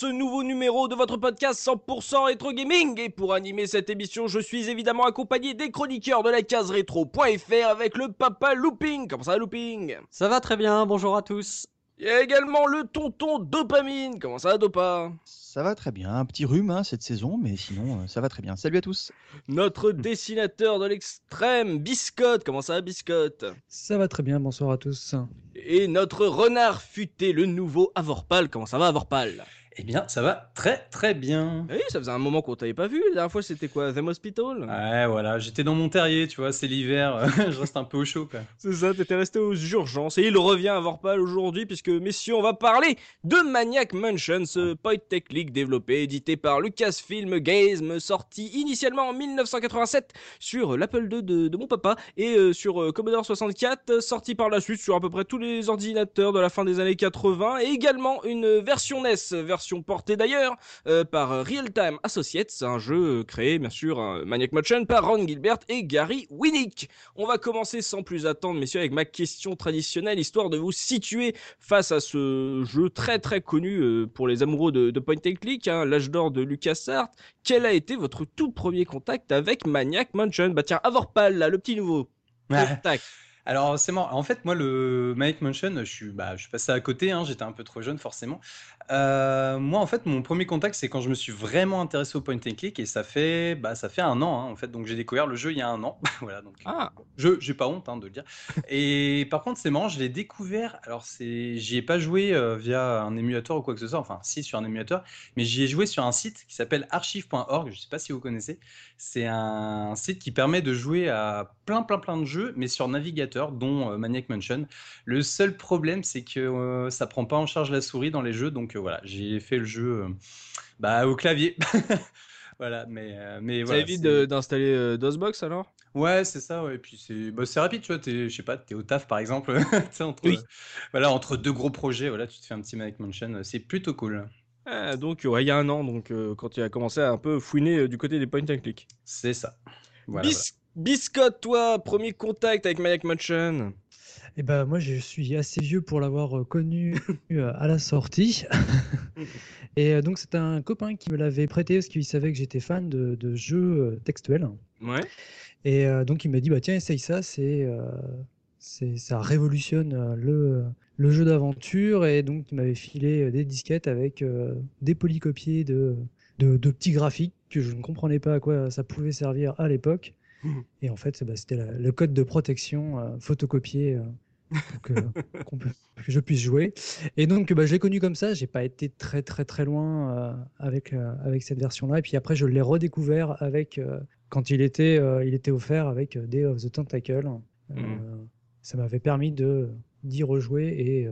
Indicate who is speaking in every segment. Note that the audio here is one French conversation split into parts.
Speaker 1: Ce nouveau numéro de votre podcast 100% rétro gaming et pour animer cette émission je suis évidemment accompagné des chroniqueurs de la case rétro.fr avec le papa Looping. Comment ça va Looping?
Speaker 2: Ça va très bien, bonjour à tous.
Speaker 1: Il y a également le tonton Dopamine. Comment ça va Dopa?
Speaker 3: Ça va très bien, un petit rhume hein, cette saison, mais sinon euh, ça va très bien. Salut à tous.
Speaker 1: Notre dessinateur de l'extrême Biscotte. Comment ça va Biscotte?
Speaker 4: Ça va très bien, bonsoir à tous.
Speaker 1: Et notre renard futé, le nouveau Avorpal. Comment ça va Avorpal?
Speaker 2: Eh bien, ça va très très bien.
Speaker 1: Oui, ça faisait un moment qu'on t'avait pas vu. La dernière fois c'était quoi The Hospital?
Speaker 2: Ouais, voilà, j'étais dans mon terrier, tu vois, c'est l'hiver, je reste un peu au chaud, quoi.
Speaker 1: C'est ça, t'étais resté aux urgences et il revient à Vorpal aujourd'hui puisque messieurs on va parler de Maniac Mansion, ce point tech league développé, édité par Lucasfilm Games, sorti initialement en 1987 sur l'Apple II de, de mon papa et euh, sur euh, Commodore 64, sorti par la suite sur à peu près tous les ordinateurs de la fin des années 80 et également une version NES, version portée d'ailleurs euh, par Real Time Associates, un jeu euh, créé bien sûr un Maniac Mansion par Ron Gilbert et Gary Winnick. On va commencer sans plus attendre, messieurs, avec ma question traditionnelle, histoire de vous situer face à ce jeu très très connu euh, pour les amoureux de, de point and click, hein, l'âge d'or de LucasArts. Quel a été votre tout premier contact avec Maniac Mansion Bah tiens, Avorpal, là, le petit nouveau.
Speaker 2: Ouais.
Speaker 1: Tac.
Speaker 2: Alors, c'est marrant. En fait, moi, le Maniac Mansion, je suis, bah, je suis passé à côté, hein, j'étais un peu trop jeune, forcément. Euh, moi, en fait, mon premier contact, c'est quand je me suis vraiment intéressé au point and click, et ça fait, bah, ça fait un an, hein, en fait. Donc, j'ai découvert le jeu il y a un an. voilà, donc,
Speaker 1: Ah,
Speaker 2: je, j'ai pas honte hein, de le dire. Et par contre, c'est marrant, je l'ai découvert. Alors, c'est, j'y ai pas joué euh, via un émulateur ou quoi que ce soit. Enfin, si, sur un émulateur, mais j'y ai joué sur un site qui s'appelle archive.org. Je sais pas si vous connaissez. C'est un site qui permet de jouer à plein, plein, plein de jeux, mais sur navigateur, dont euh, Maniac Mansion. Le seul problème, c'est que ça prend pas en charge la souris dans les jeux, donc voilà, j'ai fait le jeu euh, bah, au clavier. voilà, mais, euh, mais
Speaker 1: ça
Speaker 2: voilà.
Speaker 1: évite
Speaker 2: c'est-
Speaker 1: de- d'installer euh, DOSBox alors?
Speaker 2: Ouais, c'est ça, ouais. Et puis c'est bah, rapide, tu vois. Je sais pas, t'es au taf par exemple, entre,
Speaker 1: Oui.
Speaker 2: voilà, entre deux gros projets, voilà, tu te fais un petit Maniac Mansion, c'est plutôt cool.
Speaker 1: Ah, Donc, ouais, il y a un an, donc euh, quand il a commencé à un peu fouiner euh, du côté des point and click.
Speaker 2: C'est ça. Voilà,
Speaker 1: Bis- Biscotte, toi, premier contact avec Maniac Mansion?
Speaker 4: Et ben moi je suis assez vieux pour l'avoir euh, connu euh, à la sortie. Et euh, donc c'est un copain qui me l'avait prêté parce qu'il savait que j'étais fan de, de jeux textuels.
Speaker 1: Ouais.
Speaker 4: Et donc il m'a dit bah tiens essaye ça, c'est euh, ça révolutionne le le jeu d'aventure et donc il m'avait filé des disquettes avec euh, des polycopiés de, de de petits graphiques que je ne comprenais pas à quoi ça pouvait servir à l'époque. Et en fait bah, c'était le code de protection euh, photocopié euh, pour que, qu'on peut- que je puisse jouer. Et donc bah, je l'ai connu comme ça, j'ai pas été très très très loin euh, avec avec cette version-là. Et puis après je l'ai redécouvert avec quand il était, il était offert avec Day of the Tentacle.
Speaker 1: Mhm.
Speaker 4: Ça m'avait permis de d'y rejouer et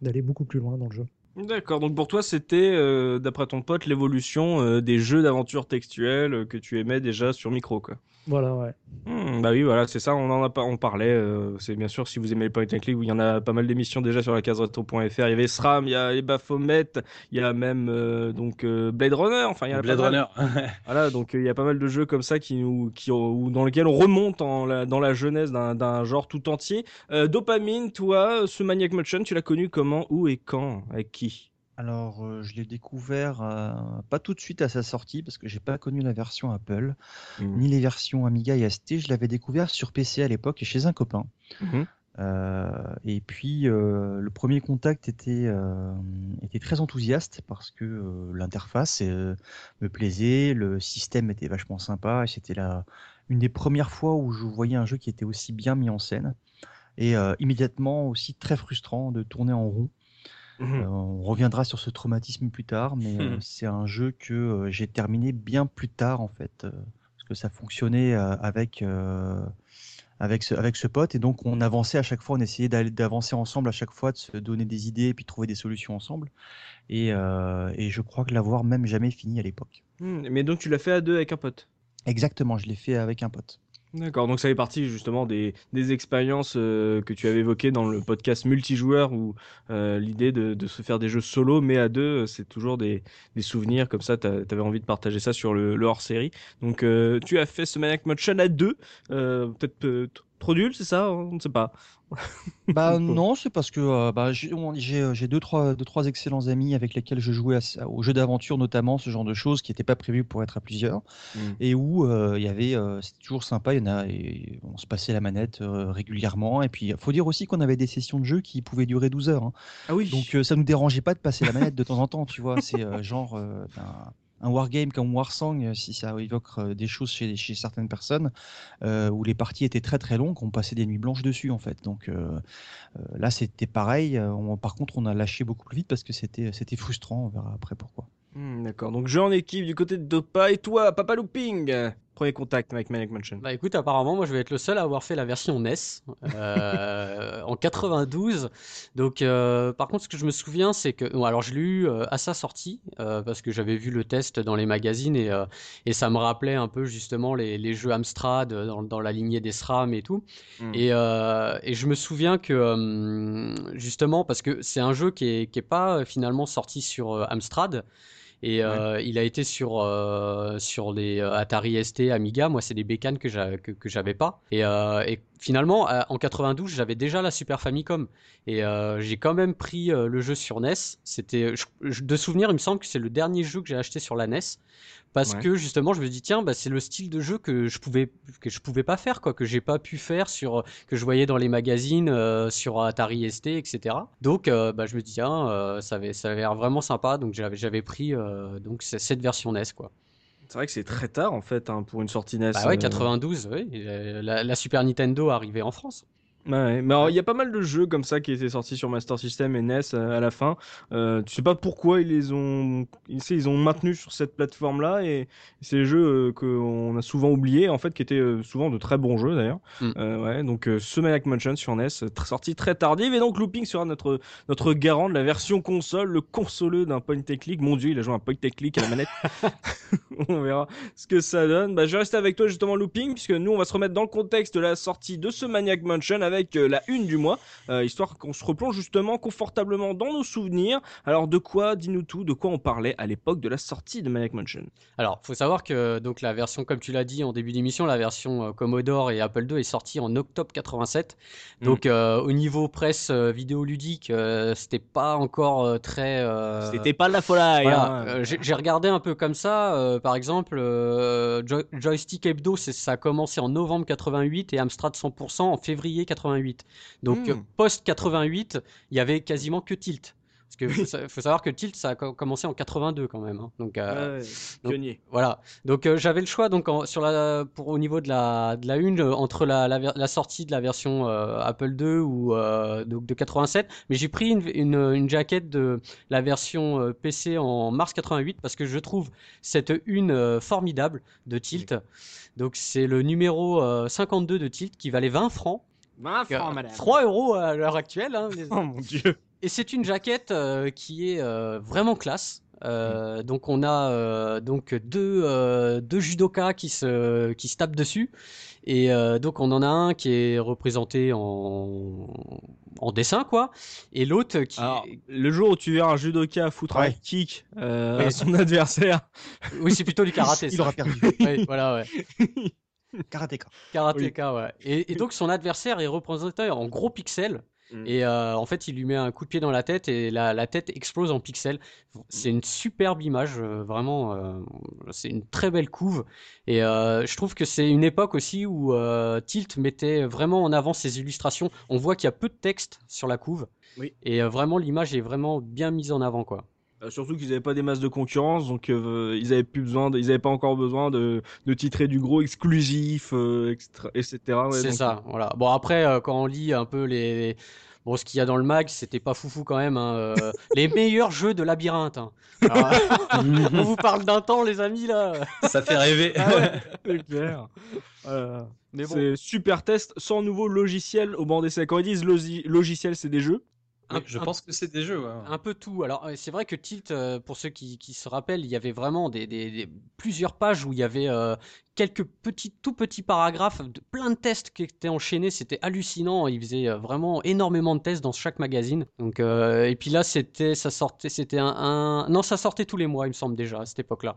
Speaker 4: d'aller beaucoup plus loin dans le jeu.
Speaker 1: D'accord, donc pour toi, c'était, d'après ton pote, l'évolution des jeux d'aventure textuels euh, que tu aimais déjà sur micro, quoi.
Speaker 4: Voilà, ouais.
Speaker 1: Hmm, bah oui, voilà, c'est ça, on en a pas, on parlait. euh, c'est bien sûr si vous aimez les point and click, il y en a pas mal d'émissions déjà sur la case retro.fr. Il y avait SRAM, il y a les Baphomet, il y a même euh, donc euh, Blade Runner. Enfin, il y a
Speaker 2: Blade. Runner.
Speaker 1: Voilà, donc euh, il y a pas mal de jeux comme ça qui nous, qui, ou dans lesquels on remonte en la- dans la jeunesse d'un d'un genre tout entier. Euh, Dopamine, toi, ce Maniac Mansion, tu l'as connu comment, où et quand, avec qui?
Speaker 3: Alors, euh, je l'ai découvert euh, pas tout de suite à sa sortie parce que j'ai pas connu la version Apple ni les versions Amiga et ST. Je l'avais découvert sur PC à l'époque et chez un copain.
Speaker 1: Mhm.
Speaker 3: Euh, et puis le premier contact était, était très enthousiaste parce que l'interface me plaisait, le système était vachement sympa et c'était la une des premières fois où je voyais un jeu qui était aussi bien mis en scène. et immédiatement aussi très frustrant de tourner en rond.
Speaker 1: Mhm.
Speaker 3: Euh, on reviendra sur ce traumatisme plus tard, mais euh,
Speaker 1: Mhm.
Speaker 3: c'est un jeu que euh, j'ai terminé bien plus tard en fait, parce que ça fonctionnait avec avec ce, avec ce pote et donc on avançait à chaque fois, on essayait d'avancer ensemble à chaque fois, de se donner des idées et puis de trouver des solutions ensemble. Et, euh, et je crois que l'avoir même jamais fini à l'époque.
Speaker 1: Hmm, Mais donc tu l'as fait à deux avec un pote?
Speaker 3: Exactement, je l'ai fait avec un pote.
Speaker 1: D'accord, donc ça fait partie justement des, expériences euh, que tu avais évoquées dans le podcast multijoueur où euh, l'idée de, se faire des jeux solo mais à deux, euh, c'est toujours des, souvenirs comme ça, tu avais envie de partager ça sur le, hors-série. Donc tu as fait ce Maniac Motion à deux, peut-être trop nul, c'est ça On ne sait pas.
Speaker 3: Bah non, c'est parce que euh, bah, j'ai euh, j'ai deux trois, deux, trois excellents amis avec lesquels je jouais à aux jeux d'aventure notamment, ce genre de choses qui n'étaient pas prévues pour être à plusieurs.
Speaker 1: Mm.
Speaker 3: et où euh, il y avait, euh, c'était toujours sympa, il y en a, et on se passait la manette régulièrement. Et puis, il faut dire aussi qu'on avait des sessions de jeu qui pouvaient durer 12 heures. hein.
Speaker 1: Ah oui.
Speaker 3: Donc, ça nous dérangeait pas de passer la manette de temps en temps, tu vois. C'est genre euh, un, wargame comme Warsong, euh, si ça évoque euh, des choses chez, certaines personnes, euh, où les parties étaient très très longues, on passait des nuits blanches dessus, en fait. Donc, là, c'était pareil. Par contre, on a lâché beaucoup plus vite parce que c'était frustrant. On verra après pourquoi.
Speaker 1: Hmm, D'accord, donc jeu en équipe du côté de Dopa et toi, Papa Looping? Premier contact avec Maniac Mansion.
Speaker 5: Bah écoute, apparemment, moi je vais être le seul à avoir fait la version NES euh, en 92. Donc, euh, par contre, ce que je me souviens, c'est que. Bon, alors, je l'ai eu euh, à sa sortie parce que j'avais vu le test dans les magazines et, et ça me rappelait un peu justement les, les jeux Amstrad dans, dans la lignée des SRAM et tout.
Speaker 1: Hmm.
Speaker 5: Et, et je me souviens que justement, parce que c'est un jeu qui est, qui est pas finalement sorti sur Amstrad. Et euh, il a été sur, euh, sur les euh, Atari ST, Amiga. Moi, c'est des bécanes que j'a- que, que j'avais pas. Et, euh, et finalement, en 92, j'avais déjà la Super Famicom. Et euh, j'ai quand même pris euh, le jeu sur NES. C'était, de souvenir, il me semble que c'est le dernier jeu que j'ai acheté sur la NES. Parce
Speaker 1: Ouais.
Speaker 5: que justement, je me dis, tiens, bah, c'est le style de jeu que je pouvais, que je pouvais pas faire, quoi, que j'ai pas pu faire sur, que je voyais dans les magazines, euh, sur Atari ST, etc. Donc, euh, bah, je me dis, tiens, euh, ça avait, ça avait l'air vraiment sympa. Donc, j'avais, j'avais pris donc cette version NES, quoi.
Speaker 1: C'est vrai que c'est très tard en fait hein, pour une sortie NES.
Speaker 5: Bah ouais,
Speaker 1: euh,
Speaker 5: 92, oui. La, la Super Nintendo arrivait en France.
Speaker 1: Ouais, mais alors, il y a pas mal de jeux comme ça qui étaient sortis sur Master System et NES euh, à la fin. Euh, tu sais pas pourquoi ils les ont, ils, ont maintenu sur cette plateforme-là et c'est des jeux euh, qu'on a souvent oubliés en fait, qui étaient euh, souvent de très bons jeux d'ailleurs.
Speaker 5: Mm.
Speaker 1: Euh, ouais, donc ce Maniac Mansion sur NES, sorti très tardive et donc Looping sera notre notre garant de la version console, le consoleux d'un point click. Mon Dieu, il a joué un point click à la manette. on verra ce que ça donne. Bah, je vais rester avec toi justement Looping puisque nous on va se remettre dans le contexte de la sortie de ce Maniac Mansion avec euh, la une du mois, euh, histoire qu'on se replonge justement confortablement dans nos souvenirs. Alors de quoi, dis-nous tout, de quoi on parlait à l'époque de la sortie de Maniac Mansion?
Speaker 5: Alors, faut savoir que donc la version, comme tu l'as dit en début d'émission, la version euh, Commodore et Apple II est sortie en octobre 87. Donc, euh, au niveau presse euh, vidéoludique, euh, c'était pas encore très.
Speaker 1: C'était pas de la folie.
Speaker 5: Voilà,
Speaker 1: hein.
Speaker 5: j'ai regardé un peu comme ça. par exemple, Joy- Joystick Hebdo, ça a commencé en novembre 88 et Amstrad 100% en février 88. Donc,
Speaker 1: Hmm.
Speaker 5: post 88, il y avait quasiment que Tilt. Parce que faut, sa- faut savoir que Tilt, ça a co- commencé en 82 quand même. hein. Donc, euh,
Speaker 1: Ouais,
Speaker 5: donc-
Speaker 1: pionnier.
Speaker 5: voilà. Donc euh, j'avais le choix donc en- sur la pour au niveau de la de la une euh, entre la, la, ver- la sortie de la version euh, Apple II ou donc de 87, mais j'ai pris une, une, une jaquette de la version PC en mars 88 parce que je trouve cette une formidable de Tilt. Donc c'est le numéro euh, 52 de Tilt qui valait 20 francs,
Speaker 1: 20
Speaker 5: Euh,
Speaker 1: francs, madame.
Speaker 5: 3 euros à l'heure actuelle. hein, les-
Speaker 1: Oh mon dieu.
Speaker 5: et c'est une jaquette euh, qui est euh, vraiment classe. Euh, donc on a euh, donc deux, euh, deux judokas qui se, qui se tapent dessus. Et euh, donc on en a un qui est représenté en, en dessin quoi. Et l'autre qui...
Speaker 1: Alors, le jour où tu verras un judoka foutre un kick euh,
Speaker 5: Ouais.
Speaker 1: à son adversaire,
Speaker 5: Oui c'est plutôt du karaté.
Speaker 3: Il
Speaker 5: ça.
Speaker 3: aura perdu.
Speaker 5: Ouais, voilà ouais.
Speaker 3: Karatéka.
Speaker 5: Karatéka ouais. Et, et donc son adversaire est représenté en gros pixels.
Speaker 1: Mm.
Speaker 5: Et euh, en fait, il lui met un coup de pied dans la tête et la, la tête explose en pixels. C'est une superbe image, euh, vraiment. euh, c'est une très belle couve. Et euh, je trouve que c'est une époque aussi où euh, Tilt mettait vraiment en avant ses illustrations. On voit qu'il y a peu de texte sur la couve.
Speaker 1: Oui.
Speaker 5: Et euh, vraiment, l'image est vraiment bien mise en avant, quoi.
Speaker 1: Euh, surtout qu'ils n'avaient pas des masses de concurrence, donc euh, ils avaient plus besoin, de- ils n'avaient pas encore besoin de, de titrer du gros exclusif, euh, extra- etc. ouais,
Speaker 5: C'est
Speaker 1: donc,
Speaker 5: ça, voilà. Bon, après, euh, quand on lit un peu les. Bon, ce qu'il y a dans le mag, c'était pas foufou quand même. hein, euh, les meilleurs jeux de labyrinthe. hein. Alors, on vous parle d'un temps, les amis, là.
Speaker 2: Ça fait rêver.
Speaker 1: Ah ouais, c'est clair. Voilà.
Speaker 5: Mais bon,
Speaker 1: C'est super test sans nouveau logiciel au banc d'essai. Quand ils disent logi- logiciel, c'est des jeux.
Speaker 5: Un-
Speaker 2: je
Speaker 5: un-
Speaker 2: pense que c'est des jeux. ouais.
Speaker 5: un peu tout. Alors, euh, c'est vrai que Tilt, euh, pour ceux qui, qui se rappellent, il y avait vraiment des, des- des- plusieurs pages où il y avait euh, quelques petits, tout petits paragraphes, de, plein de tests qui étaient enchaînés. C'était hallucinant. Ils faisaient vraiment énormément de tests dans chaque magazine. Donc, euh, et puis là, c'était, ça sortait, c'était un, un- non, ça sortait tous les mois, il me semble déjà à cette époque-là.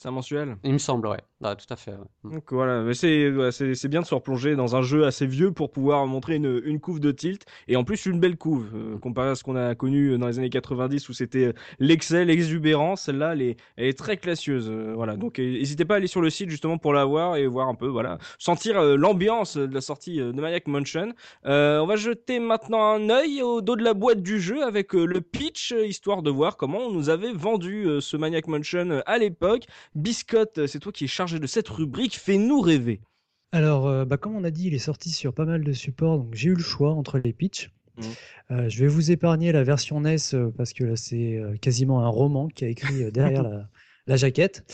Speaker 1: C'est un mensuel?
Speaker 5: Il me semble, ouais. Ah, tout à fait. ouais. Mm.
Speaker 1: Donc voilà, mais c'est ouais, c'est c'est bien de se replonger dans un jeu assez vieux pour pouvoir montrer une, une couve de tilt et en plus une belle couve euh, comparé à ce qu'on a connu dans les années 90 où c'était euh, l'excel, l'exubérance. Celle-là, elle est, elle est très classieuse. euh, voilà, donc euh, n'hésitez pas à aller sur le site justement pour la voir et voir un peu, voilà, sentir euh, l'ambiance de la sortie euh, de Maniac Mansion. Euh, on va jeter maintenant un œil au dos de la boîte du jeu avec euh, le pitch, euh, histoire de voir comment on nous avait vendu euh, ce Maniac Mansion euh, à l'époque. Biscotte, c'est toi qui es chargé de cette rubrique, fais-nous rêver.
Speaker 4: Alors, euh, bah, comme on a dit, il est sorti sur pas mal de supports, donc j'ai eu le choix entre les pitchs.
Speaker 1: Mhm.
Speaker 4: Euh, je vais vous épargner la version NES euh, parce que là, c'est euh, quasiment un roman qui a écrit euh, derrière la, la jaquette.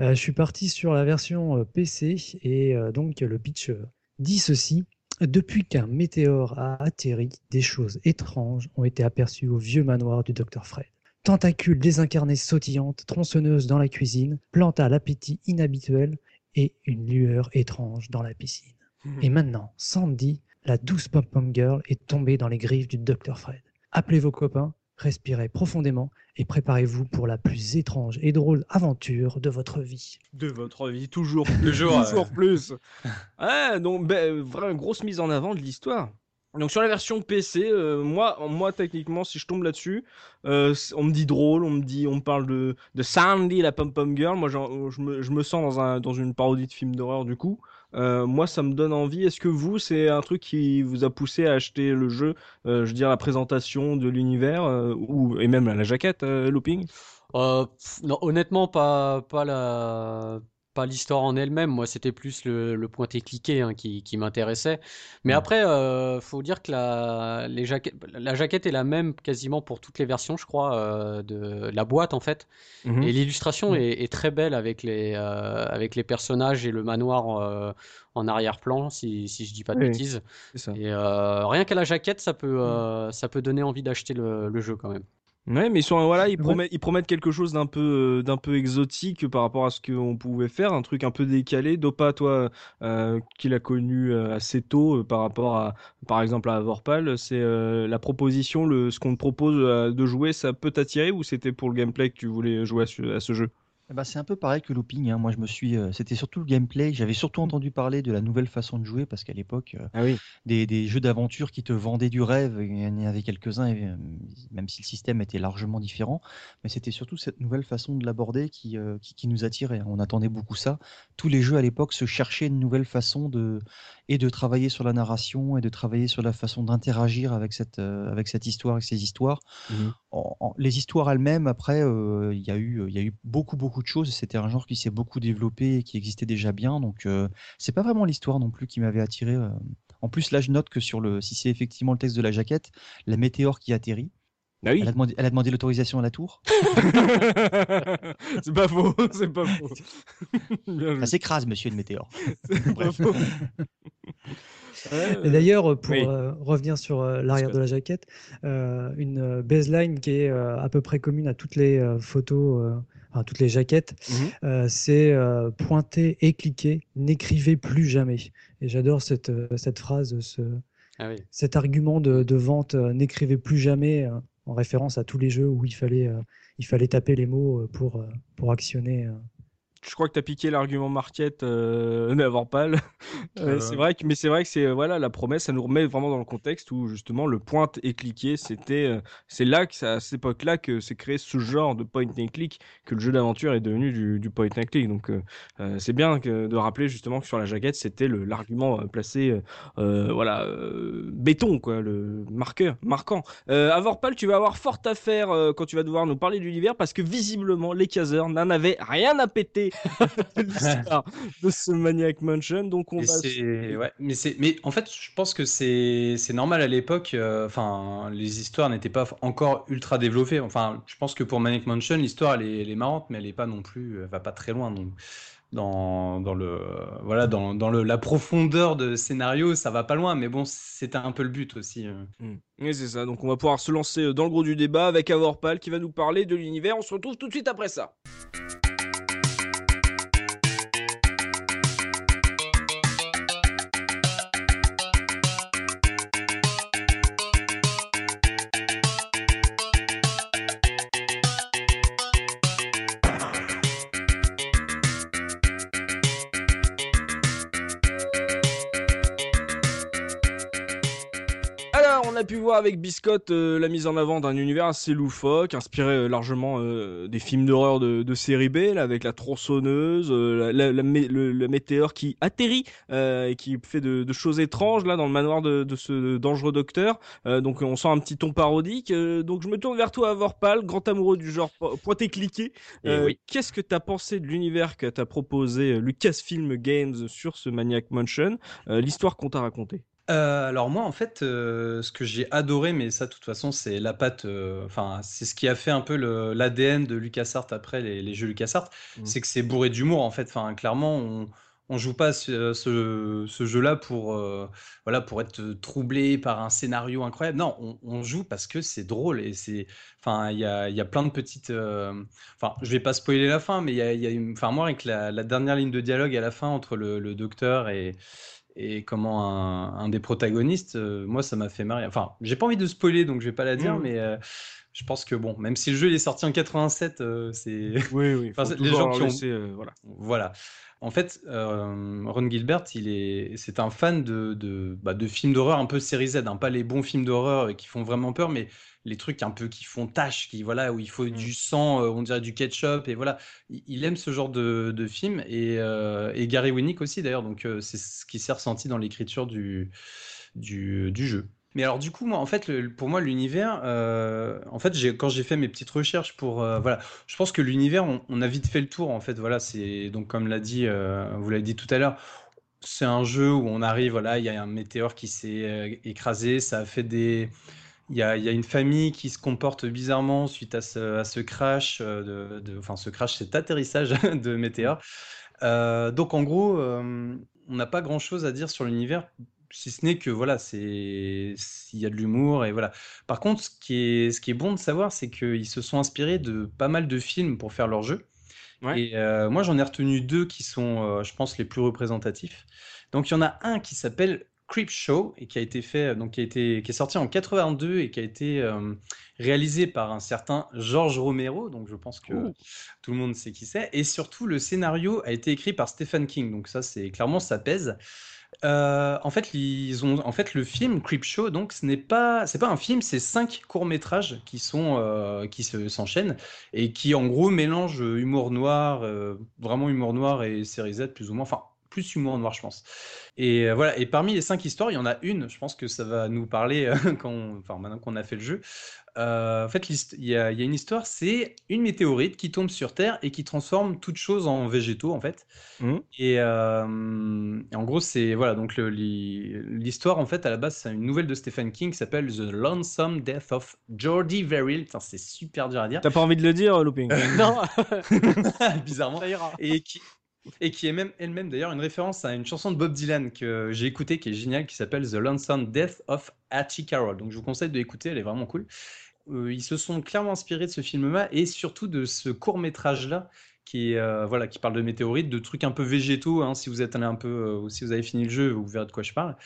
Speaker 4: Euh, je suis parti sur la version euh, PC et euh, donc le pitch euh, dit ceci. Depuis qu'un météore a atterri, des choses étranges ont été aperçues au vieux manoir du Dr Fred. Tentacules désincarnées sautillantes, tronçonneuses dans la cuisine, plantes à l'appétit inhabituel et une lueur étrange dans la piscine. Et maintenant, Sandy, la douce pom-pom girl, est tombée dans les griffes du Dr Fred. Appelez vos copains, respirez profondément et préparez-vous pour la plus étrange et drôle aventure de votre vie.
Speaker 1: De votre vie, toujours,
Speaker 2: Toujours,
Speaker 1: toujours
Speaker 2: ouais.
Speaker 1: plus. Ouais, donc, ben, vraiment grosse mise en avant de l'histoire. Donc sur la version PC, euh, moi, moi techniquement, si je tombe là-dessus, euh, on me dit drôle, on me dit, on parle de, de Sandy, la pom pom girl. Moi, je me, sens dans un, dans une parodie de film d'horreur du coup. Euh, moi, ça me donne envie. Est-ce que vous, c'est un truc qui vous a poussé à acheter le jeu Je veux dire la présentation de l'univers ou et même la jaquette, Looping?
Speaker 5: Non, honnêtement, pas, pas la, pas l'histoire en elle-même. Moi, c'était plus le, le pointé cliqué hein, qui, qui m'intéressait. Mais
Speaker 1: Ouais.
Speaker 5: après, euh, faut dire que la, les jaquettes, la jaquette est la même quasiment pour toutes les versions, je crois, euh, de la boîte en fait.
Speaker 1: Mhm.
Speaker 5: Et l'illustration
Speaker 4: Mhm.
Speaker 5: est, est très belle avec les, euh, avec les personnages et le manoir en arrière-plan, si, si je dis pas de
Speaker 1: Oui.
Speaker 5: bêtises.
Speaker 1: Ça.
Speaker 5: Et rien qu'à la jaquette, ça peut, euh, ça peut donner envie d'acheter le, le jeu quand même.
Speaker 1: Ouais, mais ils sont voilà, ils promettent, ils promettent quelque chose d'un peu, euh, d'un peu exotique par rapport à ce qu'on pouvait faire, un truc un peu décalé. Dopa, toi, euh, qui l'a connu euh, assez tôt euh, par rapport à, par exemple, à Vorpal, c'est euh, la proposition, le, ce qu'on te propose de jouer, ça peut t'attirer ou c'était pour le gameplay que tu voulais jouer à ce, à ce jeu?
Speaker 3: Eh ben, c'est un peu pareil que Looping. hein. Moi, je me suis. euh, C'était surtout le gameplay. J'avais surtout entendu parler de la nouvelle façon de jouer parce qu'à l'époque, euh,
Speaker 1: Ah oui.
Speaker 3: des, des jeux d'aventure qui te vendaient du rêve, il y en avait quelques-uns, euh, même si le système était largement différent. Mais c'était surtout cette nouvelle façon de l'aborder qui, euh, qui, qui nous attirait. On attendait beaucoup ça. Tous les jeux à l'époque se cherchaient une nouvelle façon de et de travailler sur la narration et de travailler sur la façon d'interagir avec cette euh, avec cette histoire, avec ces histoires en- en- les histoires elles-mêmes, après, euh, il y a eu, il y a eu beaucoup, beaucoup de choses. C'était un genre qui s'est beaucoup développé et qui existait déjà bien. Donc, euh, c'est pas vraiment l'histoire non plus qui m'avait attiré. euh. En plus, là, je note que sur le, si c'est effectivement le texte de la jaquette, la météore qui atterrit,
Speaker 1: Ah oui.
Speaker 3: elle a demandé, elle a demandé l'autorisation à la tour.
Speaker 1: c'est pas faux, c'est pas faux.
Speaker 3: Ça s'écrase, monsieur le météore.
Speaker 4: Et d'ailleurs, pour
Speaker 1: oui.
Speaker 4: euh, revenir sur euh, l'arrière de la jaquette, euh, une euh, baseline qui est euh, à peu près commune à toutes les euh, photos, euh, enfin toutes les jaquettes,
Speaker 1: Mhm.
Speaker 4: euh, c'est euh, pointer et cliquer, n'écrivez plus jamais. Et j'adore cette, euh, cette phrase, ce,
Speaker 5: Ah oui.
Speaker 4: cet argument de, de vente, euh, n'écrivez plus jamais, euh, en référence à tous les jeux où il fallait, euh, il fallait taper les mots euh, pour, euh, pour actionner. Euh.
Speaker 1: je crois que tu as piqué l'argument Marquette euh, d'avoir pas. c'est vrai que, mais c'est vrai que c'est voilà la promesse, ça nous remet vraiment dans le contexte où justement le point et cliquer, c'était, c'est là que à cette époque-là que s'est créé ce genre de point and click, que le jeu d'aventure est devenu du, du point and click. Donc c'est bien de rappeler justement que sur la jaquette, c'était l'argument placé, voilà, béton quoi, le marqueur, marquant. Euh, Vorpal, tu vas avoir fort à faire quand tu vas devoir nous parler de l'univers parce que visiblement les caseurs n'en avaient rien à péter de ce Maniac Mansion. Donc on va.
Speaker 2: Ouais, mais c'est, mais en fait, je pense que c'est c'est normal à l'époque. Euh, enfin, les histoires n'étaient pas encore ultra développées. Enfin, je pense que pour Maniac Mansion, l'histoire elle est, elle est marrante, mais elle est pas non plus, elle va pas très loin. Donc dans, dans le voilà dans, dans le, la profondeur de scénario ça va pas loin mais bon c'était un peu le but aussi euh.
Speaker 1: mmh. oui c'est ça donc on va pouvoir se lancer dans le gros du débat avec Avorpal qui va nous parler de l'univers on se retrouve tout de suite après ça pu voir avec Biscotte euh, la mise en avant d'un univers assez loufoque, inspiré euh, largement euh, des films d'horreur de, série B, là, avec la tronçonneuse, la, le, météore qui atterrit et qui fait de, choses étranges là dans le manoir de, ce dangereux docteur. donc on sent un petit ton parodique. donc je me tourne vers toi, Vorpal, grand amoureux du genre pointé cliqué.
Speaker 2: Oui.
Speaker 1: Qu'est-ce que tu as pensé de l'univers que t'a proposé Lucasfilm Games sur ce Maniac Mansion, l'histoire qu'on t'a racontée?
Speaker 2: Euh, alors moi, en fait, euh, ce que j'ai adoré, mais ça, de toute façon, c'est la patte. Euh, enfin, c'est ce qui a fait un peu l'ADN de LucasArts après les, jeux LucasArts, mmh. c'est que c'est bourré d'humour en fait. Enfin, clairement, on, on joue pas ce, ce, jeu-là pour voilà pour être troublé par un scénario incroyable. Non, on, joue parce que c'est drôle et c'est. Enfin, il y a, y a, plein de petites. Enfin, je vais pas spoiler la fin, mais il y a, y a Enfin, moi, avec la, la, dernière ligne de dialogue à la fin entre le, le docteur et et comment un, des protagonistes, euh, moi ça m'a fait marrer. Enfin, j'ai pas envie de spoiler donc je vais pas la dire, mmh. mais euh, je pense que bon, même si le jeu il est sorti en 87, euh, c'est.
Speaker 1: Oui, oui.
Speaker 2: les gens qui ont. voilà. Voilà. En fait, Ron Gilbert, il est, c'est un fan de, de, bah, de films d'horreur un peu série Z, hein, pas les bons films d'horreur qui font vraiment peur, mais les trucs un peu qui font tâche, qui voilà où il faut du mmh. sang, euh, on dirait du ketchup et voilà. Il, aime ce genre de, de film et, euh, et, Gary Winnick aussi d'ailleurs. Donc euh, c'est ce qui s'est ressenti dans l'écriture du, du, du jeu. Mais alors du coup, moi, en fait, pour moi, l'univers, en fait, quand j'ai fait mes petites recherches pour, voilà, je pense que l'univers, on, a vite fait le tour, en fait, voilà, c'est donc comme l'a dit, vous l'avez dit tout à l'heure, c'est un jeu où on arrive, voilà, il y a un météore qui s'est écrasé, ça a fait des, il y, a, une famille qui se comporte bizarrement suite à ce, crash, euh, ce crash, cet atterrissage de météore. Euh, donc en gros, euh, on n'a pas grand-chose à dire sur l'univers, si ce n'est que voilà, c'est il y a de l'humour et voilà. Par contre, ce qui est, ce qui est bon de savoir, c'est qu'ils se sont inspirés de pas mal de films pour faire leur jeu. Et moi, j'en ai retenu deux qui sont, je pense, les plus représentatifs. Donc, il y en a un qui s'appelle Creep Show et qui a été fait donc qui a été qui est sorti en 82 et qui a été euh, réalisé par un certain George Romero. Donc je pense que tout le monde sait qui c'est. Et surtout le scénario a été écrit par Stephen King. Donc ça c'est clairement ça pèse. Euh, en fait, ils ont, en fait, le film Creep Show, donc, ce n'est pas, c'est pas un film, c'est cinq courts métrages qui sont, euh, qui se s'enchaînent et qui, en gros, mélangent humour noir, vraiment humour noir et série Z plus ou moins. Enfin, plus humour noir, je pense. Et euh, voilà. Et parmi les cinq histoires, il y en a une. Je pense que ça va nous parler euh, quand, enfin, maintenant qu'on a fait le jeu. Euh, en fait, il y, a, une histoire. C'est une météorite qui tombe sur Terre et qui transforme toute chose en végétaux, en fait. Mmh. Et, en gros, c'est voilà. Donc l'histoire, en fait, à la base, c'est une nouvelle de Stephen King qui s'appelle The Lonesome Death of Geordie Verrill. C'est super dur à dire.
Speaker 1: T'as pas envie de le dire, Looping?
Speaker 5: Non.
Speaker 2: Bizarrement. Et qui, et qui est même elle-même d'ailleurs une référence à une chanson de Bob Dylan que j'ai écoutée qui est géniale qui s'appelle The Lonesome Death of Hattie Carroll. Donc je vous conseille de l'écouter, elle est vraiment cool. Euh, ils se sont clairement inspirés de ce film-là et surtout de ce court métrage-là qui euh, voilà qui parle de météorites, de trucs un peu végétaux. Hein, si vous êtes allé un peu, euh, si vous avez fini le jeu, vous verrez de quoi je parle.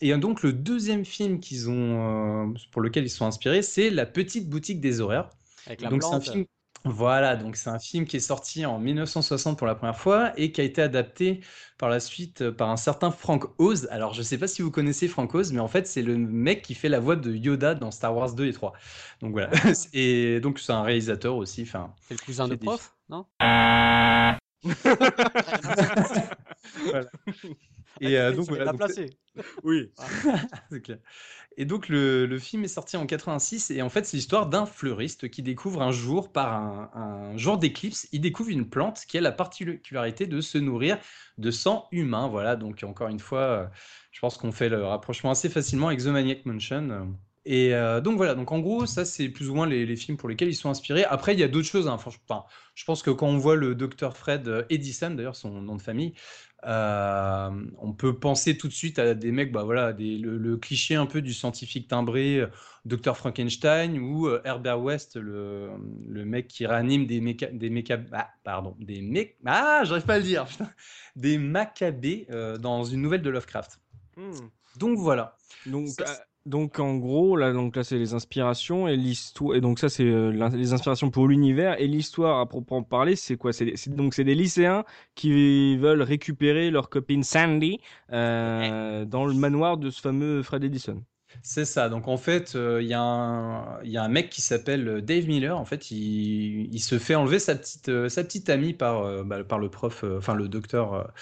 Speaker 2: Et donc le deuxième film qu'ils ont, pour lequel ils sont inspirés, c'est La Petite Boutique des Horaires.
Speaker 5: Avec la donc c'est un film
Speaker 2: Voilà, donc c'est un film qui est sorti en 1960 pour la première fois et qui a été adapté par la suite euh, par un certain Frank Oz. Alors, je sais pas si vous connaissez Frank Oz, mais en fait, c'est le mec qui fait la voix de Yoda dans Star Wars 2 et 3. Donc voilà. Et donc, c'est un réalisateur aussi. Enfin,
Speaker 5: C'est le cousin de prof, non?
Speaker 2: Voilà. Et euh, donc, voilà. donc,
Speaker 5: placé.
Speaker 1: Oui.
Speaker 2: C'est clair. Et donc le, le film est sorti en 86 et en fait c'est l'histoire d'un fleuriste qui découvre un jour par un, un jour d'éclipse, il découvre une plante qui a la particularité de se nourrir de sang humain. Voilà, donc encore une fois, euh, je pense qu'on fait le rapprochement assez facilement avec The Maniac Mansion. Et euh, donc voilà, donc en gros ça c'est plus ou moins les, les films pour lesquels ils sont inspirés. Après il y a d'autres choses. hein. Franchement, enfin, je pense que quand on voit le docteur Fred Edison, d'ailleurs son nom de famille, euh, on peut penser tout de suite à des mecs, bah voilà, des, le, le cliché un peu du scientifique timbré, euh, Dr Frankenstein ou euh, Herbert West, le, le mec qui réanime des méca, des méca, ah, pardon, des mec, ah, j'arrive pas à le dire, putain, des macabées euh, dans une nouvelle de Lovecraft.
Speaker 1: Hmm.
Speaker 2: Donc voilà.
Speaker 1: Donc,
Speaker 2: Ça,
Speaker 1: donc en gros, là, donc là, c'est les inspirations et l'histoire. Et donc ça, c'est euh, les inspirations pour l'univers et l'histoire à proprement parler. C'est quoi? C'est donc c'est des lycéens qui veulent récupérer leur copine Sandy euh, dans le manoir de ce fameux Fred Edison.
Speaker 2: C'est ça. Donc en fait, euh, il y a un, il y a un mec qui s'appelle Dave Miller. En fait, il, il se fait enlever sa petite, euh, sa petite amie par, euh, bah, par le prof, enfin le docteur,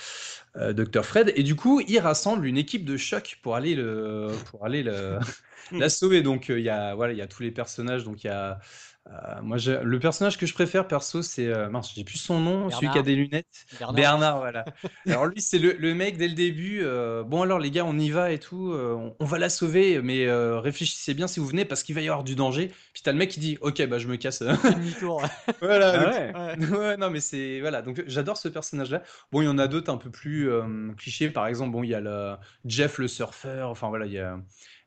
Speaker 2: euh, docteur Fred. Et du coup, il rassemble une équipe de choc pour aller le, pour aller le, la sauver. Donc euh, il y a, voilà, il y a tous les personnages. Donc il y a, euh, moi, le personnage que je préfère perso, c'est euh, mince, j'ai plus son nom, celui qui a
Speaker 5: Bernard.
Speaker 2: des lunettes.
Speaker 5: Bernard.
Speaker 2: Bernard, voilà. Alors lui, c'est le, le mec dès le début. euh, bon alors les gars, on y va et tout. euh, on, on va la sauver, mais euh, réfléchissez bien si vous venez parce qu'il va y avoir du danger. Puis t'as le mec qui dit, ok, bah je me casse.
Speaker 5: Demi-tour.
Speaker 2: voilà.
Speaker 1: Ah
Speaker 2: donc-
Speaker 1: ouais.
Speaker 2: Ouais, non mais c'est voilà. Donc j'adore ce personnage-là. Bon, il y en a d'autres un peu plus euh, clichés. Par exemple, bon, il y a le Jeff le surfeur. Enfin voilà, il y a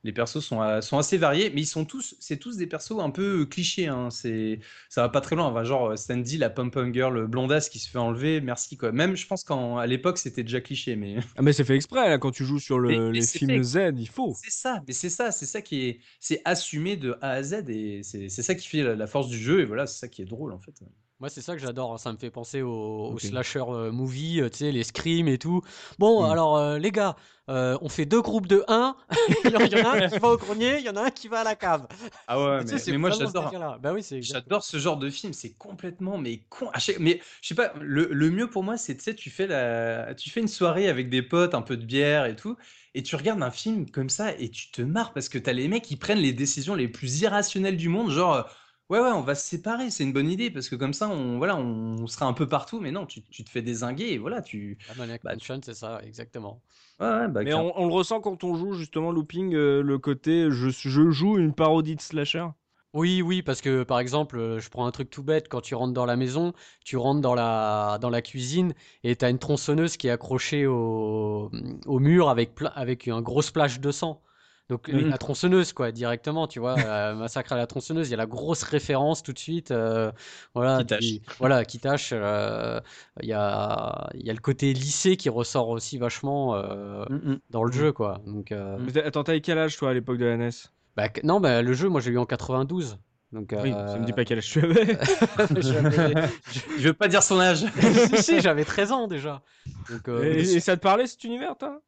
Speaker 2: les persos sont, euh, sont assez variés, mais ils sont tous, c'est tous des persos un peu clichés. Hein. C'est, ça va pas très loin. Enfin, genre euh, Sandy, la pom-pom girl blondasse qui se fait enlever. Merci quoi. Même, je pense qu'à l'époque c'était déjà cliché, mais
Speaker 1: Ah mais c'est fait exprès là quand tu joues sur le-
Speaker 2: Mais-
Speaker 1: les films. Z, il faut.
Speaker 2: c'est ça. Mais c'est ça, c'est ça qui est, c'est assumé de A à Z et c'est c'est ça qui fait la, la force du jeu. Et voilà, c'est ça qui est drôle en fait.
Speaker 5: Moi, c'est ça que j'adore. hein. Ça me fait penser au, au
Speaker 1: Ok.
Speaker 5: slasher euh, movie, euh, tu sais, les screams et tout. Bon,
Speaker 2: Mm.
Speaker 5: alors, euh, les gars, euh, on fait deux groupes de 1. il y en a un qui va au grenier, il y en a un qui va à la cave.
Speaker 2: Ah ouais,
Speaker 5: Tu sais,
Speaker 2: mais,
Speaker 5: c'est
Speaker 2: mais moi
Speaker 5: vraiment ce
Speaker 2: j'adore.
Speaker 5: délire-là. Bah oui, c'est exact.
Speaker 2: J'adore ce genre de film, c'est complètement mais con. à chaque- Mais je sais pas, le, le mieux pour moi, c'est tu sais, tu fais la, tu fais une soirée avec des potes, un peu de bière et tout, et tu regardes un film comme ça et tu te marres parce que t'as les mecs qui prennent les décisions les plus irrationnelles du monde, genre euh, ouais ouais, on va se séparer, c'est une bonne idée parce que comme ça, on voilà, on, sera un peu partout, mais non, tu, tu te fais désinguer et voilà, tu.
Speaker 5: La Maniac
Speaker 2: Bah,
Speaker 5: Mansion, c'est ça, exactement.
Speaker 2: Ouais, ouais, bah,
Speaker 1: Mais on, on le ressent quand on joue justement looping euh, le côté je, je joue une parodie de slasher.
Speaker 5: Oui, oui, parce que par exemple, euh, je prends un truc tout bête, quand tu rentres dans la maison, tu rentres dans la, dans la cuisine et tu as une tronçonneuse qui est accrochée au, au mur avec, plein- avec un gros splash de sang. Donc
Speaker 2: Mhm.
Speaker 5: la tronçonneuse, quoi, directement, tu vois, euh, Massacre à la tronçonneuse, il y a la grosse référence tout de suite. euh, voilà,
Speaker 2: Qui tâche.
Speaker 5: voilà, qui tâche. euh, Il y a, y a le côté lycée qui ressort aussi vachement euh,
Speaker 2: Mm, mm.
Speaker 5: dans le jeu, quoi. Donc,
Speaker 1: Mais Attends, t'avais quel âge toi à l'époque de la NES
Speaker 5: bah, non, bah, le jeu, moi, j'ai eu en 92. Donc,
Speaker 1: Oui,
Speaker 5: euh,
Speaker 1: ça me dit pas quel âge tu avais.
Speaker 2: Je veux pas dire son âge.
Speaker 5: si, si, j'avais 13 ans déjà. Donc, euh,
Speaker 1: et, et ça te parlait cet univers toi?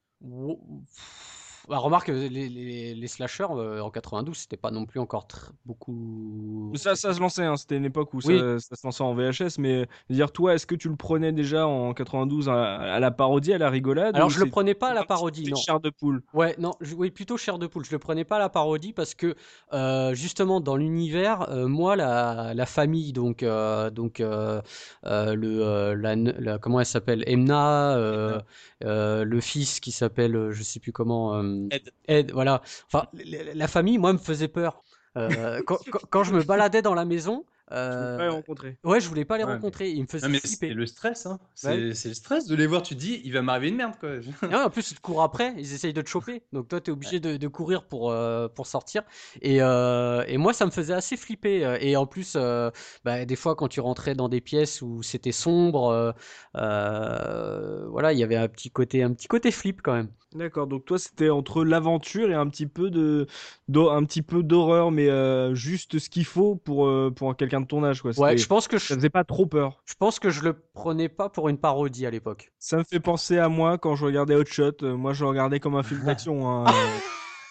Speaker 5: Bah, remarque, les, les, les slashers euh, en 92, c'était pas non plus encore beaucoup.
Speaker 1: ça, ça se lançait, hein, c'était une époque où ça,
Speaker 5: Oui.
Speaker 1: ça se lançait en VHS, mais dire toi, est-ce que tu le prenais déjà en 92 à, à la parodie, à la rigolade
Speaker 5: Alors, je le prenais pas à la parodie, non.
Speaker 1: chair de poule?
Speaker 5: Ouais, non, je- oui, plutôt chair de poule. Je le prenais pas à la parodie parce que euh, justement dans l'univers, euh, moi la, la famille, donc euh, donc euh, euh, le euh, la, la- comment elle s'appelle, Emna, euh, euh, le fils qui s'appelle, euh, je sais plus comment, euh,
Speaker 2: Ed.
Speaker 5: Ed, voilà. Enfin, la, famille, moi, me faisait peur. Euh, quand, quand- quand je me baladais dans la maison, euh,
Speaker 1: Ouais, rencontré.
Speaker 5: ouais, je voulais pas les
Speaker 2: Ouais, mais-
Speaker 5: rencontrer. Ils me faisaient
Speaker 2: Non, mais c'est
Speaker 5: flipper.
Speaker 2: le stress, hein. C'est
Speaker 5: Ouais.
Speaker 2: le stress de les voir. Tu te dis, il va m'arriver une merde, quoi.
Speaker 5: Ouais, en plus, ils te courent après, ils essayent de te choper. Donc toi, tu es obligé de, de courir pour, euh, pour sortir. Et, euh, et moi, ça me faisait assez flipper. Et en plus, euh, bah, des fois, quand tu rentrais dans des pièces où c'était sombre, euh, euh, voilà, il y avait un petit côté, un petit côté flip quand même.
Speaker 1: D'accord, donc toi c'était entre l'aventure et un petit peu de, d'hor- un petit peu d'horreur, mais euh, juste ce qu'il faut pour, euh, pour quelqu'un de ton âge, quoi.
Speaker 5: Ouais,
Speaker 1: C'était-
Speaker 5: je pense que je,
Speaker 1: Ça faisait pas trop peur.
Speaker 5: je pense que je le prenais pas pour une parodie à l'époque.
Speaker 1: Ça me fait penser à moi quand je regardais Hot Shot. Euh, Moi, je le regardais comme un film d'action. hein.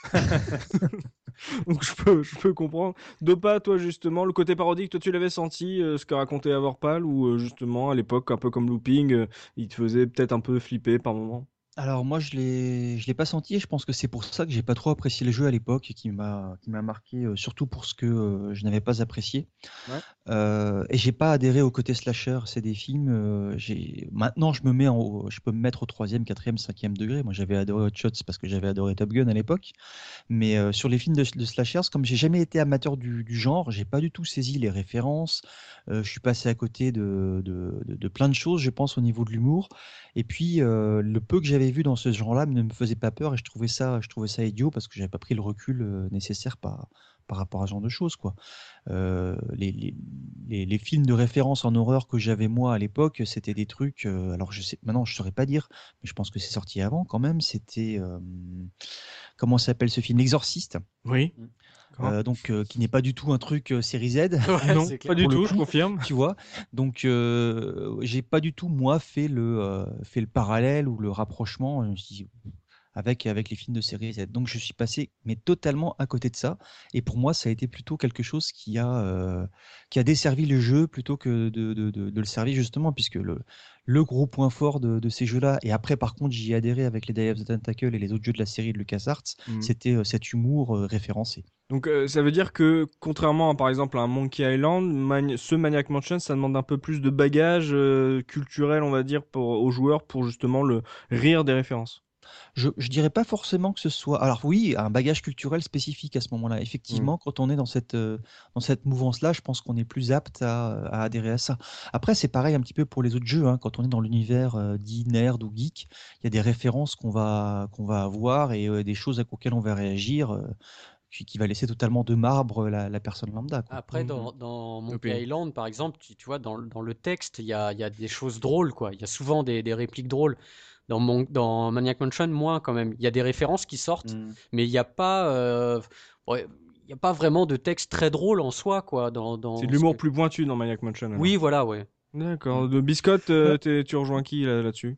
Speaker 1: Donc, je peux, je peux comprendre. Dopa, toi, justement, le côté parodique, toi, tu l'avais senti, euh, ce que racontait Avorpal, ou euh, justement, à l'époque, un peu comme Looping, euh, il te faisait peut-être un peu flipper par moment?
Speaker 3: Alors moi je l'ai je l'ai pas senti et je pense que c'est pour ça que j'ai pas trop apprécié le jeu à l'époque et qui m'a qui m'a marqué euh, surtout pour ce que euh, je n'avais pas apprécié.
Speaker 1: Ouais.
Speaker 3: Euh, et j'ai pas adhéré au côté slasher. C'est des films. euh, j'ai maintenant je me mets en je peux me mettre au troisième, quatrième, cinquième degré. Moi j'avais adoré Hot Shots parce que j'avais adoré Top Gun à l'époque. Mais sur les films de, de slashers, comme j'ai jamais été amateur du, du genre, j'ai pas du tout saisi les références. Je suis passé à côté de, de, de- de plein de choses, je pense, au niveau de l'humour. Et puis, le peu que j'avais vu dans ce genre-là ne me faisait pas peur et je trouvais ça, je trouvais ça idiot parce que j'avais pas pris le recul euh, nécessaire par, par rapport à ce genre de choses, quoi. Euh, les, les, les, les films de référence en horreur que j'avais moi à l'époque, c'était des trucs. euh, alors, je sais, maintenant, je saurais pas dire, mais je pense que c'est sorti avant quand même. C'était euh, comment s'appelle ce film, L'Exorciste.
Speaker 1: Oui.
Speaker 3: Euh, donc euh, qui n'est pas du tout un truc euh, série Z.
Speaker 1: non, pas du tout,
Speaker 3: coup.
Speaker 1: je confirme.
Speaker 3: tu vois. Donc, euh, j'ai pas du tout, moi, fait le, euh, fait le parallèle ou le rapprochement je dis, avec, avec les films de série Z. Donc, je suis passé, mais totalement à côté de ça. Et pour moi, ça a été plutôt quelque chose qui a, euh, qui a desservi le jeu plutôt que de, de, de, de le servir, justement, puisque le, le gros point fort de, ces jeux-là, et après, par contre, j'y ai adhéré avec les Day of the Tentacle et les autres jeux de la série de LucasArts,
Speaker 1: Mhm.
Speaker 3: c'était euh, cet humour euh, référencé.
Speaker 1: Donc, euh, ça veut dire que, contrairement à, par exemple, à un Monkey Island, Mani- ce Maniac Mansion, ça demande un peu plus de bagage euh, culturel, on va dire, pour, aux joueurs pour justement le rire des références.
Speaker 3: Je, je dirais pas forcément que ce soit. Alors oui, un bagage culturel spécifique à ce moment-là. Effectivement, quand on est dans cette euh, dans cette mouvance-là, je pense qu'on est plus apte à, à adhérer à ça. Après, c'est pareil un petit peu pour les autres jeux. hein. Quand on est dans l'univers euh, dit nerd ou geek, il y a des références qu'on va qu'on va avoir et euh, des choses auxquelles on va réagir. euh, qui, va laisser totalement de marbre la, la personne lambda. quoi.
Speaker 5: Après,
Speaker 1: Mhm.
Speaker 5: dans, dans Monkey. Island, par exemple, tu, tu vois, dans, le- dans le texte, il y a, il y a des choses drôles, quoi. Il y a souvent des, des répliques drôles. Dans, Mon- dans Maniac Mansion, moins quand même. Il y a des références qui sortent,
Speaker 2: Mm.
Speaker 5: mais il n'y a pas, euh, ouais, il y a pas vraiment de texte très drôle en soi, quoi. Dans, dans
Speaker 1: C'est de l'humour
Speaker 5: que-
Speaker 1: plus pointu dans Maniac Mansion. alors.
Speaker 5: Oui, voilà, ouais.
Speaker 1: D'accord. De Biscotte, euh, tu rejoins qui là- là-dessus?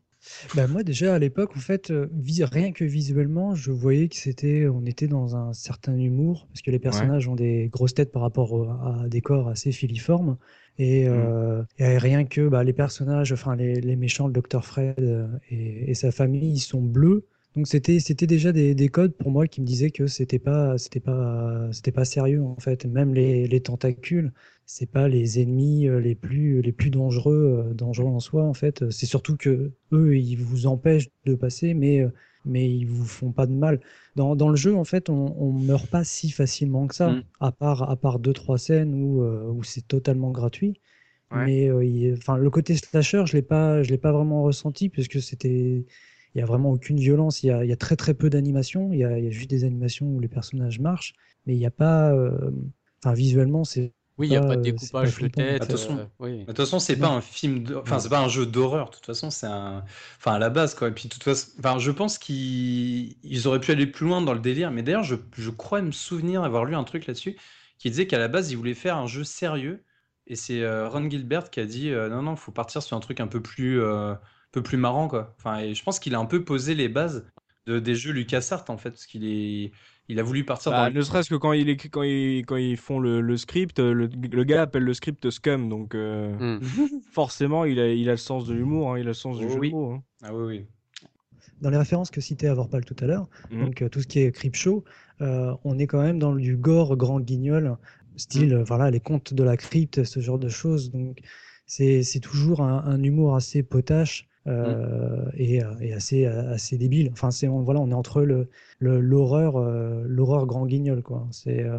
Speaker 4: Bah, moi déjà à l'époque en fait euh, vis- rien que visuellement je voyais que c'était on était dans un certain humour parce que les personnages ont des grosses têtes par rapport à des corps assez filiformes et, euh, et rien que bah, les personnages enfin les, les méchants le docteur Fred euh, et, et sa famille ils sont bleus. Donc c'était c'était déjà des, des codes pour moi qui me disaient que c'était pas c'était pas c'était pas sérieux en fait. Même les, les tentacules c'est pas les ennemis euh, les plus les plus dangereux dangereux en soi en fait. C'est surtout que eux ils vous empêchent de passer mais mais ils vous font pas de mal dans, dans le jeu en fait on, on meurt pas si facilement que ça
Speaker 2: Mm.
Speaker 4: à part à part deux trois scènes où euh, où c'est totalement gratuit
Speaker 1: Ouais.
Speaker 4: mais euh, il- enfin le côté slasher je l'ai pas je l'ai pas vraiment ressenti puisque c'était il y a vraiment aucune violence il y a, il y a très très peu d'animation il y a, il y a juste des animations où les personnages marchent mais il n'y a pas euh, enfin visuellement c'est
Speaker 5: Oui, il n'y a
Speaker 4: pas,
Speaker 5: de
Speaker 4: euh,
Speaker 5: découpage de tête.
Speaker 2: Attention.
Speaker 5: euh, oui.
Speaker 2: De toute façon, c'est pas un film, de- enfin c'est pas un jeu d'horreur. De toute façon, c'est un, enfin à la base quoi. Et puis de toute façon, enfin je pense qu'ils ils auraient pu aller plus loin dans le délire. Mais d'ailleurs, je, je crois me souvenir avoir lu un truc là-dessus qui disait qu'à la base, ils voulaient faire un jeu sérieux. Et c'est euh, Ron Gilbert qui a dit euh, non non, faut partir sur un truc un peu plus, euh, un peu plus marrant quoi. Enfin, et je pense qu'il a un peu posé les bases de, des jeux LucasArts en fait, parce qu'il est, il a voulu partir
Speaker 1: Bah,
Speaker 2: dans.
Speaker 1: Ne serait-ce que quand, il écrit, quand, ils, quand ils font le, le script, le, le gars appelle le script Scum, donc euh,
Speaker 5: Hmm.
Speaker 1: forcément il a, il a le sens de l'humour, hein, il a le sens du jeu
Speaker 2: oui.
Speaker 1: de mots. hein.
Speaker 2: Ah oui oui.
Speaker 4: dans les références que citait Avorpal tout à l'heure,
Speaker 1: Mhm.
Speaker 4: donc euh, tout ce qui est Creepshow, euh, on est quand même dans du gore grand guignol, style euh, voilà les contes de la crypte, ce genre de choses. Donc c'est c'est toujours un, un humour assez potache euh, et, euh, et assez assez débile. Enfin c'est on- voilà on est entre le l'horreur euh, l'horreur grand guignol quoi. C'est euh,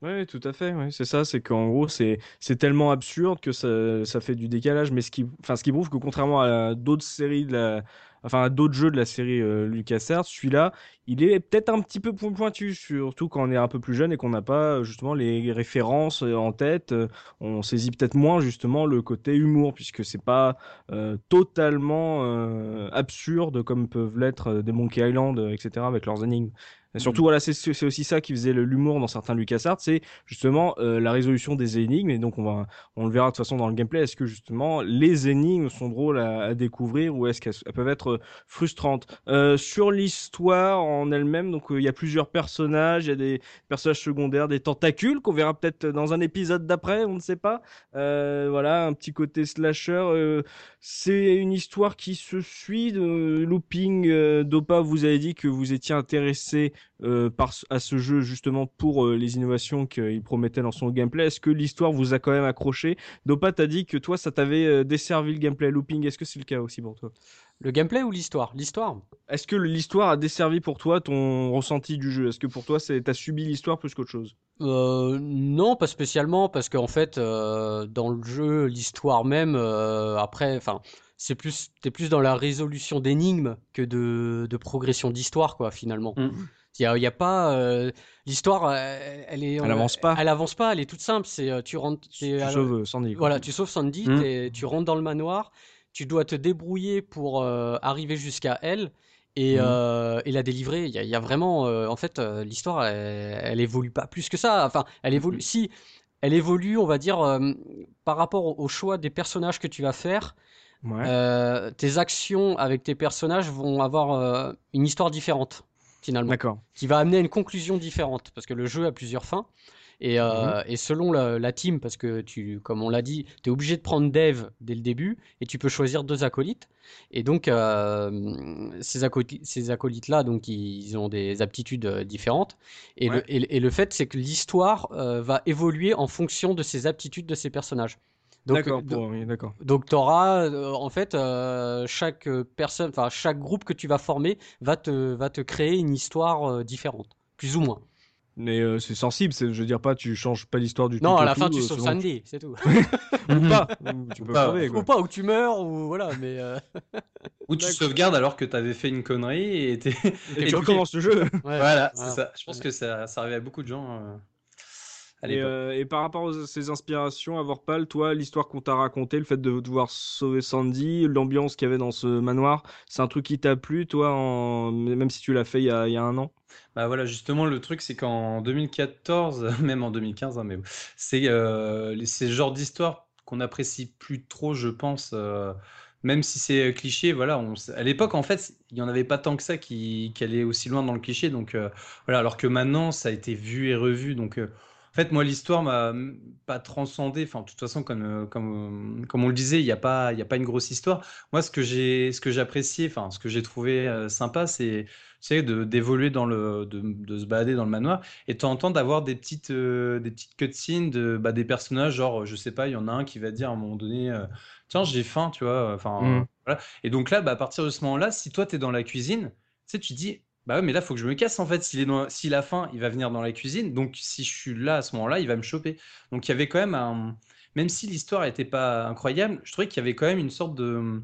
Speaker 1: Ouais, tout à fait, ouais, c'est ça, c'est qu'en gros, c'est c'est tellement absurde que ça, ça fait du décalage, mais ce qui, enfin, ce qui prouve que contrairement à d'autres séries de la, enfin d'autres jeux de la série euh, LucasArts, celui-là, il est peut-être un petit peu point pointu, surtout quand on est un peu plus jeune et qu'on n'a pas justement les références euh, en tête. Euh, on saisit peut-être moins justement le côté humour, puisque c'est pas totalement absurde comme peuvent l'être des Monkey Island, etc., avec leurs énigmes. Et surtout, voilà, c'est aussi ça qui faisait l'humour dans certains LucasArts, c'est justement euh, la résolution des énigmes. Et donc, on, va, on le verra de toute façon dans le gameplay. Est-ce que justement les énigmes sont drôles à, découvrir ou est-ce qu'elles peuvent être frustrantes? Euh, Sur l'histoire en elle-même, donc euh, il y a plusieurs personnages, il y a des personnages secondaires, des tentacules qu'on verra peut-être dans un épisode d'après, on ne sait pas. voilà, un petit côté slasher. c'est une histoire qui se suit de looping. Dopa, vous avez dit que vous étiez intéressé euh, par, à ce jeu justement pour euh, les innovations qu'il promettait dans son gameplay. Est-ce que l'histoire vous a quand même accroché? Dopa t'a dit que toi ça t'avait euh, desservi le gameplay looping. Est-ce que c'est le cas aussi pour toi?
Speaker 5: Le gameplay ou l'histoire? L'histoire.
Speaker 1: Est-ce que l'histoire a desservi pour toi ton ressenti du jeu? Est-ce que pour toi t'as subi l'histoire plus qu'autre chose?
Speaker 5: Non, pas spécialement, parce qu'en fait, dans le jeu, l'histoire même, après, enfin, c'est plus, t'es plus dans la résolution d'énigmes que de, de progression d'histoire, quoi, finalement. Mm. Il y a, pas euh, l'histoire, euh, elle est,
Speaker 1: elle avance pas.
Speaker 5: Elle avance pas, elle est toute simple. C'est euh, tu rentres,
Speaker 1: tu sauves Sandy.
Speaker 5: Voilà, tu sauves Sandy, mmh. tu rentres dans le manoir, tu dois te débrouiller pour arriver jusqu'à elle et, mmh. et la délivrer. Il y, a vraiment, en fait, l'histoire, elle, évolue pas plus que ça. Enfin, elle évolue. Mmh. Si elle évolue, on va dire, par rapport au, choix des personnages que tu vas faire. tes actions avec tes personnages vont avoir une histoire différente finalement.
Speaker 1: D'accord.
Speaker 5: Qui va amener à une conclusion différente, parce que le jeu a plusieurs fins. Et, euh, mhm. et selon la, team, parce que tu, comme on l'a dit, tu es obligé de prendre Dev dès le début, et tu peux choisir deux acolytes. Et donc, euh, ces, acolytes, ces acolytes-là, donc, ils ont des aptitudes euh, différentes. Et, le, et, le fait, c'est que l'histoire va évoluer en fonction de ces aptitudes de ces personnages.
Speaker 1: D'accord, d'accord.
Speaker 5: Donc tu auras euh, en fait euh, chaque personne, enfin chaque groupe que tu vas former va te va te créer une histoire euh, différente, plus ou moins.
Speaker 1: Mais c'est sensible, c'est, je veux dire pas, tu changes pas l'histoire du
Speaker 5: tout. Non, à la fin tu sauves Sandy, c'est tout.
Speaker 1: ou pas, tu peux pas,
Speaker 5: ou pas, ou tu meurs, ou voilà, mais.
Speaker 2: Ou tu sauvegardes alors que tu avais fait une connerie et,
Speaker 1: et, tu recommences le jeu.
Speaker 2: voilà, c'est ça. Je pense que ça, ça arrive à beaucoup de gens.
Speaker 1: Euh, et, par rapport à ces inspirations, à Vorpal, toi, l'histoire qu'on t'a racontée, le fait de devoir sauver Sandy, l'ambiance qu'il y avait dans ce manoir, c'est un truc qui t'a plu, toi, en... même si tu l'as fait il y, a, il y, a, un an?
Speaker 2: Bah voilà, justement, le truc, c'est qu'en 2014, même en 2015, hein, mais c'est euh, ce genre d'histoire qu'on apprécie plus trop, je pense. Euh, même si c'est cliché, voilà, on, à l'époque, en fait, il n'y en avait pas tant que ça qui, qui allait aussi loin dans le cliché. Donc, voilà, alors que maintenant, ça a été vu et revu. Donc, fait, moi, l'histoire m'a pas transcendé. Enfin, de toute façon, comme, euh, comme, comme on le disait, il n'y a, pas, y a pas une grosse histoire. Moi, ce que j'ai apprécié, enfin, ce que j'ai trouvé euh, sympa, c'est d'évoluer dans le de, de, se balader dans le manoir et de temps en temps d'avoir des petites euh, des petites cutscenes de bah, des personnages genre je sais pas il y en a un qui va dire à un moment donné tiens j'ai faim tu vois enfin mmh. voilà et donc là bah, à partir de ce moment là si toi tu es dans la cuisine tu sais tu dis bah mais là, il faut que je me casse en fait. S'il est dans... S'il a faim, il va venir dans la cuisine. Donc, si je suis là à ce moment-là, il va me choper. Donc, il y avait quand même un. Même si l'histoire n'était pas incroyable, je trouvais qu'il y avait quand même une sorte de.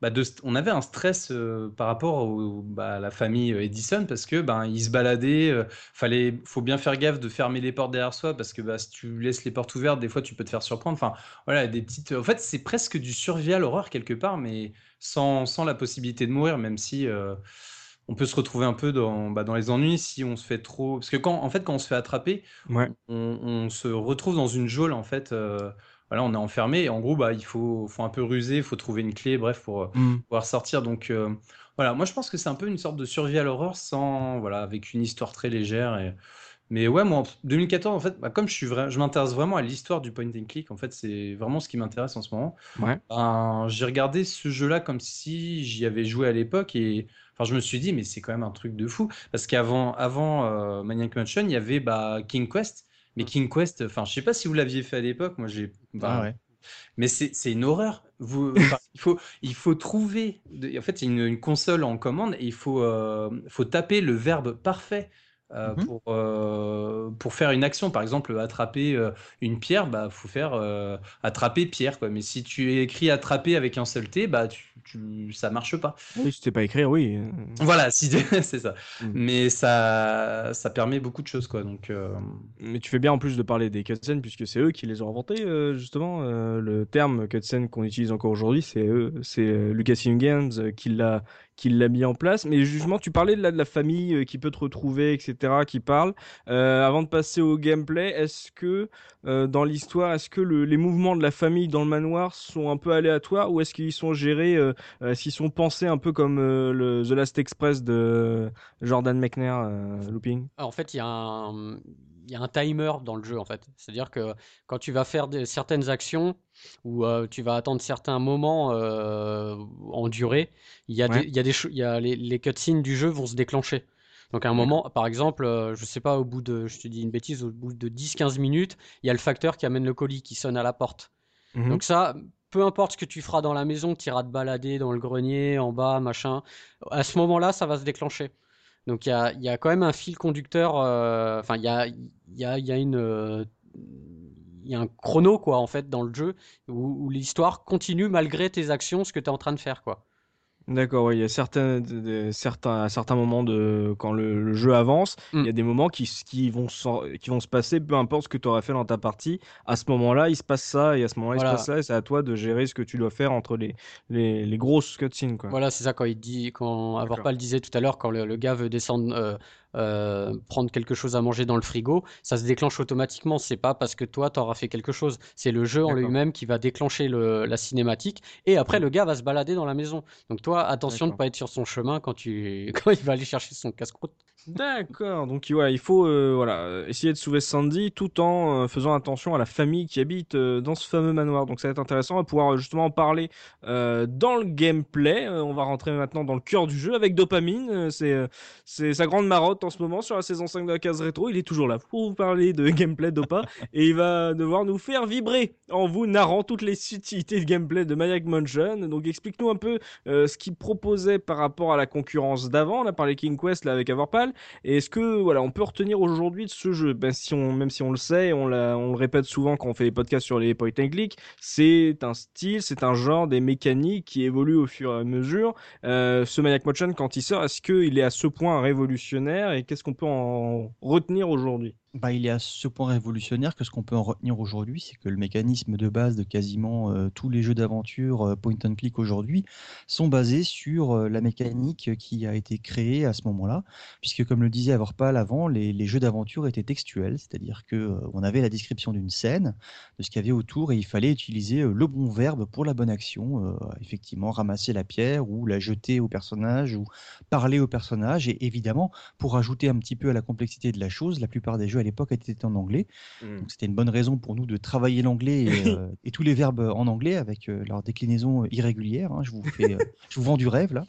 Speaker 2: Bah. On avait un stress euh, par rapport bah, à la famille euh, Edison parce que ben il se baladait. Euh, fallait, faut bien faire gaffe de fermer les portes derrière soi parce que bah, si tu laisses les portes ouvertes, des fois tu peux te faire surprendre. Enfin, voilà, des petites. En fait, c'est presque du survival horreur quelque part, mais sans, sans la possibilité de mourir, même si on peut se retrouver un peu dans, bah, dans les ennuis si on se fait trop. Parce que quand, en fait, quand on se fait attraper, on, se retrouve dans une geôle, en fait. Euh, voilà, on est enfermé et en gros, bah, il faut, faut un peu ruser, il faut trouver une clé, bref, pour euh, mmh. pouvoir sortir. Donc, euh, voilà, moi, je pense que c'est un peu une sorte de survie à l'horreur sans, voilà, avec une histoire très légère. Et... Mais ouais, moi, en 2014, en fait, bah, comme je suis vrai, je m'intéresse vraiment à l'histoire du point and click. En fait, c'est vraiment ce qui m'intéresse en ce moment. Ben, j'ai regardé ce jeu-là comme si j'y avais joué à l'époque et Enfin, je me suis dit, mais c'est quand même un truc de fou. Parce qu'avant avant, euh, Maniac Mansion, il y avait bah, King Quest. Mais King Quest, enfin, je sais pas si vous l'aviez fait à l'époque. Moi, j'ai. Bah, ah ouais. Mais c'est une horreur. Vous, il, faut, il faut trouver. En fait, c'est une, une, console en commande et il faut, euh, faut taper le verbe parfait Euh,
Speaker 3: Mhm.
Speaker 2: pour, euh, pour faire une action. Par exemple, attraper euh, une pierre, bah faut faire attraper pierre, quoi. Mais si tu écris attraper avec un seul T, bah tu, tu- ça marche pas.
Speaker 1: Oui, si tu sais pas écrire, oui.
Speaker 2: Voilà, si c'est ça.
Speaker 1: Mhm.
Speaker 2: Mais ça, ça permet beaucoup de choses, quoi. Donc,
Speaker 1: Mais tu fais bien en plus de parler des cutscenes, puisque c'est eux qui les ont inventés, justement. Le terme cutscene qu'on utilise encore aujourd'hui, c'est eux, c'est Lucasfilm Games qui l'a qui l'a mis en place. Mais justement, tu parlais de la, de la famille euh, qui peut te retrouver, etc., qui parle. Euh, avant de passer au gameplay, est-ce que euh, dans l'histoire, est-ce que le- les mouvements de la famille dans le manoir sont un peu aléatoires ou est-ce qu'ils sont gérés, euh, est-ce qu'ils sont pensés un peu comme The Last Express de Jordan Mechner, Looping?
Speaker 5: En fait, il y a un, y a un timer dans le jeu, en fait. C'est-à-dire que quand tu vas faire des- certaines actions ou euh, tu vas attendre certains moments euh, en durée, il y a
Speaker 1: Ouais.
Speaker 5: des, il y a des cho- il y a les, les cutscenes du jeu vont se déclencher. Donc à un moment, par exemple, euh, je sais pas, au bout de, je te dis une bêtise, au bout de 10-15 minutes, il y a le facteur qui amène le colis qui sonne à la porte.
Speaker 1: Mhm.
Speaker 5: Donc ça, peu importe ce que tu feras dans la maison, tu iras te balader dans le grenier, en bas, machin, à ce moment-là, ça va se déclencher. Donc il y a, quand même un fil conducteur, enfin il y a, un chrono quoi en fait dans le jeu où, où l'histoire continue malgré tes actions, ce que tu es en train de faire quoi.
Speaker 1: D'accord, ouais, il y a certains, certains, à certains moments de quand le, le jeu avance, il y a
Speaker 5: Mm.
Speaker 1: des moments qui, s- qui vont, s'en- qui vont se passer, peu importe ce que tu auras fait dans ta partie. À ce moment-là, il se passe ça, et à ce moment-là, il se passe ça, et c'est à toi de gérer ce que tu dois faire entre les, les, les grosses cutscenes, quoi.
Speaker 5: Voilà, c'est ça quand il dit, quand
Speaker 1: D'accord.
Speaker 5: Avorpal disait tout à l'heure, quand le, le gars veut descendre, euh, euh, prendre quelque chose à manger dans le frigo, ça se déclenche automatiquement. C'est pas parce que toi t'auras fait quelque chose, c'est le jeu en lui-même qui va déclencher le- la cinématique. Et après, le gars va se balader dans la maison. Donc toi, attention de
Speaker 1: D'accord.
Speaker 5: pas être sur son chemin quand tu, quand il va aller chercher son casse-croûte.
Speaker 1: D'accord, donc voilà, il faut euh, voilà, euh, essayer de sauver Sandy tout en euh, faisant attention à la famille qui habite dans ce fameux manoir. Donc ça va être intéressant, on va pouvoir justement en parler dans le gameplay. On va rentrer maintenant dans le cœur du jeu avec Dopamine. C'est c'est sa grande marotte en ce moment sur la saison 5 de la case rétro. Il est toujours là pour vous parler de gameplay Dopa et il va devoir nous faire vibrer en vous narrant toutes les subtilités de gameplay de Maniac Mansion. Donc explique-nous un peu ce qu'il proposait par rapport à la concurrence d'avant. On a parlé King Quest là avec Avorpal. Et est-ce que voilà, on peut retenir aujourd'hui de ce jeu, ben, même si on le sait, on, le répète souvent quand on fait les podcasts sur les point and click, c'est un style, c'est un genre, des mécaniques qui évoluent au fur et à mesure. Euh, ce Maniac Motion, quand il sort, est-ce qu'il est à ce point révolutionnaire? Et qu'est-ce qu'on peut en retenir aujourd'hui?
Speaker 3: Bah, il est à ce point révolutionnaire que ce qu'on peut en retenir aujourd'hui, c'est que le mécanisme de base de quasiment euh, tous les jeux d'aventure euh, point and click aujourd'hui sont basés sur euh, la mécanique qui a été créée à ce moment-là, puisque comme le disait Avorpal avant, les, jeux d'aventure étaient textuels, c'est-à-dire que on avait la description d'une scène, de ce qu'il y avait autour, et il fallait utiliser le bon verbe pour la bonne action, effectivement ramasser la pierre ou la jeter au personnage ou parler au personnage, et évidemment pour ajouter un petit peu à la complexité de la chose, la plupart des jeux l'époque étaient en anglais. Donc c'était une bonne raison pour nous de travailler l'anglais et, euh, et tous les verbes en anglais avec euh, leur déclinaison irrégulière. hein. Je vous fais, euh, je vous vends du rêve là.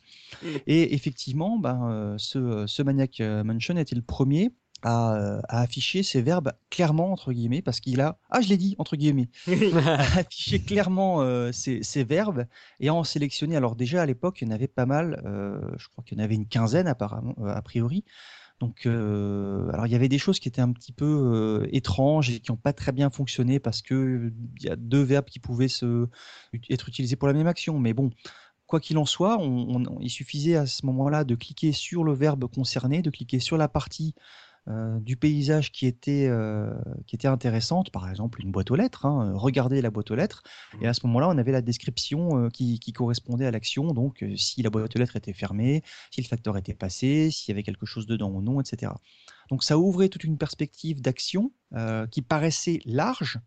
Speaker 3: Et effectivement, ben, euh, ce, ce Maniac euh, Mansion était le premier à, euh, à afficher ces verbes clairement entre guillemets parce qu'il a, ah je l'ai dit entre guillemets, à afficher clairement euh, ces, ces verbes et à en sélectionner. Alors déjà à l'époque, il y en avait pas mal. euh, je crois qu'il y en avait une quinzaine apparemment, euh, a priori. Donc, euh, alors il y avait des choses qui étaient un petit peu euh, étranges et qui n'ont pas très bien fonctionné parce que il y a deux verbes qui pouvaient se, être utilisés pour la même action. Mais bon, quoi qu'il en soit, il suffisait à ce moment-là de cliquer sur le verbe concerné, de cliquer sur la partie euh, du paysage qui était, euh, qui était intéressante, par exemple une boîte aux lettres, hein, euh, regarder la boîte aux lettres, et à ce moment-là, on avait la description euh, qui, qui correspondait à l'action, donc si la boîte aux lettres était fermée, si le facteur était passé, s'il y avait quelque chose dedans ou non, etc. Donc ça ouvrait toute une perspective d'action qui paraissait large,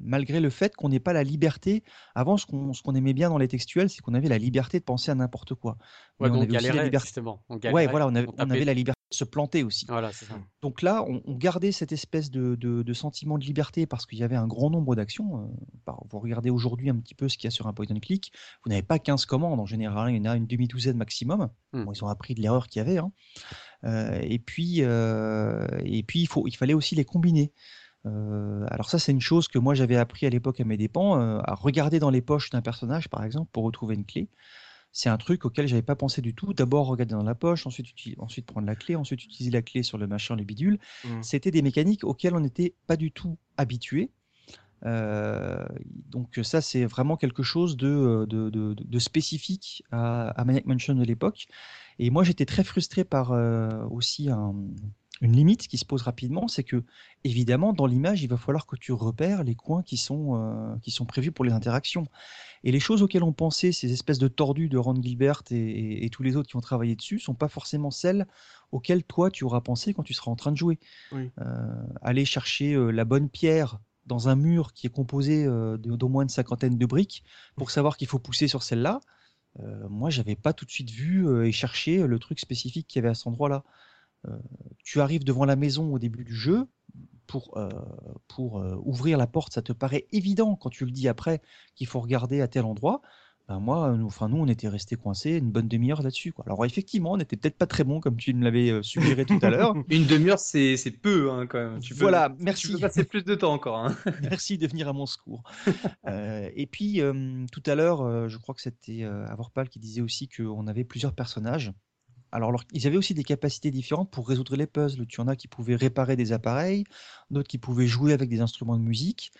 Speaker 3: malgré le fait qu'on n'ait pas la liberté. Avant, ce qu'on aimait bien dans les textuels, c'est qu'on avait la liberté de penser à n'importe quoi.
Speaker 5: Ouais,
Speaker 3: on
Speaker 5: on
Speaker 3: avait aussi la liberté.
Speaker 5: justement. On
Speaker 3: Ouais, voilà, on avait,
Speaker 5: on
Speaker 3: on
Speaker 5: tapait-
Speaker 3: avait la liberté se planter aussi.
Speaker 5: Voilà, c'est ça.
Speaker 3: Donc là, on, on gardait cette espèce de, de- de sentiment de liberté parce qu'il y avait un grand nombre d'actions. euh, vous regardez aujourd'hui un petit peu ce qu'il y a sur un point and click. Vous n'avez pas 15 commandes. En général, il y en a une demi-douzaine maximum.
Speaker 5: Hmm.
Speaker 3: Bon, ils ont appris de l'erreur qu'il y avait. hein. Euh, et puis, euh, et puis il, faut, il fallait aussi les combiner. Euh, alors ça, c'est une chose que moi j'avais appris à l'époque à mes dépens, euh, à regarder dans les poches d'un personnage, par exemple, pour retrouver une clé. C'est un truc auquel j'avais pas pensé du tout. D'abord regarder dans la poche, ensuite, ensuite prendre la clé, ensuite utiliser la clé sur le machin, le bidule. Mmh. C'était des mécaniques auxquelles on n'était pas du tout habitué. Euh, donc ça, c'est vraiment quelque chose de, de, spécifique à, à, Maniac Mansion de l'époque. Et moi, j'étais très frustré par euh, aussi une limite qui se pose rapidement, c'est que évidemment, dans l'image, il va falloir que tu repères les coins qui sont, euh, qui sont prévus pour les interactions. Et les choses auxquelles on pensait, ces espèces de tordus de Ron Gilbert et, tous les autres qui ont travaillé dessus, sont pas forcément celles auxquelles toi tu auras pensé quand tu seras en train de jouer. aller chercher la bonne pierre dans un mur qui est composé euh, d'au moins une cinquantaine de briques pour savoir qu'il faut pousser sur celle-là. Euh, moi, j'avais pas tout de suite vu euh, et cherché le truc spécifique qu'il y avait à cet endroit-là. Tu arrives devant la maison au début du jeu, pour, pour ouvrir la porte, ça te paraît évident quand tu le dis après qu'il faut regarder à tel endroit. Ben, moi, nous, enfin, nous, on était restés coincés une bonne demi-heure là-dessus. Alors, effectivement, on n'était peut-être pas très bon, comme tu me l'avais euh, suggéré tout à l'heure.
Speaker 2: Une demi-heure, c'est peu, hein, quand même.
Speaker 3: Tu voilà, merci.
Speaker 2: Tu peux passer plus de temps encore. Hein.
Speaker 3: merci de venir à mon secours. Euh, et puis, euh, tout à l'heure, je crois que c'était Avorpal qui disait aussi qu'on avait plusieurs personnages. Alors, ils avaient aussi des capacités différentes pour résoudre les puzzles. Tu en as qui pouvaient réparer des appareils, d'autres qui pouvaient jouer avec des instruments de musique.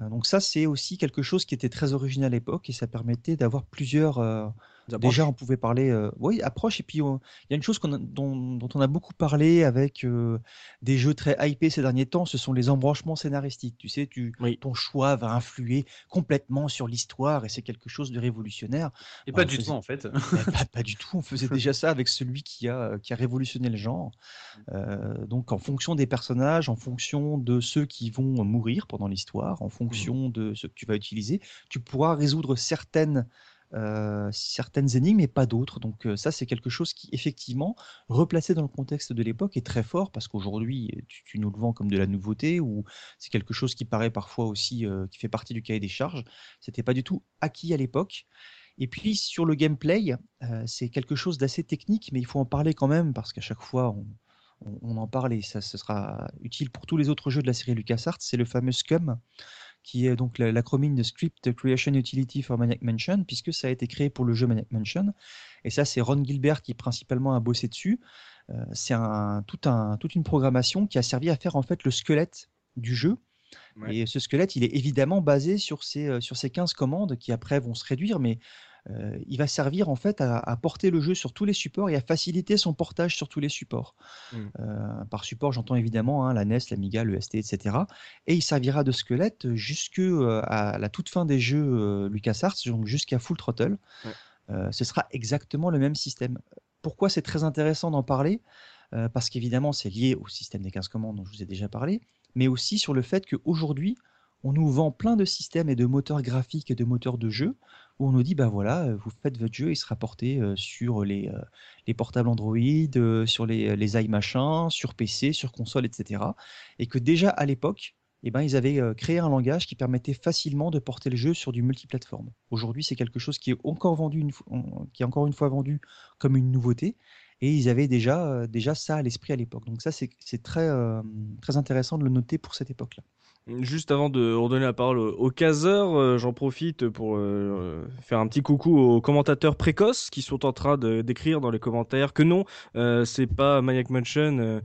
Speaker 3: Euh, donc ça, c'est aussi quelque chose qui était très original à l'époque et ça permettait d'avoir plusieurs, euh, Déjà, on pouvait parler, euh, oui, approche. Et puis, il y a une chose dont, on a beaucoup parlé avec euh, des jeux très hypés ces derniers temps, ce sont les embranchements scénaristiques. Tu sais, tu, ton choix va influer complètement sur l'histoire et c'est quelque chose de révolutionnaire.
Speaker 2: Et pas du tout, en fait.
Speaker 3: pas, du tout. On faisait déjà ça avec celui qui a, qui a révolutionné le genre. Euh, donc, en fonction des personnages, en fonction de ceux qui vont mourir pendant l'histoire, en mmh. fonction de ce que tu vas utiliser, tu pourras résoudre certaines euh, certaines énigmes et pas d'autres. Donc euh, ça, c'est quelque chose qui, effectivement, replacé dans le contexte de l'époque, est très fort parce qu'aujourd'hui, tu, nous le vends comme de la nouveauté ou c'est quelque chose qui paraît parfois aussi, euh, qui fait partie du cahier des charges. C'était pas du tout acquis à l'époque. Et puis sur le gameplay, c'est quelque chose d'assez technique, mais il faut en parler quand même parce qu'à chaque fois, on, en parle et ça ce sera utile pour tous les autres jeux de la série LucasArts. C'est le fameux SCUM qui est donc l'acronyme de Script Creation Utility for Maniac Mansion, puisque ça a été créé pour le jeu Maniac Mansion. Et ça, c'est Ron Gilbert qui principalement a bossé dessus. Euh, c'est un, tout un, toute une programmation qui a servi à faire en fait le squelette du jeu. Et ce squelette, il est évidemment basé sur ces, euh, sur ces 15 commandes qui après vont se réduire, mais euh, il va servir en fait à, porter le jeu sur tous les supports et à faciliter son portage sur tous les supports. Mmh. Euh, par support, j'entends évidemment hein, la NES, l'Amiga, le ST, etc. Et il servira de squelette jusqu'à euh, la toute fin des jeux LucasArts, donc jusqu'à Full Throttle. ce sera exactement le même système. Pourquoi c'est très intéressant d'en parler? Parce qu'évidemment, c'est lié au système des 15 commandes dont je vous ai déjà parlé, mais aussi sur le fait qu'aujourd'hui, on nous vend plein de systèmes et de moteurs graphiques et de moteurs de jeu où on nous dit bah voilà, vous faites votre jeu, il sera porté sur les, les portables Android, sur les, les iMachins, sur PC, sur console, etc. Et que déjà à l'époque, eh ben, ils avaient créé un langage qui permettait facilement de porter le jeu sur du multiplateforme. Aujourd'hui, c'est quelque chose qui est encore vendu, une, qui est encore une fois vendu comme une nouveauté, et ils avaient déjà, déjà ça à l'esprit à l'époque. Donc ça, c'est très, très intéressant de le noter pour cette époque-là.
Speaker 1: Juste avant de redonner la parole aux caseurs, euh, j'en profite pour euh, faire un petit coucou aux commentateurs précoces qui sont en train d'écrire dans les commentaires que non, euh, c'est pas Maniac Mansion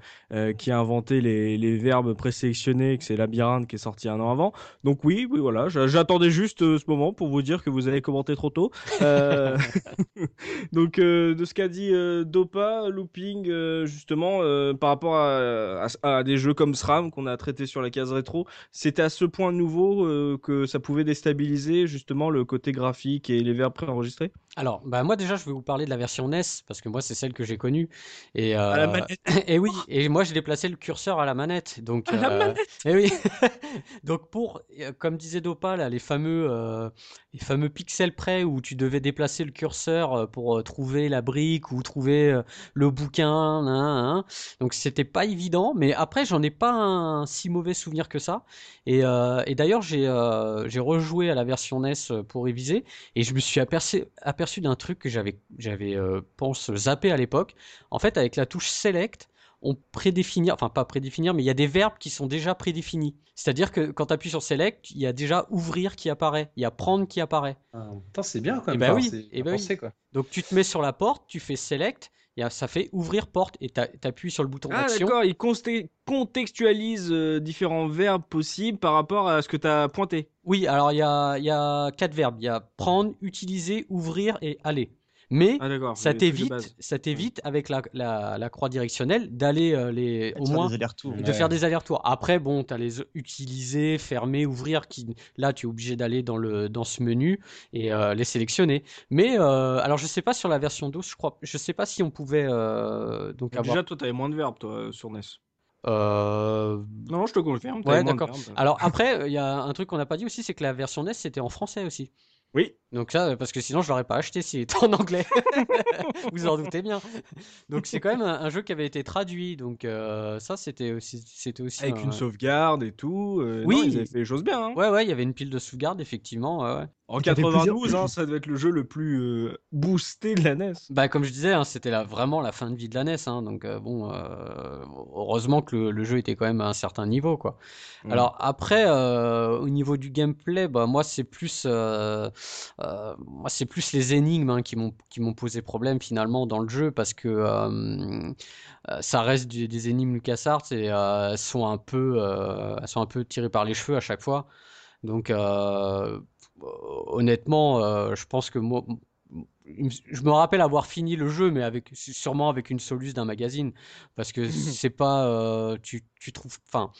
Speaker 1: qui a inventé les, les verbes présélectionnés, que c'est Labyrinthe qui est sorti un an avant. Donc oui, oui voilà, j'attendais juste ce moment pour vous dire que vous avez commenté trop tôt. Donc de ce qu'a dit Dopa, Looping, justement, par rapport à, à, à, des jeux comme SRAM qu'on a traité sur la case rétro, c'était à ce point nouveau euh, que ça pouvait déstabiliser justement le côté graphique et les verbes préenregistrés?
Speaker 5: Alors, bah moi déjà, je vais vous parler de la version NES parce que moi c'est celle que j'ai connue. Et, à la euh, manette. et oui, et moi j'ai déplacé le curseur à la manette. Donc,
Speaker 1: à la euh, manette.
Speaker 5: Et oui. donc pour, comme disait Dopa, là, les fameux, les fameux pixels près où tu devais déplacer le curseur pour trouver la brique ou trouver le bouquin. Hein, hein. Donc c'était pas évident, mais après j'en ai pas un si mauvais souvenir que ça. Euh, et, d'ailleurs, euh, j'ai rejoué à la version NES pour réviser et je me suis aperçu, aperçu d'un truc que j'avais, j'avais euh, pense, zappé à l'époque. En fait, avec la touche Select, on prédéfinir, enfin pas prédéfinir, mais il y a des verbes qui sont déjà prédéfinis. C'est-à-dire que quand tu appuies sur Select, il y a déjà ouvrir qui apparaît, il y a prendre qui apparaît.
Speaker 2: Ah, c'est bien quand
Speaker 5: même.
Speaker 2: Et
Speaker 5: bah oui, et bah oui. Quoi. Donc tu te mets sur la porte, tu fais Select, et ça fait ouvrir porte et tu appuies sur le bouton ah, d'action.
Speaker 1: D'accord, il contextualise euh, différents verbes possibles par rapport à ce que tu as pointé.
Speaker 5: Oui, alors il y a, y a quatre verbes. Il y a prendre, utiliser, ouvrir et aller. Mais ah, ça t'évite, ça t'évite avec la, la, croix directionnelle d'aller euh, les au moins de faire des allers-retours. Après, bon, tu as les utiliser, fermer, ouvrir. Qui là, tu es obligé d'aller dans le dans ce menu et euh, les sélectionner. Mais euh, alors, je sais pas sur la version 12, je crois, je sais pas si on pouvait donc avoir.
Speaker 1: Déjà, toi, avais moins de verbes, toi, sur NES.
Speaker 5: Euh...
Speaker 1: Non, je te confirme.
Speaker 5: Ouais, d'accord. Alors après, il y a un truc qu'on n'a pas dit aussi, c'est que la version NES c'était en français aussi.
Speaker 1: Oui.
Speaker 5: Donc ça, parce que sinon je l'aurais pas acheté s'il était en anglais. Vous en doutez bien. Donc c'est quand même un, jeu qui avait été traduit. Donc euh, ça, c'était aussi, c'était aussi
Speaker 1: avec une sauvegarde et tout. Euh, oui, ils avaient fait les choses bien. Hein.
Speaker 5: Ouais, ouais, il y avait une pile de sauvegarde effectivement. Ouais,
Speaker 1: En 92, hein, ça devait être le jeu le plus euh, boosté de la NES.
Speaker 5: Bah comme je disais, hein, c'était vraiment la fin de vie de la NES. Hein. donc bon, heureusement que le, jeu était quand même à un certain niveau, quoi. Mm. Alors après, au niveau du gameplay, bah moi c'est plus euh, moi, c'est plus les énigmes hein, qui m'ont posé problème finalement dans le jeu parce que euh, euh, ça reste des, énigmes LucasArts et elles sont un peu elles sont un peu tirées par les cheveux à chaque fois. Donc honnêtement, je pense que moi je me rappelle avoir fini le jeu, mais avec sûrement avec une soluce d'un magazine, parce que c'est pas, tu, tu trouves, enfin,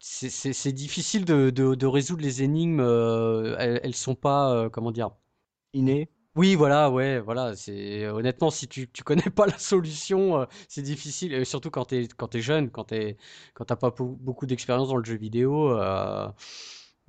Speaker 5: c'est difficile de, résoudre les énigmes. Euh, elles, elles, sont pas, euh, comment dire,
Speaker 1: innées.
Speaker 5: Oui, voilà, ouais, voilà. C'est honnêtement, si tu tu connais pas la solution, euh, c'est difficile. Surtout quand t'es quand jeune, quand t'es quand t'as pas beaucoup d'expérience dans le jeu vidéo.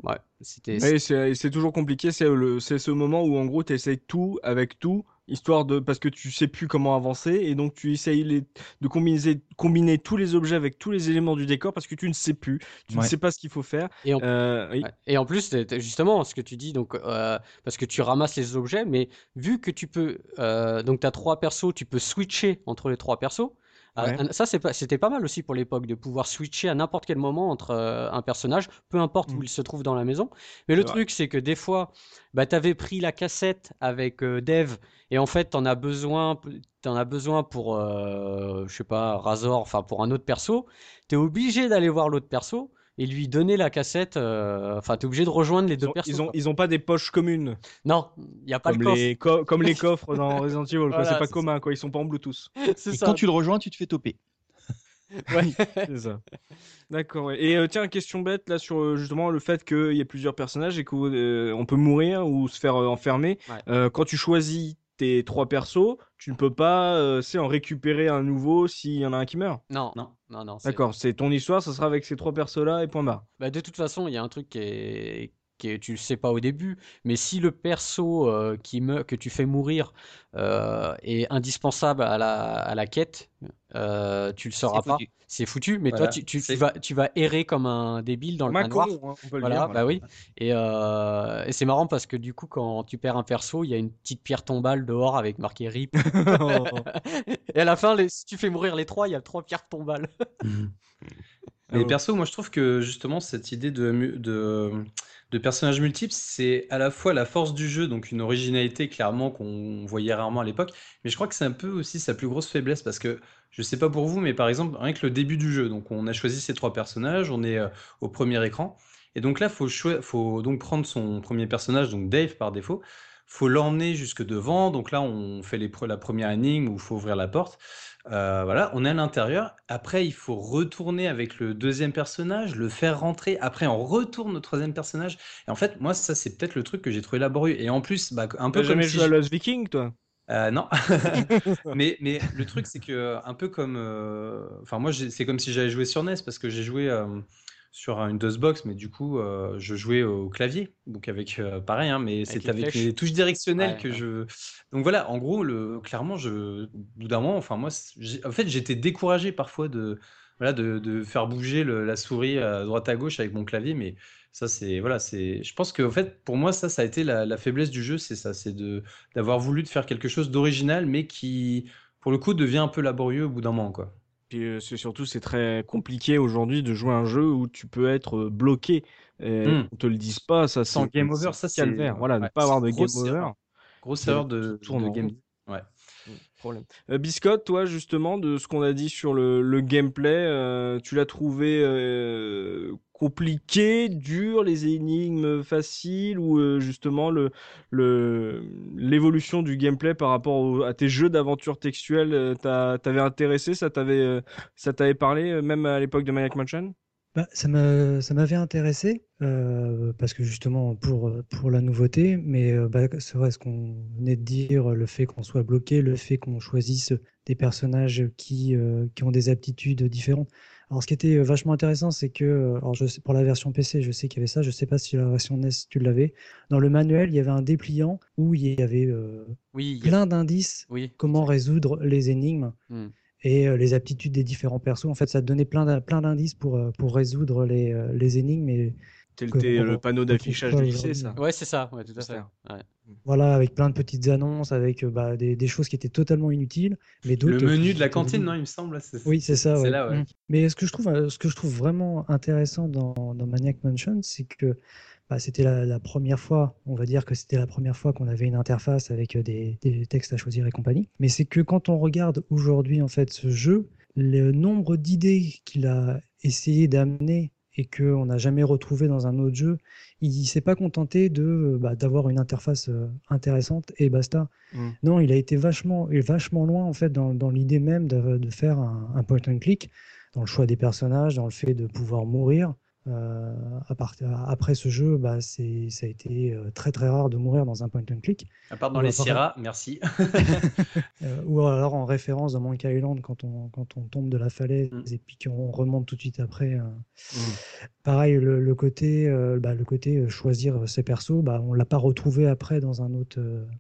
Speaker 5: ouais, c'était.
Speaker 1: c'est toujours compliqué. C'est le c'est ce moment où en gros tu essayes tout avec tout histoire de parce que tu sais plus comment avancer et donc tu essayes les, de combiner, combiner tous les objets avec tous les éléments du décor parce que tu ne sais plus, tu ne sais pas ce qu'il faut faire.
Speaker 5: Et en, euh, et en plus, justement, ce que tu dis, donc euh, parce que tu ramasses les objets, mais vu que tu peux, euh, donc tu as trois persos, tu peux switcher entre les trois persos. Ah, ça, c'était pas, mal aussi pour l'époque de pouvoir switcher à n'importe quel moment entre euh, un personnage, peu importe où mm. il se trouve dans la maison. Mais le truc, c'est que des fois, bah, tu avais pris la cassette avec euh, Dev et en fait, t'en as besoin, as besoin pour, euh, je sais pas, Razor, enfin pour un autre perso. Tu es obligé d'aller voir l'autre perso et lui donner la cassette. Euh, enfin, tu es obligé de rejoindre les deux personnes.
Speaker 1: Ils ont, ils ont pas des poches communes.
Speaker 5: Non, il n'y a pas
Speaker 1: comme
Speaker 5: de
Speaker 1: les Comme les coffres dans Resident Evil, c'est pas commun, quoi. Ils sont pas en Bluetooth.
Speaker 3: Et quand tu le rejoins, tu te fais toper.
Speaker 1: ouais, c'est ça. D'accord. Et euh, tiens, question bête là sur euh, justement le fait qu'il y ait plusieurs personnages et qu'on peut mourir ou se faire enfermer. quand tu choisis tes trois persos, tu ne peux pas euh, en récupérer un nouveau s'il y en a un qui meurt.
Speaker 5: Non, non, non, non.
Speaker 1: D'accord, c'est ton histoire, ça sera avec ces trois persos-là et point barre.
Speaker 5: Bah, de toute façon, il y a un truc qui est, qui tu le sais pas au début, mais si le perso euh, qui me, que tu fais mourir euh, est indispensable à la, à la quête, euh, tu le sauras pas. C'est foutu, mais toi tu, tu, vas, tu vas errer comme un débile dans le
Speaker 1: Macron,
Speaker 5: noir. Hein, voilà, bah oui. Et, et c'est marrant parce que du coup, quand tu perds un perso, il y a une petite pierre tombale dehors avec marqué RIP. et à la fin, les, si tu fais mourir les trois, il y a trois pierres tombales.
Speaker 2: Mais perso, moi je trouve que justement cette idée de, de de personnages multiples, c'est à la fois la force du jeu, donc une originalité clairement qu'on voyait rarement à l'époque, mais je crois que c'est un peu aussi sa plus grosse faiblesse parce que je sais pas pour vous, mais par exemple, rien que le début du jeu, donc on a choisi ces trois personnages, on est euh, au premier écran, et donc là, faut, faut donc prendre son premier personnage, donc Dave par défaut, faut l'emmener jusque devant, donc là on fait les, la première énigme où il faut ouvrir la porte. Euh, voilà, on est à l'intérieur. Après, il faut retourner avec le deuxième personnage, le faire rentrer. Après, on retourne au troisième personnage. Et en fait, moi, ça, c'est peut-être le truc que j'ai trouvé laborieux. Et en plus, bah, un peu
Speaker 1: comme jamais joué à Lost Viking, toi?
Speaker 2: Euh, non, mais, mais le truc c'est que un peu comme, euh, enfin moi c'est comme si j'avais joué sur NES parce que j'ai joué sur une DOSBox, mais du coup, euh, je jouais au clavier, donc avec euh, pareil, hein, mais c'était avec les touches directionnelles que je. Donc voilà, en gros, le, clairement, je, bout d'un moment, enfin moi, en fait, j'étais découragé parfois de, voilà, de, de faire bouger la souris à droite à gauche avec mon clavier, mais ça, c'est voilà, c'est. Je pense que en fait, pour moi, ça, ça a été la, la faiblesse du jeu, c'est ça, c'est de d'avoir voulu de faire quelque chose d'original, mais qui, pour le coup, devient un peu laborieux au bout d'un moment, quoi.
Speaker 1: Puis euh, c'est surtout, c'est très compliqué aujourd'hui de jouer un jeu où tu peux être euh, bloqué. Et
Speaker 2: Hmm.
Speaker 1: On te le dise pas, ça
Speaker 2: Sans
Speaker 1: c'est-
Speaker 2: game over, ça c'est
Speaker 1: calvaire. Voilà, ne pas avoir de game over.
Speaker 2: Grosse erreur de, de
Speaker 1: en
Speaker 2: game.
Speaker 1: Euh, Biscotte, toi justement, de ce qu'on a dit sur le, gameplay, euh, tu l'as trouvé euh, compliqué, dur, les énigmes faciles ou euh, justement le le l'évolution du gameplay par rapport à tes jeux d'aventure textuelle, t'a- t'avait intéressé, ça t'avait ça t'avait parlé même à l'époque de Maniac Mansion?
Speaker 4: Bah, ça m'a- ça m'avait intéressé euh, parce que justement pour, pour la nouveauté, mais euh, bah, c'est vrai ce qu'on venait de dire, le fait qu'on soit bloqué, le fait qu'on choisisse des personnages qui, euh, qui ont des aptitudes différentes. Alors ce qui était vachement intéressant, c'est que alors je sais, pour la version PC, je sais qu'il y avait ça, je sais pas si la version NES tu l'avais. Dans le manuel, il y avait un dépliant où il y avait euh,
Speaker 5: Oui, a-
Speaker 4: plein d'indices
Speaker 5: oui.
Speaker 4: comment résoudre les énigmes
Speaker 5: Hmm.
Speaker 4: Et euh, les aptitudes des différents persos. En fait, ça donnait plein d'in- plein d'indices pour, euh, pour résoudre les, euh, les énigmes. Et
Speaker 1: Tel
Speaker 4: Que
Speaker 1: était
Speaker 4: on
Speaker 1: le panneau d'affichage du lycée, ça.
Speaker 5: Ouais, c'est ça, ouais, tout à fait. Ouais.
Speaker 4: voilà, avec plein de petites annonces, avec bah, des, des choses qui étaient totalement inutiles. Mais
Speaker 2: Le menu de la cantine, non, il me semble.
Speaker 4: Oui, c'est ça. Ouais.
Speaker 2: là, ouais.
Speaker 4: Mm. Mais ce que je trouve, ce que je trouve vraiment intéressant dans, dans Maniac Mansion, c'est que bah, c'était la, la première fois, on va dire que c'était la première fois qu'on avait une interface avec euh, des, des textes à choisir et compagnie. Mais c'est que quand on regarde aujourd'hui en fait ce jeu, le nombre d'idées qu'il a essayé d'amener et qu'on n'a jamais retrouvé dans un autre jeu, il s'est pas contenté de bah, d'avoir une interface euh, intéressante et basta.
Speaker 1: Mm.
Speaker 4: Non, il a été vachement, et vachement loin en fait dans, dans l'idée même de, de faire un, un point and click, dans le choix des personnages, dans le fait de pouvoir mourir. Euh, à part- après ce jeu, bah, ça a été euh, très très rare de mourir dans un point and click.
Speaker 2: À part dans les
Speaker 4: pas-
Speaker 2: Sierra, merci.
Speaker 4: Euh, ou alors en référence dans Monkey Island quand on, quand on tombe de la falaise
Speaker 2: Mm.
Speaker 4: et puis qu'on remonte tout de suite après.
Speaker 1: Mm.
Speaker 4: Pareil, le, le côté, bah, le côté euh, choisir ses persos, bah, on l'a pas retrouvé après dans un autre,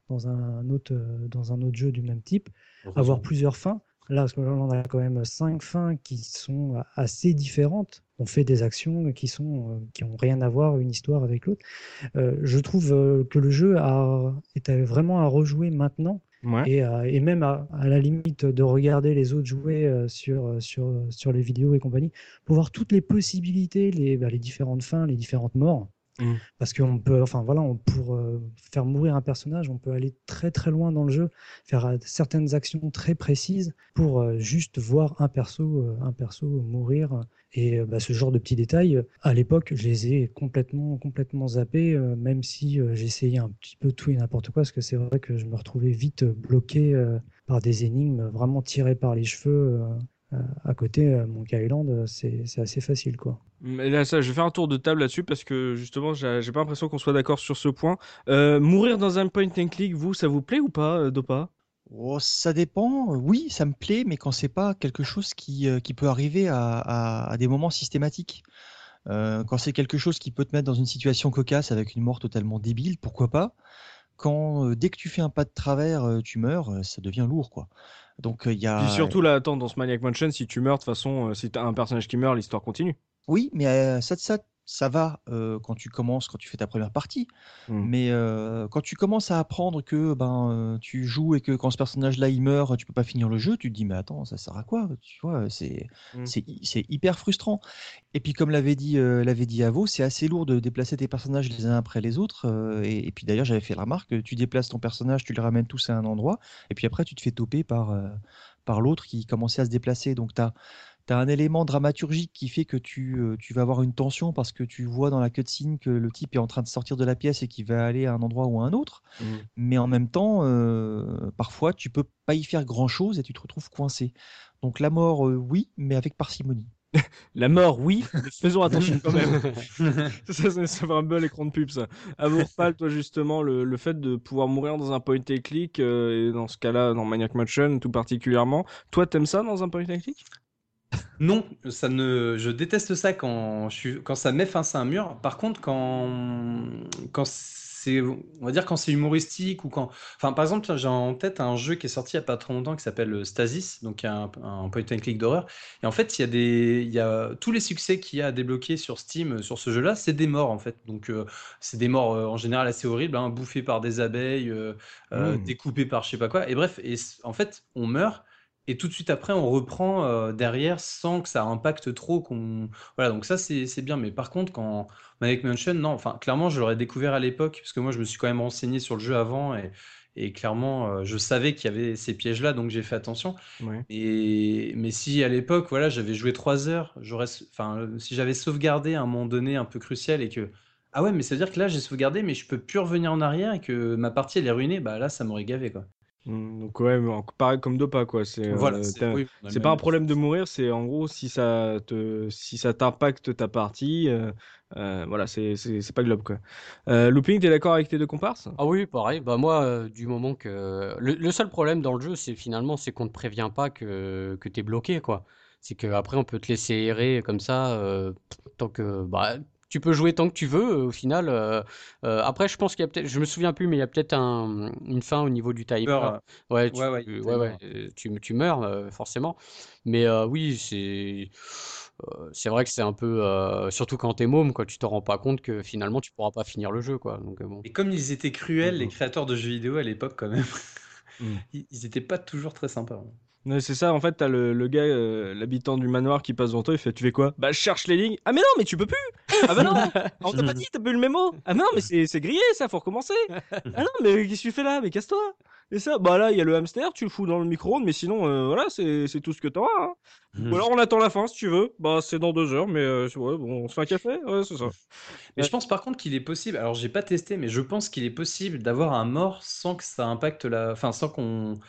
Speaker 4: dans un autre, dans un autre jeu du même type. Avoir plusieurs fins. Là, parce que là, on a quand même cinq fins qui sont assez différentes. On fait des actions qui sont euh, qui ont rien à voir une histoire avec l'autre. Euh, je trouve euh, que le jeu a, est vraiment à rejouer maintenant
Speaker 1: Ouais.
Speaker 4: et, à- et même à, à la limite de regarder les autres jouer euh, sur, euh, sur, sur les vidéos et compagnie pour voir toutes les possibilités, les, bah, les différentes fins, les différentes morts.
Speaker 1: Mm.
Speaker 4: Parce qu'on peut, enfin voilà, on, pour euh, faire mourir un personnage, on peut aller très très loin dans le jeu, faire euh, certaines actions très précises pour euh, juste voir un perso, un perso mourir. Et bah, ce genre de petits détails, à l'époque, je les ai complètement, complètement zappés, même si j'essayais un petit peu tout et n'importe quoi, parce que c'est vrai que je me retrouvais vite bloqué par des énigmes vraiment tirées par les cheveux. Euh, à côté, euh, Monkey Island, euh, c'est c'est assez facile, quoi.
Speaker 1: Mais là, ça, je vais faire un tour de table là-dessus parce que justement, j'ai pas l'impression qu'on soit d'accord sur ce point. Euh, mourir dans un point and click, vous, ça vous plaît ou pas, Dopa?
Speaker 3: Oh, ça dépend. Oui, ça me plaît, mais quand c'est pas quelque chose qui, euh, qui peut arriver à, à- à des moments systématiques. Euh, quand c'est quelque chose qui peut te mettre dans une situation cocasse avec une mort totalement débile, pourquoi pas? Quand euh, dès que tu fais un pas de travers, euh, tu meurs, euh, ça devient lourd, quoi. Donc euh, il y a.
Speaker 1: Puis surtout là, attends, dans ce Maniac Mansion, si tu meurs, de toute façon, euh, si t'as un personnage qui meurt, l'histoire continue.
Speaker 3: Oui, mais euh, ça, ça, ça va euh, quand tu commences, quand tu fais ta première partie.
Speaker 1: Mm.
Speaker 3: Mais euh, quand tu commences à apprendre que ben euh, tu joues et que quand ce personnage-là il meurt, tu peux pas finir le jeu, tu te dis mais attends, ça sert à quoi? Tu vois, c'est
Speaker 1: Mm.
Speaker 3: c'est hy- c'est hyper frustrant. Et puis comme l'avait dit l'avait dit Avo, c'est assez lourd de déplacer tes personnages les uns après les autres. et, et puis d'ailleurs j'avais fait la remarque, tu déplaces ton personnage, tu les ramènes tous à un endroit, et puis après tu te fais toper par par l'autre qui commençait à se déplacer. Donc tu as tu as un élément dramaturgique qui fait que tu, euh, tu vas avoir une tension parce que tu vois dans la cutscene que le type est en train de sortir de la pièce et qu'il va aller à un endroit ou à un autre.
Speaker 1: Mm.
Speaker 3: Mais en même temps, euh, parfois, tu peux pas y faire grand-chose et tu te retrouves coincé. Donc la mort, euh, oui, mais avec parcimonie.
Speaker 1: La mort, oui, mais faisons attention quand même. ça, ça, ça fait un bel écran de pub, ça. Amourpal, toi, justement, le, le fait de pouvoir mourir dans un point and click, euh, et dans ce cas-là, dans Maniac Mansion tout particulièrement, toi, t'aimes ça dans un point and click
Speaker 2: Non, ça ne, je déteste ça quand je suis, quand ça met face à un mur. Par contre, quand, quand c'est, on va dire quand c'est humoristique ou quand, enfin, par exemple, j'ai en tête un jeu qui est sorti il y a pas trop longtemps qui s'appelle Stasis, donc un, un point and click d'horreur. Et en fait, il y a des, il y a tous les succès qu'il y a à débloquer sur Steam euh, sur ce jeu-là, c'est des morts en fait. Donc, euh, c'est des morts euh, en général assez horribles, hein, bouffées par des abeilles, euh, euh,
Speaker 1: Mm.
Speaker 2: découpées par je sais pas quoi. Et bref, et en fait, on meurt. Et tout de suite après, on reprend euh, derrière sans que ça impacte trop. Qu'on... Voilà, donc ça, c'est c'est bien. Mais par contre, quand Maniac Mansion, non, enfin, clairement, je l'aurais découvert à l'époque, parce que moi, je me suis quand même renseigné sur le jeu avant, et, et clairement, euh, je savais qu'il y avait ces pièges-là, donc j'ai fait attention.
Speaker 1: Ouais.
Speaker 2: Et, mais si à l'époque, voilà, j'avais joué trois heures, j'aurais, enfin, si j'avais sauvegardé à un moment donné un peu crucial et que, ah ouais, mais ça veut dire que là, j'ai sauvegardé, mais je peux plus revenir en arrière et que ma partie, elle est ruinée, bah là, ça m'aurait gavé, quoi.
Speaker 1: Mm, Donc ouais, mais pareil comme Dopa quoi. C'est euh,
Speaker 2: Voilà, oui,
Speaker 1: c'est pas un problème de mourir, c'est en gros si ça te si ça t'impacte ta partie, euh, euh, voilà, c'est pas globe quoi. Euh, Looping, t'es d'accord avec tes deux comparses?
Speaker 5: Ah oui, pareil. Bah moi, euh, du moment que le, le seul problème dans le jeu, c'est finalement c'est qu'on te prévient pas que que t'es bloqué quoi. C'est que après on peut te laisser errer comme ça euh, tant que bah tu peux jouer tant que tu veux. euh, Au final, euh, euh, après je pense qu'il y a peut-être, je me souviens plus, mais il y a peut-être un, une fin au niveau du timer. Ouais, tu,
Speaker 2: ouais, ouais,
Speaker 5: tu- ouais, meurs euh, forcément. Mais oui, c'est c'est vrai que c'est un peu surtout quand t'es môme quoi, tu te rends pas compte que finalement tu pourras pas finir le jeu quoi. Donc bon.
Speaker 2: Et comme ils étaient cruels, les
Speaker 1: Mhm.
Speaker 2: créateurs de jeux vidéo à l'époque, quand même,
Speaker 1: Mm.
Speaker 2: ils ils étaient pas toujours très sympas. hein.
Speaker 1: C'est ça, en fait, t'as le, le gars, euh, l'habitant du manoir qui passe devant toi, il fait Tu fais quoi? Bah, je cherche les lignes. Ah, mais non, mais tu peux plus Ah, bah non On t'a pas dit, t'as plus le mémo Ah, non, mais c'est grillé ça, faut recommencer Ah, non, mais qu'est-ce que tu fais là? Mais casse-toi Et ça, bah là, il y a le hamster, tu le fous dans le micro-ondes, mais sinon, euh, voilà, c'est tout ce que t'auras. Hein. Ou alors on attend la fin si tu veux. Bah, c'est dans deux heures, mais euh, ouais, bon, on se fait un café Ouais, c'est ça.
Speaker 2: Mais je pense par contre qu'il est possible, alors j'ai pas testé, mais je pense qu'il est possible d'avoir un mort sans que ça impacte la. Enfin, sans qu'on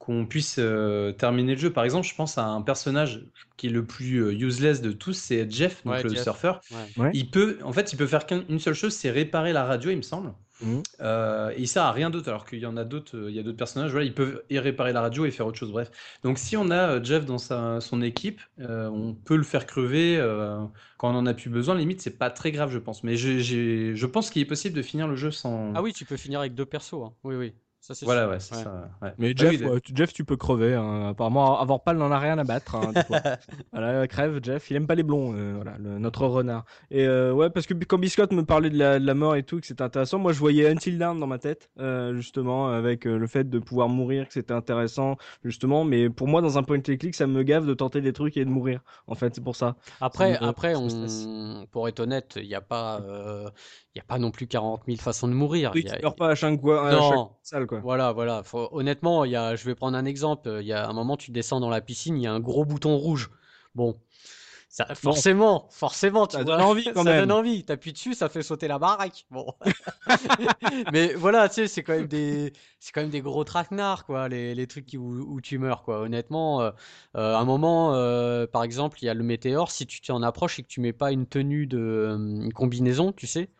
Speaker 2: qu'on puisse euh, terminer le jeu. Par exemple, je pense à un personnage qui est le plus euh, useless de tous, c'est Jeff, donc
Speaker 5: Ouais,
Speaker 2: le
Speaker 5: Jeff.
Speaker 2: surfeur.
Speaker 5: Ouais.
Speaker 2: Il peut, en fait, il peut faire qu'une seule chose, c'est réparer la radio, il me semble.
Speaker 1: Mhm.
Speaker 2: Euh, et il sert à rien d'autre, alors qu'il y en a d'autres, il y a d'autres personnages, voilà, ils peuvent y réparer la radio et faire autre chose, bref. Donc si on a Jeff dans sa, son équipe, euh, on peut le faire crever euh, quand on en a plus besoin, limite c'est pas très grave je pense. Mais j'ai- je pense qu'il est possible de finir le jeu sans...
Speaker 5: Ah oui, tu peux finir avec deux persos. hein. Oui, oui. Ça, c'est
Speaker 2: Voilà,
Speaker 5: sûr.
Speaker 2: ouais, c'est
Speaker 5: Ouais.
Speaker 2: ça. ouais.
Speaker 1: Mais
Speaker 2: Ah
Speaker 1: Jeff,
Speaker 2: oui,
Speaker 1: tu- Jeff, tu peux crever. hein. Apparemment, avoir pâle n'en a rien à battre. hein, voilà, crève, Jeff. Il aime pas les blonds. euh, voilà, le- notre renard. Et euh, ouais, parce que quand Biscotte me parlait de la, de la mort et tout, que c'était intéressant, moi je voyais Until Dawn dans ma tête, euh, justement, avec euh, le fait de pouvoir mourir, que c'était intéressant, justement. Mais pour moi, dans un point and click, ça me gave de tenter des trucs et de mourir. En fait, c'est pour ça.
Speaker 5: Après,
Speaker 1: Ça me-
Speaker 5: après, on... pour être honnête, il n'y a pas, euh, il y a pas non plus 40 000 façons de mourir.
Speaker 1: Oui,
Speaker 5: y a-
Speaker 1: tu meurs pas à chaque, fois- à chaque salle, quoi.
Speaker 5: Voilà, voilà. Faut- Honnêtement, y a, je vais prendre un exemple. Il y a un moment, tu descends dans la piscine, il y a un gros bouton rouge. Bon, ça, forcément, forcément, tu
Speaker 1: Ça
Speaker 5: vois,
Speaker 1: donne envie, quand
Speaker 5: ça
Speaker 1: même.
Speaker 5: donne envie. T'appuies dessus, ça fait sauter la baraque. Bon, mais voilà, tu sais, c'est quand même des, c'est quand même des gros traquenards, quoi, les, les trucs qui- où, où tu meurs, quoi. Honnêtement, euh, euh, à un moment, euh, par exemple, il y a le météore. Si tu t'en approches et que tu mets pas une tenue de, une combinaison, tu sais.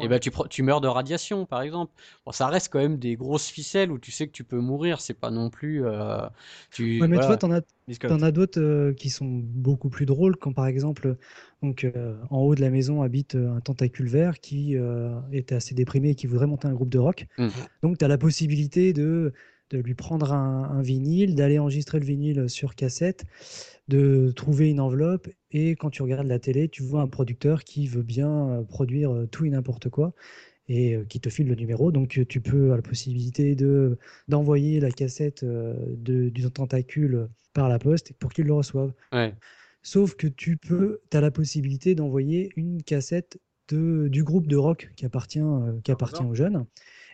Speaker 5: Et ben tu, tu meurs de radiation, par exemple. Bon, ça reste quand même des grosses ficelles où tu sais que tu peux mourir. C'est pas non plus. euh, tu,
Speaker 4: Ouais, mais
Speaker 5: voilà.
Speaker 4: vois, t'en as. T'en as d'autres euh, qui sont beaucoup plus drôles, quand par exemple, donc, euh, en haut de la maison habite euh, un tentacule vert qui euh, était assez déprimé et qui voudrait monter un groupe de rock.
Speaker 5: Mm.
Speaker 4: Donc, tu as la possibilité de, de lui prendre un, un vinyle, d'aller enregistrer le vinyle sur cassette, de trouver une enveloppe, et quand tu regardes la télé, tu vois un producteur qui veut bien produire tout et n'importe quoi et euh, qui te file le numéro. Donc euh, tu peux avoir la possibilité de d'envoyer la cassette euh, de, du tentacule par la poste pour qu'il le reçoive.
Speaker 5: Ouais.
Speaker 4: Sauf que tu peux, as la possibilité d'envoyer une cassette de, du groupe de rock qui appartient, euh, qui appartient aux jeunes.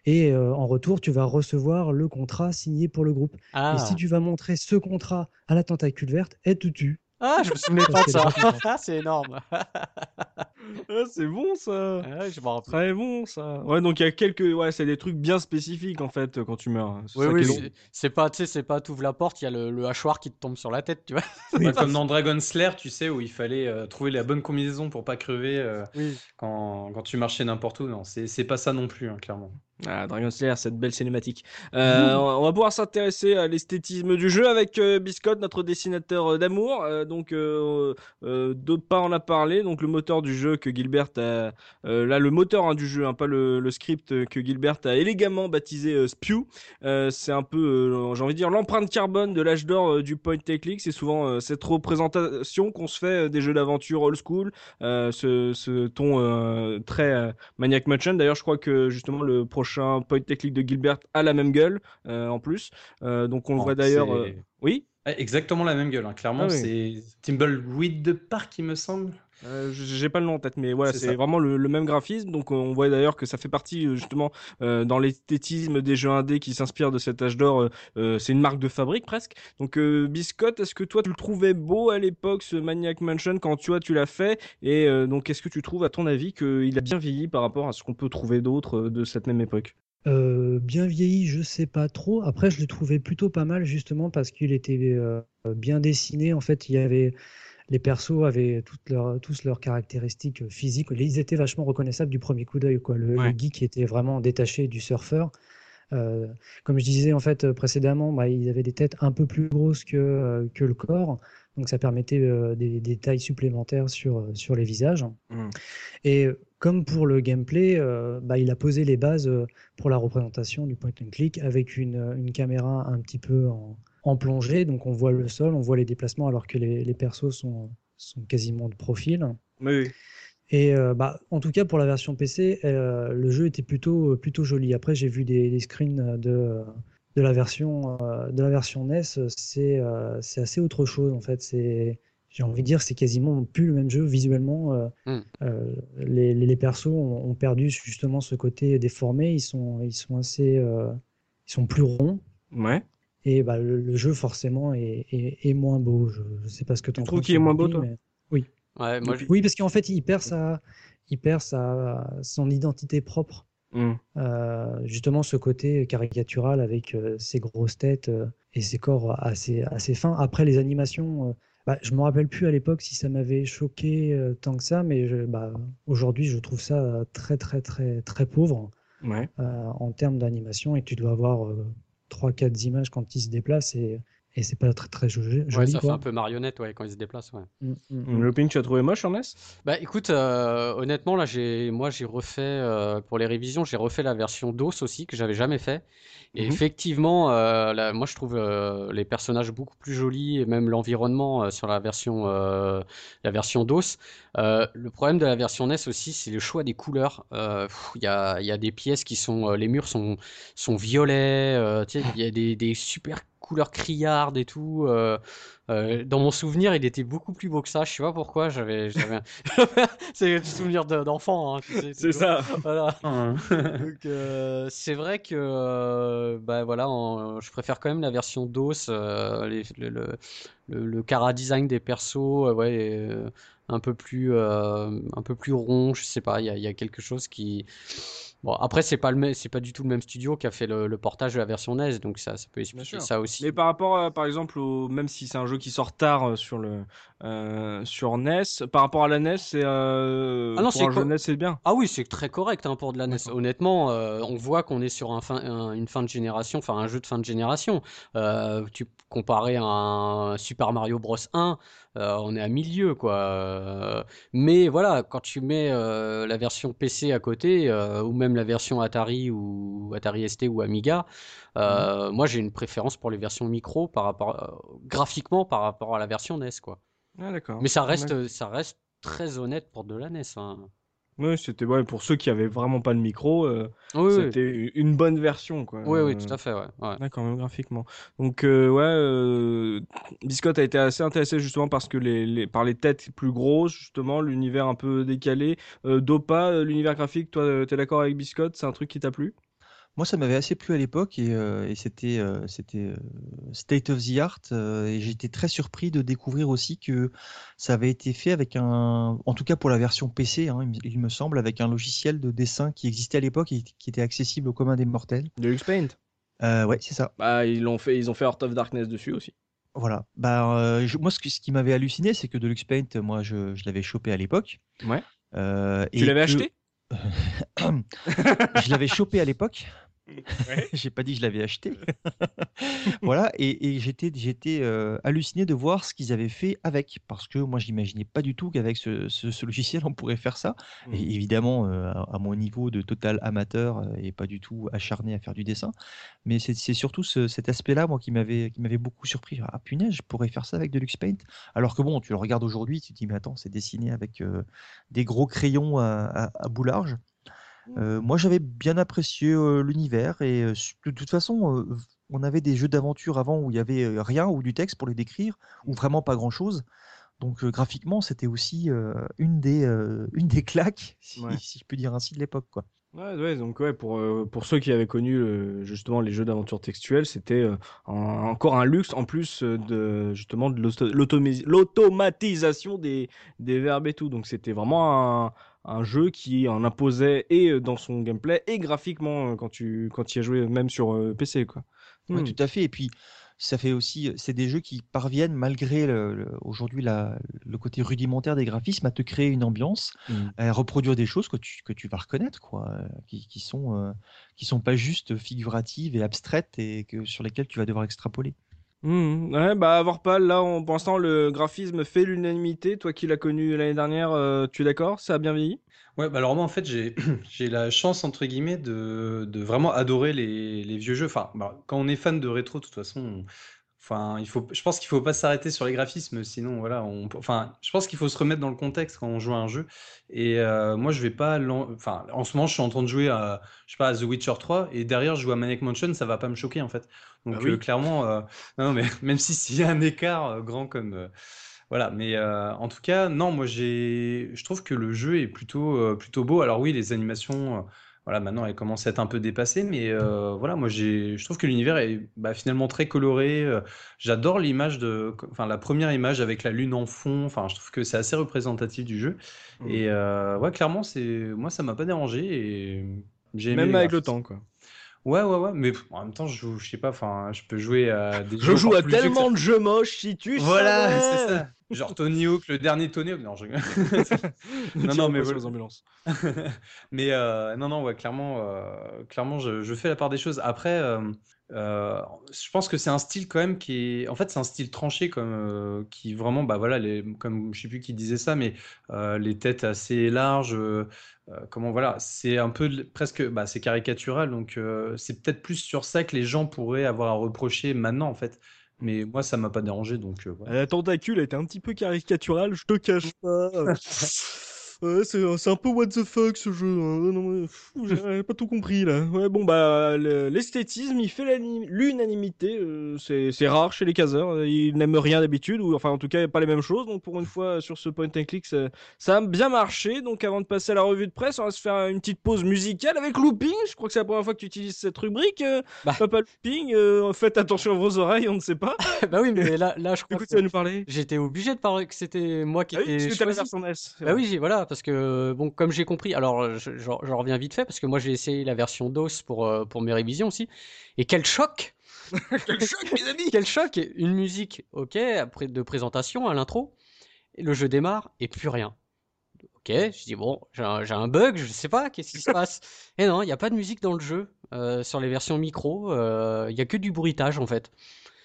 Speaker 4: Et euh, en retour, tu vas recevoir le contrat signé pour le groupe.
Speaker 5: Ah.
Speaker 4: Et si tu vas montrer ce contrat à la tentacule verte, elle te tue.
Speaker 5: Ah, je me souvenais pas de ça. Ah, c'est énorme.
Speaker 1: Ah, c'est bon ça.
Speaker 5: Ah ouais, je m'en rappelle.
Speaker 1: Très bon ça. Ouais, donc il y a quelques. Ouais, c'est des trucs bien spécifiques en fait quand tu meurs.
Speaker 5: Oui, oui, c'est- pas, tu sais, c'est pas, t'ouvres la porte, il y a le, le hachoir qui te tombe sur la tête, tu vois.
Speaker 2: Ouais, comme dans Dragon Slayer, tu sais, où il fallait euh, trouver la bonne combinaison pour pas crever euh,
Speaker 5: Oui.
Speaker 2: quand, quand tu marchais n'importe où. Non, c'est c'est pas ça non plus, hein, clairement.
Speaker 1: Ah, Dragon Slayer, cette belle cinématique. Euh, on va pouvoir s'intéresser à l'esthétisme du jeu avec euh, Biscotte, notre dessinateur euh, d'amour. Euh, donc, euh, Dopa en a parlé. Donc, le moteur du jeu que Gilbert a. là, le moteur hein, du jeu, hein, pas le, le script que Gilbert a élégamment baptisé Spew. C'est un peu, j'ai envie de dire, l'empreinte carbone de l'âge d'or du point and click. C'est souvent cette représentation qu'on se fait des jeux d'aventure old school. Ce, ce ton très Maniac Mansion. D'ailleurs, je crois que justement le prochain point technique de Gilbert a la même gueule euh, en plus. Euh, donc on le
Speaker 2: Oh,
Speaker 1: voit d'ailleurs. euh, Oui?
Speaker 2: exactement la même gueule, hein. clairement,
Speaker 1: Ah oui.
Speaker 2: c'est Timbleweed Park, il me semble.
Speaker 1: Euh, j'ai pas le nom en tête, mais voilà,
Speaker 2: C'est
Speaker 1: vraiment le, le même graphisme. Donc, on voit d'ailleurs que ça fait partie euh, justement euh, dans l'esthétisme des jeux indés qui s'inspirent de cet âge d'or. euh, c'est une marque de fabrique presque. Donc, euh, Biscotte, est-ce que toi tu le trouvais beau à l'époque ce Maniac Mansion quand tu vois tu l'as fait? Et euh, donc, est-ce que tu trouves à ton avis qu'il a bien vieilli par rapport à ce qu'on peut trouver d'autres euh, de cette même époque?
Speaker 4: Euh, bien vieilli, je sais pas trop. Après, je le trouvais plutôt pas mal justement parce qu'il était euh, bien dessiné. En fait, il y avait les persos avaient toutes leurs, tous leurs caractéristiques physiques. Ils étaient vachement reconnaissables du premier coup d'œil. Le, geek était vraiment détaché du surfeur. Euh, comme je disais en fait précédemment, bah, ils avaient des têtes un peu plus grosses que, euh, que le corps, donc ça permettait euh, des, des tailles supplémentaires sur, sur les visages.
Speaker 1: Mm.
Speaker 4: Et comme pour le gameplay, bah, il a posé les bases pour la représentation du point and click avec une, une caméra un petit peu en, en plongée, donc on voit le sol, on voit les déplacements alors que les, les persos sont, sont quasiment de profil.
Speaker 1: Oui.
Speaker 4: Et euh, bah, en tout cas, pour la version PC, euh, le jeu était plutôt, plutôt joli. Après, j'ai vu des, des screens de, de, la version, euh, de la version NES. C'est euh, c'est assez autre chose, en fait. C'est, J'ai envie de dire, c'est quasiment plus le même jeu visuellement. euh,
Speaker 5: Mm.
Speaker 4: euh, les, les, les persos ont, ont perdu justement ce côté déformé. Ils sont, ils sont assez, euh, ils sont plus ronds.
Speaker 1: Ouais.
Speaker 4: Et bah, le, le jeu, forcément, est, est, est moins beau. Je ne sais pas ce que tu en
Speaker 1: trouves
Speaker 4: penses,
Speaker 1: qu'il est moins beau, toi
Speaker 4: mais-
Speaker 5: Ouais, moi, je-
Speaker 4: oui, parce qu'en fait, il perd sa, il perd sa, son identité propre.
Speaker 1: Mm.
Speaker 4: Euh, justement, ce côté caricatural avec euh, ses grosses têtes euh, et ses corps assez, assez fins. Après, les animations, euh, bah, je me rappelle plus à l'époque si ça m'avait choqué euh, tant que ça, mais bah, aujourd'hui, je trouve ça très, très, très, très pauvre
Speaker 1: Ouais.
Speaker 4: euh, en termes d'animation et tu dois avoir euh, 3-4 images quand il se déplace et, et c'est pas très, très joli.
Speaker 5: ouais, ça fait un peu marionnette ouais, quand il se déplace. Ouais.
Speaker 4: Mm, mm, mm.
Speaker 1: Le ping, tu as trouvé moche en NES
Speaker 5: Bah écoute, euh, honnêtement là, j'ai, moi j'ai refait euh, pour les révisions, j'ai refait la version DOS aussi que j'avais jamais fait. Et
Speaker 1: Mhm.
Speaker 5: effectivement, euh, là, moi je trouve euh, les personnages beaucoup plus jolis et même l'environnement euh, sur la version, euh, la version DOS. Euh, le problème de la version NES aussi, c'est le choix des couleurs. Euh, Il y a, il y a des pièces qui sont, euh, les murs sont, sont violets. euh, il y a des, des super couleurs criardes et tout. euh, euh, dans mon souvenir, il était beaucoup plus beau que ça. Je sais pas pourquoi. J'avais, c'est un souvenir de- d'enfant. hein, tu sais,
Speaker 1: C'est ça.
Speaker 5: Voilà. Donc, euh, c'est vrai que euh, bah voilà, en- je préfère quand même la version DOS, les- le, le, le, le cara design des persos, ouais, un peu plus un peu plus rond, je sais pas, il y y a quelque chose qui bon après c'est pas le pas du tout le même studio qui a fait le, le portage de la version NES, donc ça ça peut expliquer ça aussi.
Speaker 1: Mais par rapport, à, par exemple, au, même si c'est un jeu qui sort tard euh, sur le euh, sur NES, par rapport à la NES, c'est euh,
Speaker 5: Ah non,
Speaker 1: pour
Speaker 5: c'est
Speaker 1: un jeu
Speaker 5: co-
Speaker 1: NES, c'est bien.
Speaker 5: Ah oui, c'est très correct hein, pour de la NES. Honnêtement, euh, on voit qu'on est sur un fin, un- une fin de génération, enfin un jeu de fin de génération. Euh, tu comparé à un Super Mario Bros 1, euh, on est à milieu quoi. Euh, mais voilà, quand tu mets euh, la version PC à côté, euh, ou même la version Atari ou Atari ST ou Amiga, euh, moi j'ai une préférence pour les versions micro par rapport graphiquement par rapport à la version NES quoi.
Speaker 1: Ah.
Speaker 5: Mais ça reste, ça reste très honnête pour de la NES. hein.
Speaker 1: Ouais, c'était ouais, pour ceux qui avaient vraiment pas le micro, euh,
Speaker 5: Oui, oui.
Speaker 1: c'était une bonne version quoi.
Speaker 5: Oui, oui,
Speaker 1: Euh,
Speaker 5: tout à fait, ouais. ouais.
Speaker 1: D'accord, même graphiquement. Donc euh, ouais, euh, Biscotte a été assez intéressé justement parce que les, les- par les têtes plus grosses, justement, l'univers un peu décalé. Dopa, l'univers graphique, toi, t'es d'accord avec Biscotte? C'est un truc qui t'a plu?
Speaker 3: Moi, ça m'avait assez plu à l'époque et, euh, et c'était euh, c'était euh, state of the art. et j'étais très surpris de découvrir aussi que ça avait été fait avec un, en tout cas pour la version PC, hein, il, me- semble, avec un logiciel de dessin qui existait à l'époque et qui était accessible au commun des mortels.
Speaker 1: Deluxe Paint.
Speaker 3: Ouais, c'est ça.
Speaker 1: Bah ils l'ont fait, ils ont fait Heart of Darkness dessus aussi.
Speaker 3: Voilà. Bah, euh, je- moi, ce, qui m'avait halluciné, c'est que Deluxe Paint, moi, je, je l'avais chopé à l'époque.
Speaker 1: Ouais.
Speaker 3: Euh,
Speaker 1: Tu l'avais
Speaker 3: que-
Speaker 1: acheté?
Speaker 3: je l'avais chopé à l'époque.
Speaker 1: Ouais.
Speaker 3: J'ai pas dit que je l'avais acheté. voilà, et, et j'étais j'étais euh, halluciné de voir ce qu'ils avaient fait avec, parce que moi, j'imaginais pas du tout qu'avec ce, ce- ce logiciel, on pourrait faire ça. Et évidemment, euh, à, à mon niveau de total amateur euh, et pas du tout acharné à faire du dessin, mais c'est c'est surtout ce- cet aspect-là, moi, qui m'avait qui m'avait beaucoup surpris. Ah punaise, je pourrais faire ça avec Deluxe Paint. Alors que bon, tu le regardes aujourd'hui, tu te dis, mais attends, c'est dessiné avec euh, des gros crayons à, à, à bout large. Euh, moi, j'avais bien apprécié euh, l'univers et euh, de toute façon, on avait des jeux d'aventure avant où il y avait rien ou du texte pour les décrire ou vraiment pas grand chose. Donc graphiquement, c'était aussi une des une des claques, si,
Speaker 1: Ouais.
Speaker 3: si je peux dire ainsi, de l'époque, quoi.
Speaker 1: Ouais, ouais, donc ouais, pour, euh, pour ceux qui avaient connu euh, justement les jeux d'aventure textuelle, c'était euh, encore un luxe en plus de justement de l'automatisation des, des verbes et tout. Donc c'était vraiment un, un jeu qui en imposait et euh, dans son gameplay et graphiquement euh, quand tu quand y as joué même sur euh, PC quoi.
Speaker 3: Ouais,
Speaker 1: Hmm.
Speaker 3: tout à fait. Et puis, ça fait aussi, c'est des jeux qui parviennent, malgré aujourd'hui la- le côté rudimentaire des graphismes, à te créer une ambiance,
Speaker 1: Mm.
Speaker 3: à reproduire des choses que tu, que tu vas reconnaître, quoi, qui, qui sont, euh, qui sont pas juste figuratives et abstraites et que, sur lesquelles tu vas devoir extrapoler.
Speaker 1: Mhm. Ouais, bah avoir pas là, on, pour l'instant, le graphisme fait l'unanimité. Toi qui l'as connu l'année dernière, euh, tu es d'accord? Ça a bien vieilli?
Speaker 2: Ouais, bah alors moi en fait j'ai j'ai la chance entre guillemets de, de vraiment adorer les, vieux jeux. Enfin, bah, quand on est fan de rétro, de toute façon, on- enfin il faut, je pense qu'il faut pas s'arrêter sur les graphismes, sinon voilà, on, enfin je pense qu'il faut se remettre dans le contexte quand on joue à un jeu. Et euh, moi je vais pas, l'en- enfin en ce moment je suis en train de jouer à, je sais pas, à The Witcher 3 et derrière je joue à Maniac Mansion, ça va pas me choquer en fait. Donc
Speaker 1: Bah oui.
Speaker 2: euh, clairement, euh, non, mais même si s'il y a un écart grand comme voilà, mais en tout cas, non, moi j'ai, je trouve que le jeu est plutôt, plutôt beau. Alors oui, les animations, voilà, maintenant elles commencent à être un peu dépassées, mais euh, voilà, moi j'ai, je trouve que l'univers est bah, finalement très coloré. euh, j'adore l'image de, enfin la première image avec la lune en fond. Enfin, je trouve que c'est assez représentatif du jeu.
Speaker 1: Mm.
Speaker 2: Et euh, ouais, clairement, c'est, moi ça m'a pas dérangé et j'ai
Speaker 1: Même avec le temps, quoi.
Speaker 2: Ouais, ouais, ouais, mais en même temps, je joue, je sais pas, enfin, je peux jouer à des
Speaker 1: Je
Speaker 2: jeux
Speaker 1: joue
Speaker 2: encore
Speaker 1: à tellement de jeux moches si tu
Speaker 2: Voilà, c'est ça. Genre Tony Hawk, le dernier Tony Hawk. Non, je Non, non, mais voilà.
Speaker 1: les ambulances.
Speaker 2: Mais euh, non, non, ouais, clairement, euh, clairement, je, je fais la part des choses. Après, euh, euh, je pense que c'est un style quand même qui est, en fait, c'est un style tranché comme qui vraiment, bah voilà, les, comme je sais plus qui disait ça, mais les têtes assez larges. comment voilà, c'est un peu presque, bah, c'est caricatural, donc c'est peut-être plus sur ça que les gens pourraient avoir à reprocher maintenant, en fait. Mais moi, ça m'a pas dérangé, donc euh, voilà.
Speaker 1: La tentacule était un petit peu caricaturale, je te cache pas. Ouais, c'est c'est un peu what the fuck ce jeu. hein. Non, mais, pff, J'ai pas tout compris là. Ouais, bon bah le- l'esthétisme, il fait l'ani- l'unanimité. euh, c'est c'est rare chez les caseurs. Ils n'aiment rien d'habitude ou enfin en tout cas pas les mêmes choses. Donc pour une fois sur ce point and click, ça, ça a bien marché. Donc avant de passer à la revue de presse, on va se faire une petite pause musicale avec Looping. Je crois que c'est la première fois que tu utilises cette rubrique. euh,
Speaker 5: Bah.
Speaker 1: Papa Looping, euh, faites attention à vos oreilles, on ne sait pas.
Speaker 5: bah oui, mais là, là je crois
Speaker 1: Écoute,
Speaker 5: que
Speaker 1: tu vas nous parler.
Speaker 5: j'étais obligé de parler que c'était moi qui
Speaker 1: Ah oui,
Speaker 5: étais
Speaker 1: parce que t'as la
Speaker 5: choisi.
Speaker 1: version NES. c'est
Speaker 5: Bah oui, j'ai- voilà, parce que bon, comme j'ai compris, alors je, je- je reviens vite fait parce que moi j'ai essayé la version DOS pour euh, pour mes révisions aussi, et quel choc,
Speaker 1: Quel choc, mes amis
Speaker 5: quel choc, une musique, ok, après de présentation à l'intro, le jeu démarre et plus rien. Ok, je dis bon, j'ai un, bug, je sais pas, qu'est-ce qui se passe Et non, il n'y a pas de musique dans le jeu euh, sur les versions micro, euh, il y a que du bruitage en fait.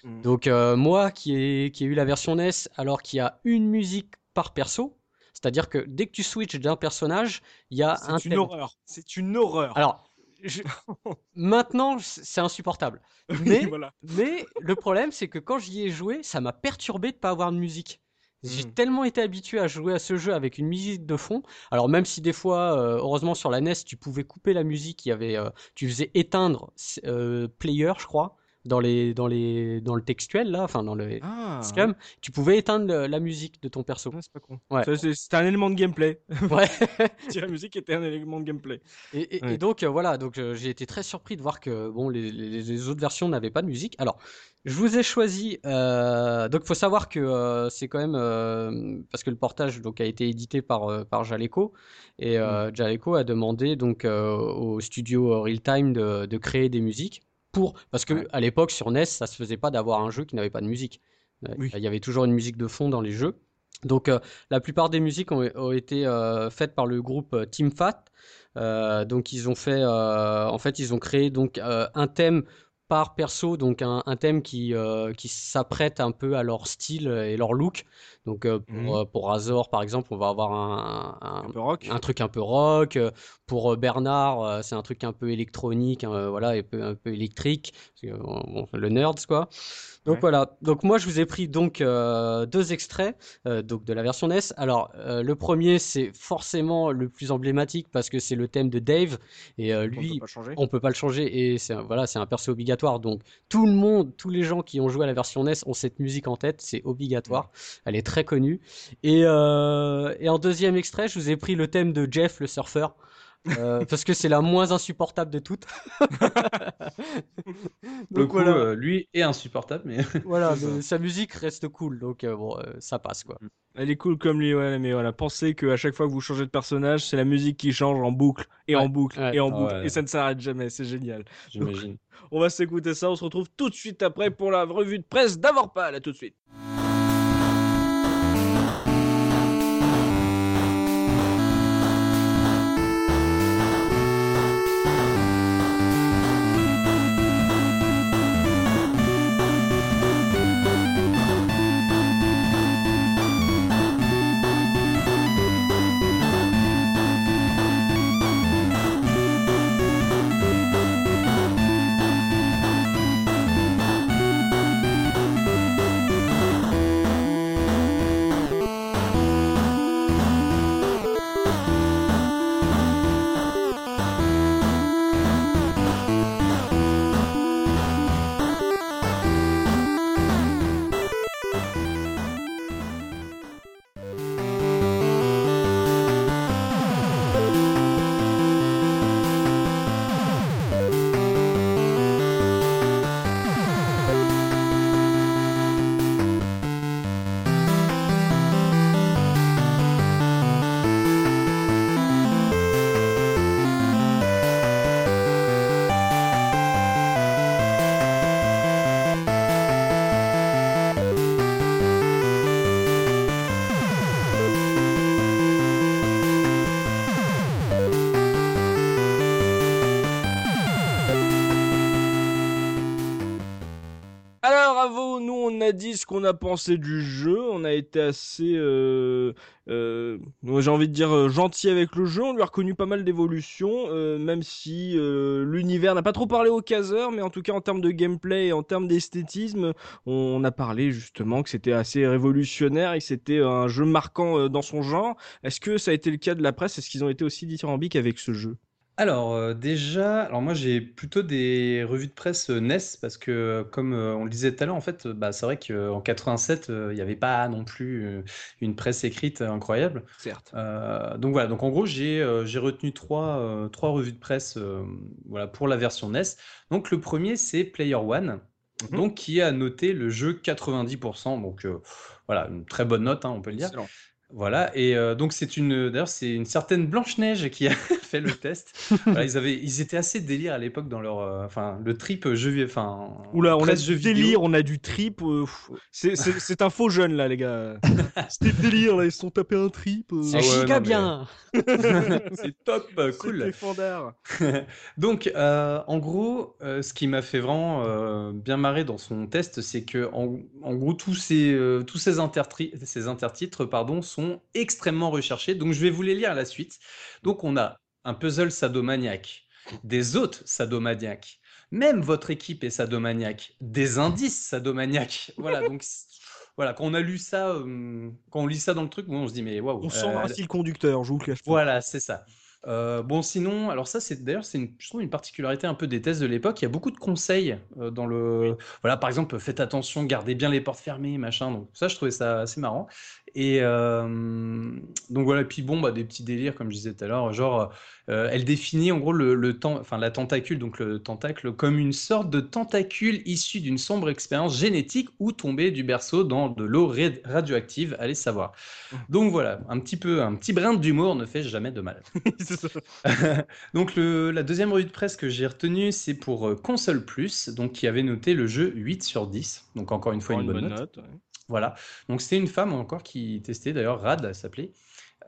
Speaker 1: Mm.
Speaker 5: Donc euh, moi qui ai, qui ai eu la version NES alors qu'il y a une musique par perso, c'est-à-dire que dès que tu switches d'un personnage, il y a un
Speaker 1: C'est une horreur. C'est une horreur.
Speaker 5: Alors, je- maintenant c'est insupportable. Mais,
Speaker 1: voilà.
Speaker 5: mais le problème c'est que quand j'y ai joué, ça m'a perturbé de pas avoir de musique. J'ai
Speaker 1: Mm.
Speaker 5: tellement été habitué à jouer à ce jeu avec une musique de fond. Alors même si des fois, euh, heureusement sur la NES, tu pouvais couper la musique, il y avait, euh, tu faisais éteindre euh, player, je crois, dans les, dans les, dans le textuel là, enfin dans le
Speaker 1: Ah,
Speaker 5: scum, tu pouvais éteindre le- la musique de ton perso.
Speaker 1: ouais, c'est pas con.
Speaker 5: Ouais.
Speaker 1: C'était un élément de gameplay.
Speaker 5: Ouais.
Speaker 1: la musique était un élément de gameplay.
Speaker 5: Et, et-
Speaker 1: Ouais.
Speaker 5: et donc euh, voilà, donc euh, j'ai été très surpris de voir que bon les, les- les autres versions n'avaient pas de musique. Alors je vous ai choisi. euh, donc faut savoir que euh, c'est quand même parce que le portage donc a été édité par par Jaleco et euh, Jaleco a demandé donc au studio Real Time de, de créer des musiques pour parce que
Speaker 1: Ouais.
Speaker 5: à l'époque sur NES ça se faisait pas d'avoir un jeu qui n'avait pas de musique. Euh,
Speaker 1: Oui.
Speaker 5: Il y avait toujours une musique de fond dans les jeux. Donc euh, la plupart des musiques ont, ont été euh, faites par le groupe Team Fat. Euh, donc ils ont fait, en fait, ils ont créé donc un thème par perso, donc un, un thème qui qui s'apprête un peu à leur style et leur look. Donc euh, pour
Speaker 1: Mhm.
Speaker 5: euh, pour Razor par exemple, on va avoir un, un-
Speaker 1: Un peu rock.
Speaker 5: un truc un peu rock. Euh, Pour Bernard, c'est un truc un peu électronique, hein, voilà, et peu- un peu électrique, bon, le nerds quoi. Donc
Speaker 1: Ouais.
Speaker 5: voilà. Donc moi je vous ai pris donc euh, deux extraits euh, donc de la version NES. Alors le premier c'est forcément le plus emblématique parce que c'est le thème de Dave et euh,
Speaker 1: On peut
Speaker 5: lui on peut pas le changer et c'est un- voilà c'est un perso obligatoire. Donc tout le monde, tous les gens qui ont joué à la version NES ont cette musique en tête, c'est obligatoire. Elle est très connue. Et, euh, et en deuxième extrait, je vous ai pris le thème de Jeff le surfeur. Euh, parce que c'est la moins insupportable de toutes.
Speaker 2: Le coup, euh, lui est insupportable, mais
Speaker 5: voilà, mais sa musique reste cool, donc euh, bon, euh, ça passe quoi.
Speaker 1: Elle est cool comme lui, ouais, mais voilà, pensez qu'à chaque fois que vous changez de personnage, c'est la musique qui change en boucle et en boucle
Speaker 5: ouais.
Speaker 1: et en
Speaker 2: Ah
Speaker 1: boucle,
Speaker 2: ouais.
Speaker 1: et ça ne s'arrête jamais, c'est génial.
Speaker 2: j'imagine.
Speaker 1: On va s'écouter ça, on se retrouve tout de suite après pour la revue de presse d'Avorpal, à tout de suite. Dit ce qu'on a pensé du jeu. On a été assez, euh, euh, j'ai envie de dire, euh, gentil avec le jeu. On lui a reconnu pas mal d'évolutions, même si l'univers n'a pas trop parlé au caseur, mais en tout cas, en termes de gameplay et en termes d'esthétisme, on a parlé justement que c'était assez révolutionnaire et que c'était un jeu marquant dans son genre. Est-ce que ça a été le cas de la presse? Est-ce qu'ils ont été aussi dithyrambiques avec ce jeu?
Speaker 2: Alors euh, déjà, alors moi j'ai plutôt des revues de presse euh, NES parce que euh, comme on le disait tout à l'heure, en fait, bah, c'est vrai qu'en 87, euh, il n'y avait pas non plus une presse écrite incroyable.
Speaker 1: Certes.
Speaker 2: Donc voilà, donc en gros j'ai j'ai retenu trois, revues de presse voilà, pour la version NES. Donc le premier c'est Player One,
Speaker 1: Mhm.
Speaker 2: donc qui a noté le jeu 90%, donc voilà, une très bonne note, hein, on peut le dire.
Speaker 1: Excellent.
Speaker 2: Voilà, et euh, donc c'est une, d'ailleurs c'est une certaine Blanche-Neige qui a fait le test. Voilà, ils avaient, ils étaient assez délire à l'époque dans leur, euh, enfin le trip jeu, vi- enfin
Speaker 1: Oula, on a du
Speaker 2: vidéo.
Speaker 1: délire, on a du trip. euh, c'est- un faux jeune là, les gars. C'était délire là, ils se sont tapés un trip. euh.
Speaker 5: C'est
Speaker 2: Ah ouais,
Speaker 5: giga
Speaker 2: non, mais-
Speaker 5: bien.
Speaker 2: c'est top, cool. Donc, euh, en gros, euh, ce qui m'a fait vraiment euh, bien marrer dans son test, c'est que en, en gros tous ces euh, tous ces intertitres, pardon, sont extrêmement recherchés. Donc, je vais vous les lire à la suite. Donc, on a un puzzle sadomaniaque, des hôtes sadomaniaques, même votre équipe est sadomaniaque, des indices sadomaniaques. Voilà, donc voilà, quand on a lu ça, euh, quand on lit ça dans le truc, bon, on se dit mais waouh.
Speaker 1: On sent
Speaker 2: euh,
Speaker 1: ainsi le conducteur, je vous le cache pas.
Speaker 2: voilà, c'est ça. Euh, bon, sinon, alors ça, c'est d'ailleurs, c'est une, je trouve une particularité un peu des tests de l'époque. Il y a beaucoup de conseils euh, dans le, voilà, par exemple, faites attention, gardez bien les portes fermées, machin. Donc ça, je trouvais ça assez marrant. Et euh, donc voilà. Puis bon, bah, des petits délires, comme je disais tout à l'heure, genre, euh, elle définit en gros le, le temps, enfin la tentacule, donc le tentacle, comme une sorte de tentacule issue d'une sombre expérience génétique ou tombée du berceau dans de l'eau ra- radioactive. Allez savoir. Donc voilà, un petit peu, un petit brin d'humour ne fait jamais de mal. Donc le, la deuxième revue de presse que j'ai retenue, c'est pour euh, Console Plus, donc qui avait noté le jeu 8 sur 10. Donc encore une fois
Speaker 1: Encore
Speaker 2: une, bonne note.
Speaker 1: ouais.
Speaker 2: Voilà. Donc c'était une femme encore qui testait, d'ailleurs Rad, elle s'appelait.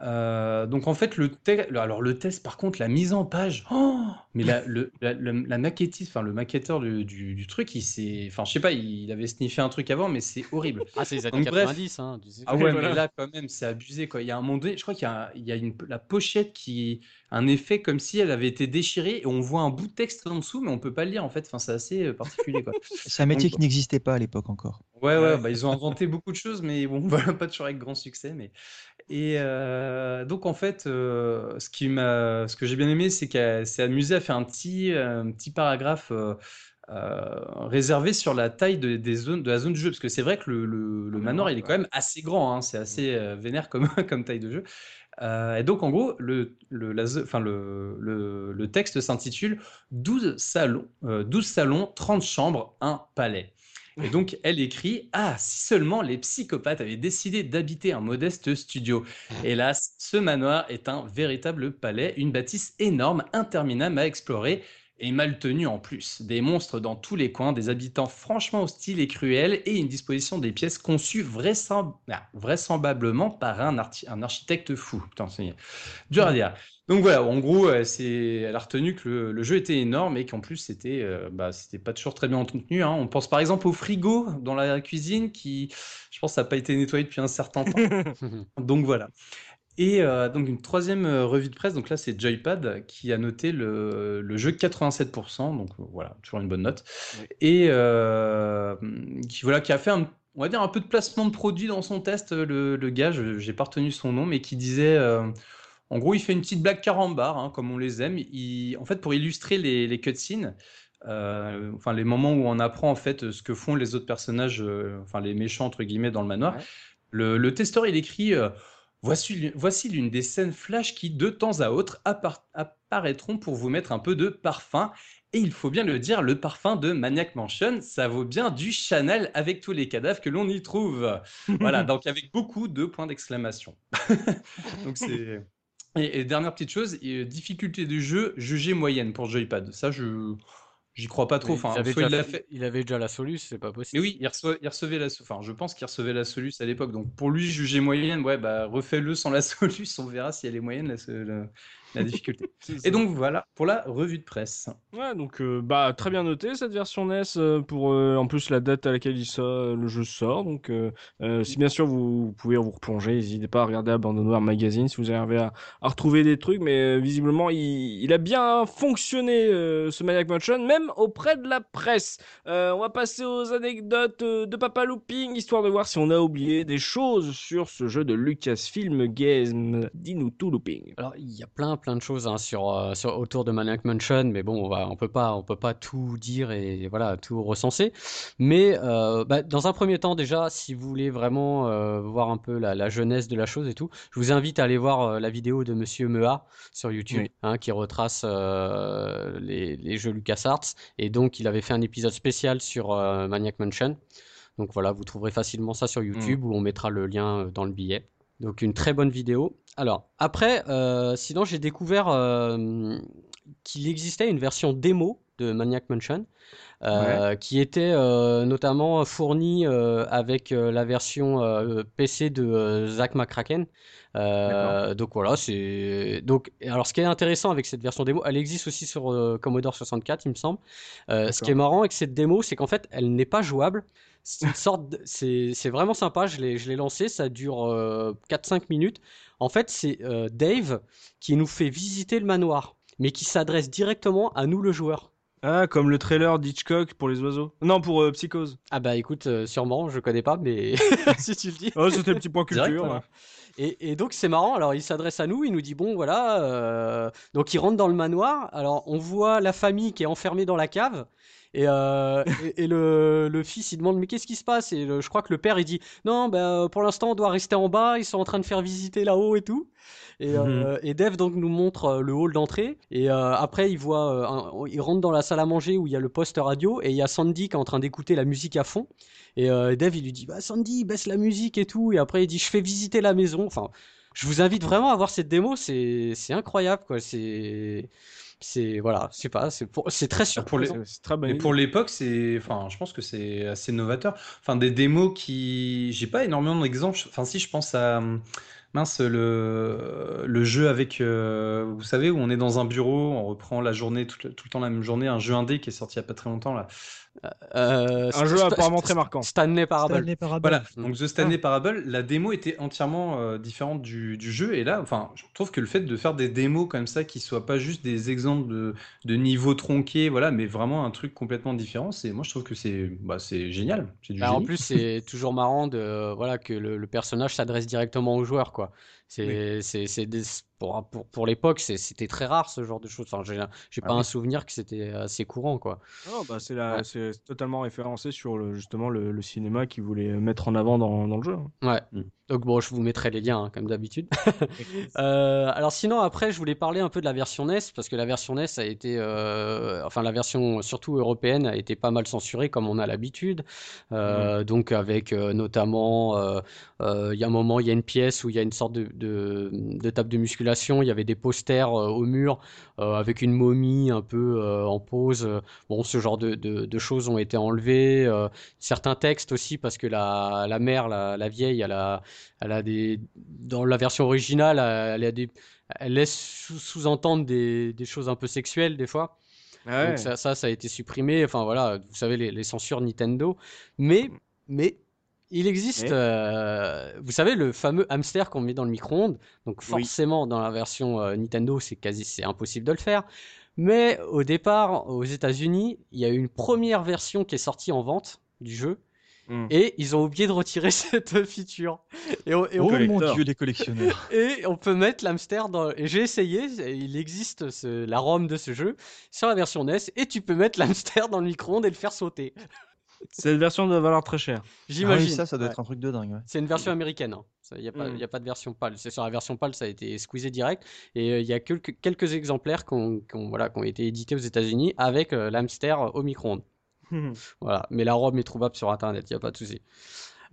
Speaker 2: Euh, donc en fait le, alors le test par contre la mise en page oh mais la, le, la, la maquettiste enfin le maquetteur du, du, du truc il s'est enfin je sais pas il avait sniffé un truc avant mais c'est horrible
Speaker 5: Ah, c'est les années
Speaker 2: Donc, bref.
Speaker 5: 90, hein. tu sais.
Speaker 2: ah ouais,
Speaker 1: Voilà.
Speaker 2: mais là, quand même, c'est abusé, quoi. Il y a un moment donné, je crois qu'il y a, il y a une, la pochette qui un effet comme si elle avait été déchirée et on voit un bout de texte en dessous, mais on peut pas le lire, en fait. Enfin, c'est assez euh, particulier, quoi.
Speaker 3: C'est un métier
Speaker 2: Donc-
Speaker 3: qui n'existait pas à l'époque encore.
Speaker 2: Ouais, ouais,
Speaker 1: Ouais.
Speaker 2: bah, ils ont inventé beaucoup de choses, mais bon, voilà, pas toujours avec grand succès. Mais... Et euh, donc, en fait, euh, ce qui m'a, ce que j'ai bien aimé, c'est qu'elle s'est amusée à faire un petit, un petit paragraphe euh, réservé sur la taille de, des zones, de la zone du jeu. Parce que c'est vrai que le, le, manoir, il est quand même assez grand. Hein, c'est assez vénère comme, comme taille de jeu. Et donc, en gros, le, le, texte s'intitule 12 salons, 12 salons, 30 chambres, un palais. Et donc, elle écrit Ah, si seulement les psychopathes avaient décidé d'habiter un modeste studio. Hélas, ce manoir est un véritable palais, une bâtisse énorme, interminable à explorer et mal tenu en plus. Des monstres dans tous les coins, des habitants franchement hostiles et cruels, et une disposition des pièces conçues ah, vraisemblablement par un, un architecte fou. Putain, c'est dur à dire. Donc voilà, en gros, c'est, elle a retenu que le, jeu était énorme et qu'en plus c'était, euh, bah, c'était pas toujours très bien entretenu. Hein. On pense par exemple au frigo dans la cuisine qui, je pense, n'a pas été nettoyé depuis un certain temps. donc voilà. Et euh, donc une troisième euh, revue de presse, donc là c'est Joypad qui a noté le, le jeu 87%, donc voilà, toujours une bonne note. Et qui, voilà, qui a fait un, on va dire un peu de placement de produit dans son test, le, le gars, j'ai pas retenu son nom, mais qui disait en gros, il fait une petite blague carambar, hein, comme on les aime. en fait, pour illustrer les, les cutscenes, euh, enfin les moments où on apprend en fait ce que font les autres personnages, euh, enfin les méchants entre guillemets dans le manoir, le, testeur il écrit euh, voici, voici l'une des scènes flash qui de temps à autre apparaîtront pour vous mettre un peu de parfum. Et il faut bien le dire, le parfum de Maniac Mansion, ça vaut bien du Chanel avec tous les cadavres que l'on y trouve. voilà, donc avec beaucoup de points d'exclamation. donc c'est et, dernière petite chose, difficulté du jeu jugée moyenne pour Joypad. Ça, je j'y crois pas trop.
Speaker 5: Enfin, il, avait déjà, il, avait déjà la soluce, c'est pas possible.
Speaker 2: Mais oui, il recevait, il recevait la, enfin, je pense qu'il recevait la soluce à l'époque. Donc pour lui, juger moyenne, ouais, bah refais-le sans la soluce, on verra si elle est moyenne la, la difficulté. Et donc voilà pour la revue de presse.
Speaker 1: Ouais, donc euh, bah très bien noté cette version NES euh, pour euh, en plus la date à laquelle il sort, le jeu sort. Donc si bien sûr vous, pouvez vous replonger, n'hésitez pas à regarder Abandonware Magazine si vous arrivez à, à retrouver des trucs, mais visiblement il, il, a bien fonctionné ce Maniac Mansion même auprès de la presse. on va passer aux anecdotes de Papa Looping histoire de voir si on a oublié des choses sur ce jeu de Lucasfilm Games. Dis-nous tout Looping.
Speaker 5: Alors il y a plein plein de choses hein, sur, euh, sur, autour de Maniac Mansion, mais bon, on va, on peut pas, on peut pas tout dire et voilà tout recenser. Mais euh, bah, dans un premier temps, déjà, si vous voulez vraiment euh, voir un peu la, jeunesse de la chose et tout, je vous invite à aller voir la vidéo de Monsieur Mea sur YouTube, hein, qui retrace les, les, jeux LucasArts. Et donc, il avait fait un épisode spécial sur Maniac Mansion. Donc voilà, vous trouverez facilement ça sur YouTube, mm. où on mettra le lien dans le billet. Donc une très bonne vidéo. Alors, après, euh, sinon j'ai découvert euh, qu'il existait une version démo de Maniac Mansion euh, qui était notamment fournie avec la version PC de Zach McCracken. Donc voilà, c'est donc alors ce qui est intéressant avec cette version démo, elle existe aussi sur Commodore 64, il me semble. ce qui est marrant avec cette démo, c'est qu'en fait, elle n'est pas jouable. C'est une sorte, c'est vraiment sympa. Je l'ai lancé, ça dure 4-5 minutes. En fait, c'est euh, Dave qui nous fait visiter le manoir, mais qui s'adresse directement à nous, le joueur.
Speaker 1: Ah, comme le trailer d'Hitchcock pour les oiseaux. Non, pour euh, Psychose.
Speaker 5: Ah bah écoute, euh, sûrement, je connais pas, mais si tu le dis.
Speaker 1: Oh, c'était le petit point culture.
Speaker 5: Et, donc c'est marrant, alors il s'adresse à nous, il nous dit bon voilà, donc il rentre dans le manoir, alors on voit la famille qui est enfermée dans la cave, et, euh, et, le, le, fils, il demande mais qu'est-ce qui se passe? Et je crois que le père, il dit non, ben pour l'instant, on doit rester en bas. Ils sont en train de faire visiter là-haut et tout. Et, euh, mhm. et, Dev donc nous montre euh, le hall d'entrée. Et après, il voit, il rentre dans la salle à manger où il y a le poste radio et il y a Sandy qui est en train d'écouter la musique à fond. Et Dev, il lui dit bah Sandy, baisse la musique et tout. Et après, il dit je fais visiter la maison. Enfin, je vous invite vraiment à voir cette démo. C'est incroyable quoi. C'est c'est voilà, sais pas, c'est c'est très surprenant.
Speaker 2: Pour les, pour l'époque, c'est, enfin, je pense que c'est assez novateur. Enfin, des démos qui, j'ai pas énormément d'exemples. Enfin, si je pense à le jeu avec, euh, vous savez, où on est dans un bureau, on reprend la journée tout, le temps la même journée, un jeu indé qui est sorti il y a pas très longtemps là.
Speaker 1: Euh, un jeu apparemment très marquant.
Speaker 5: Stanley Parable.
Speaker 2: Voilà, donc The Stanley ah. Parable, la démo était entièrement euh, différente du, du, jeu. Et là, enfin, je trouve que le fait de faire des démos comme ça, qui soient pas juste des exemples de, de niveaux tronqués, voilà, mais vraiment un truc complètement différent, c'est, moi je trouve que c'est bah, génial. Du
Speaker 5: bah, en plus, c'est toujours marrant de, voilà, que le, le personnage s'adresse directement aux joueurs. Quoi. C'est pour, pour, pour l'époque, c'était très rare ce genre de choses. Enfin, j'ai j'ai
Speaker 1: Ah
Speaker 5: pas
Speaker 1: oui.
Speaker 5: un souvenir que c'était assez courant, quoi.
Speaker 1: Non, bah c'est la-
Speaker 5: Ouais.
Speaker 1: c'est totalement référencé sur le, justement le, le cinéma qui voulait mettre en avant dans, dans le jeu. hein.
Speaker 5: Ouais.
Speaker 2: Mm.
Speaker 5: Donc bon, je vous mettrai les liens, hein, comme d'habitude. Euh, alors sinon, après, je voulais parler un peu de la version NES, parce que la version NES a été, euh, enfin la version surtout européenne a été pas mal censurée, comme on a l'habitude. Euh, Donc avec notamment, il y a un moment, il y a une pièce où il y a une sorte de, de, de table de musculation, il y avait des posters au mur avec une momie un peu en pose. Bon, ce genre de, choses ont été enlevées. certains textes aussi, parce que la, la mère, la, la vieille, elle a, elle a des, dans la version originale, elle a des, elle laisse sous- sous-entendre des, des choses un peu sexuelles des fois.
Speaker 1: Ah ouais.
Speaker 5: Donc ça, ça, ça a été supprimé. Enfin voilà, vous savez les, les censures Nintendo. Mais, mais il existe, euh, vous savez, le fameux hamster qu'on met dans le micro-ondes. Donc
Speaker 1: Oui.
Speaker 5: forcément, dans la version euh, Nintendo, c'est quasi, c'est impossible de le faire. Mais au départ, aux États-Unis, il y a eu une première version qui est sortie en vente du jeu.
Speaker 1: Hmm.
Speaker 5: Et ils ont oublié de retirer cette feature. Et on, et on
Speaker 3: Oh
Speaker 5: peut,
Speaker 3: mon dieu, les collectionneurs.
Speaker 5: et on peut mettre l'hamster dans. Et j'ai essayé, il existe ce- la ROM de ce jeu sur la version NES, et tu peux mettre l'hamster dans le micro-ondes et le faire sauter.
Speaker 1: Cette version doit valoir très cher.
Speaker 3: Ah
Speaker 5: J'imagine.
Speaker 3: oui, ça, ça doit
Speaker 5: Ouais.
Speaker 3: être un truc de dingue. ouais.
Speaker 5: C'est une version américaine. Il n'y a, pas-
Speaker 1: Mm.
Speaker 5: a pas de version PAL. C'est sur la version PAL, ça a été squeezé direct. Et il y a quelques, quelques exemplaires qui ont, qui ont- voilà, qui ont été édités aux États-Unis avec euh, l'hamster au micro-ondes. Voilà. Mais la ROM est trouvable sur Internet, il n'y a pas de souci.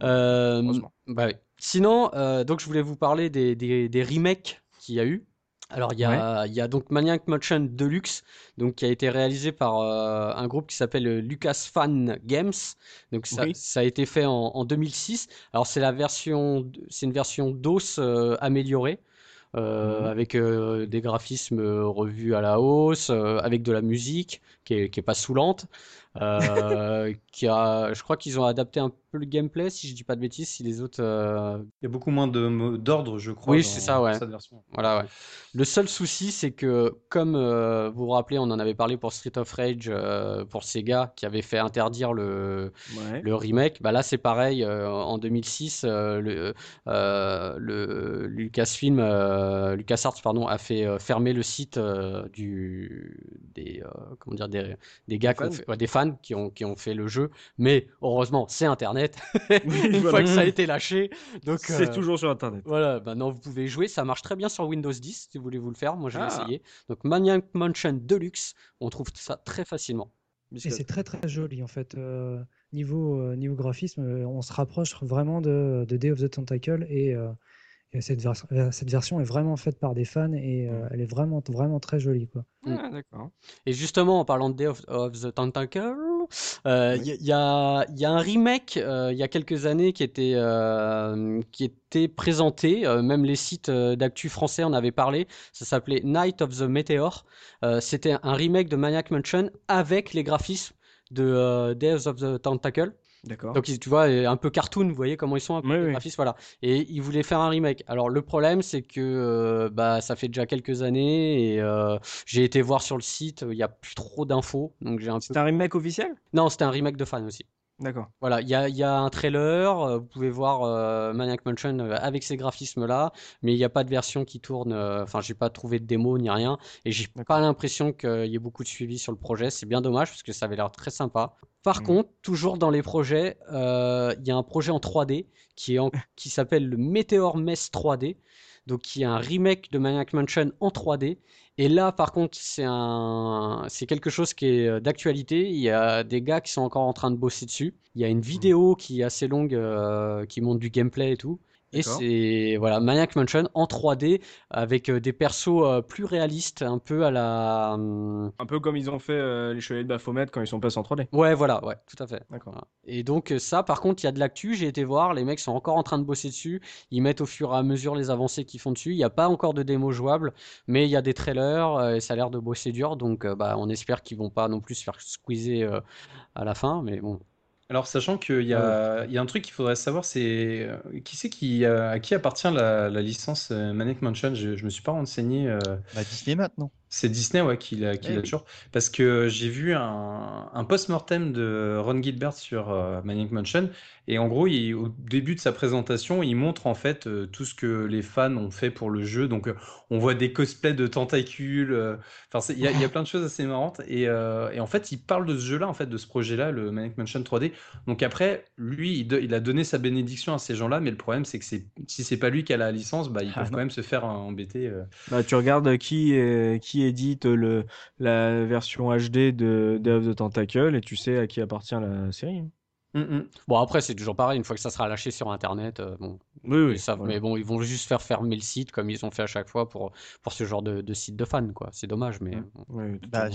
Speaker 5: Euh, bah oui. Sinon, euh, donc je voulais vous parler des, des, des remakes qu'il y a eu. Alors il y a, il y a donc Maniac Mansion Deluxe, donc qui a été réalisé par euh, un groupe qui s'appelle euh, Lucasfan Games. Donc ça,
Speaker 1: Oui.
Speaker 5: ça a été fait en, en 2006. Alors c'est la version, c'est une version DOS améliorée. euh,
Speaker 1: Mhm.
Speaker 5: avec euh, des graphismes euh, revus à la hausse, avec de la musique qui est, qui est pas saoulante, euh, qui a, je crois qu'ils ont adapté un peu le gameplay, si je dis pas de bêtises, si les autres, euh,
Speaker 2: Il y a beaucoup moins d'ordre, je crois.
Speaker 5: Oui,
Speaker 2: dans
Speaker 5: c'est ça, ouais.
Speaker 2: cette version.
Speaker 5: voilà, ouais. Le seul souci, c'est que, comme euh, vous vous rappelez, on en avait parlé pour Street of Rage, euh, pour Sega, qui avait fait interdire le,
Speaker 1: Ouais.
Speaker 5: le remake, bah là c'est pareil. euh, en 2006, euh, le, euh, le Lucasfilm, euh, LucasArts pardon, a fait euh, fermer le site euh, du des euh, comment dire des, des gars qui ont
Speaker 1: fans.
Speaker 5: fait- ouais, des fans qui ont qui ont fait le jeu. Mais heureusement, c'est Internet.
Speaker 1: Oui,
Speaker 5: Une fois que ça a été lâché, donc
Speaker 1: C'est
Speaker 5: euh,
Speaker 1: toujours sur Internet.
Speaker 5: voilà, maintenant vous pouvez jouer, ça marche très bien sur Windows 10 si vous voulez vous le faire, moi je l'ai
Speaker 1: Ah.
Speaker 5: essayé. Donc Maniac Mansion Deluxe, on trouve ça très facilement.
Speaker 4: Et c'est très très joli en fait. Euh, niveau, euh, niveau graphisme, on se rapproche vraiment de, de Day of the Tentacle et, euh, et cette, vers- euh, cette version est vraiment faite par des fans et euh, elle est vraiment vraiment très jolie quoi.
Speaker 1: Ah, d'accord.
Speaker 5: Et justement, en parlant de Day of, of the Tentacle, euh, il
Speaker 1: Oui.
Speaker 5: y, a- il y a, il y a un remake euh, il y a quelques années qui était, euh, qui était présenté, euh, même les sites euh, d'actu français en avaient parlé, ça s'appelait Night of the Meteor. Euh, C'était un remake de Maniac Mansion avec les graphismes de euh, Day of the Tentacle.
Speaker 1: D'accord.
Speaker 5: Donc, ils- tu vois, euh, un peu cartoon, vous voyez comment ils sont un peu
Speaker 1: Oui,
Speaker 5: les
Speaker 1: oui.
Speaker 5: graphismes, voilà. Et ils voulaient faire un remake. Alors, le problème, c'est que euh, bah, ça fait déjà quelques années et euh, j'ai été voir sur le site, il n'y a plus trop d'infos. Donc, j'ai un peu...
Speaker 1: C'est un remake officiel?
Speaker 5: Non, c'était un remake de fan aussi.
Speaker 1: D'accord.
Speaker 5: Voilà, il y a, il y a un trailer, euh, vous pouvez voir euh, Maniac Mansion euh, avec ces graphismes-là, mais il n'y a pas de version qui tourne, euh, enfin, j'ai pas trouvé de démo ni rien, et j'ai pas l'impression qu'il y ait beaucoup de suivi sur le projet, c'est bien dommage parce que ça avait l'air très sympa. Par
Speaker 1: Mhm.
Speaker 5: contre, toujours dans les projets, il y a un projet en 3D qui, est en- qui s'appelle le Meteor Mess 3D, donc qui est un remake de Maniac Mansion en 3D. Et là, par contre, c'est un, c'est quelque chose qui est euh, d'actualité. Il y a des gars qui sont encore en train de bosser dessus. Il y a une vidéo qui est assez longue, euh, qui montre du gameplay et tout. Et c'est voilà Maniac Mansion en 3D avec euh, des persos euh, plus réalistes, un peu à la. hum,
Speaker 1: Un peu comme ils ont fait euh, les Chevaliers de Baphomet quand ils sont passés en 3D.
Speaker 5: Ouais, voilà, ouais, tout à fait.
Speaker 1: D'accord.
Speaker 5: Et donc ça, par contre, il y a de l'actu. J'ai été voir, les mecs sont encore en train de bosser dessus. Ils mettent au fur et à mesure les avancées qu'ils font dessus. Il n'y a pas encore de démo jouable, mais il y a des trailers et ça a l'air de bosser dur. Donc, bah, on espère qu'ils vont pas non plus se faire squeezer à la fin. Mais bon.
Speaker 2: Alors, sachant qu'il y a, il y a un truc qu'il faudrait savoir, c'est euh, qui c'est qui, euh, à qui appartient la, la licence euh, Maniac Mansion? Je, je me suis pas renseigné. euh,
Speaker 3: Bah, Disney maintenant.
Speaker 2: C'est Disney ouais, qui l'a qui
Speaker 3: Eh
Speaker 2: l'a toujours. Parce que j'ai vu un, un post-mortem de Ron Gilbert sur euh, Maniac Mansion. Et en gros, il- au début de sa présentation, il montre en fait euh, tout ce que les fans ont fait pour le jeu. Donc, euh, on voit des cosplays de tentacules. euh, Enfin, il y a, il y a plein de choses assez marrantes. Et, euh, et en fait, il parle de ce jeu-là, en fait, de ce projet-là, le Maniac Mansion 3D. Donc après, lui, il, a donné sa bénédiction à ces gens-là. Mais le problème, c'est que si c'est pas lui qui a la licence, bah, ils
Speaker 3: Ah,
Speaker 2: peuvent
Speaker 3: non.
Speaker 2: quand même se faire embêter. euh.
Speaker 1: Bah, tu regardes qui, est- édite le, la version HD de of the Tentacle et tu sais à qui appartient la série. Hein.
Speaker 2: Mm, mm.
Speaker 5: Bon, après, c'est toujours pareil, une fois que ça sera lâché sur Internet, euh, bon,
Speaker 1: Oui, oui.
Speaker 5: ils savent,
Speaker 1: voilà.
Speaker 5: mais bon, ils vont juste faire fermer le site comme ils ont fait à chaque fois pour, pour ce genre de, de site de fans, quoi. C'est dommage, mais.
Speaker 1: Oui,
Speaker 3: Bah,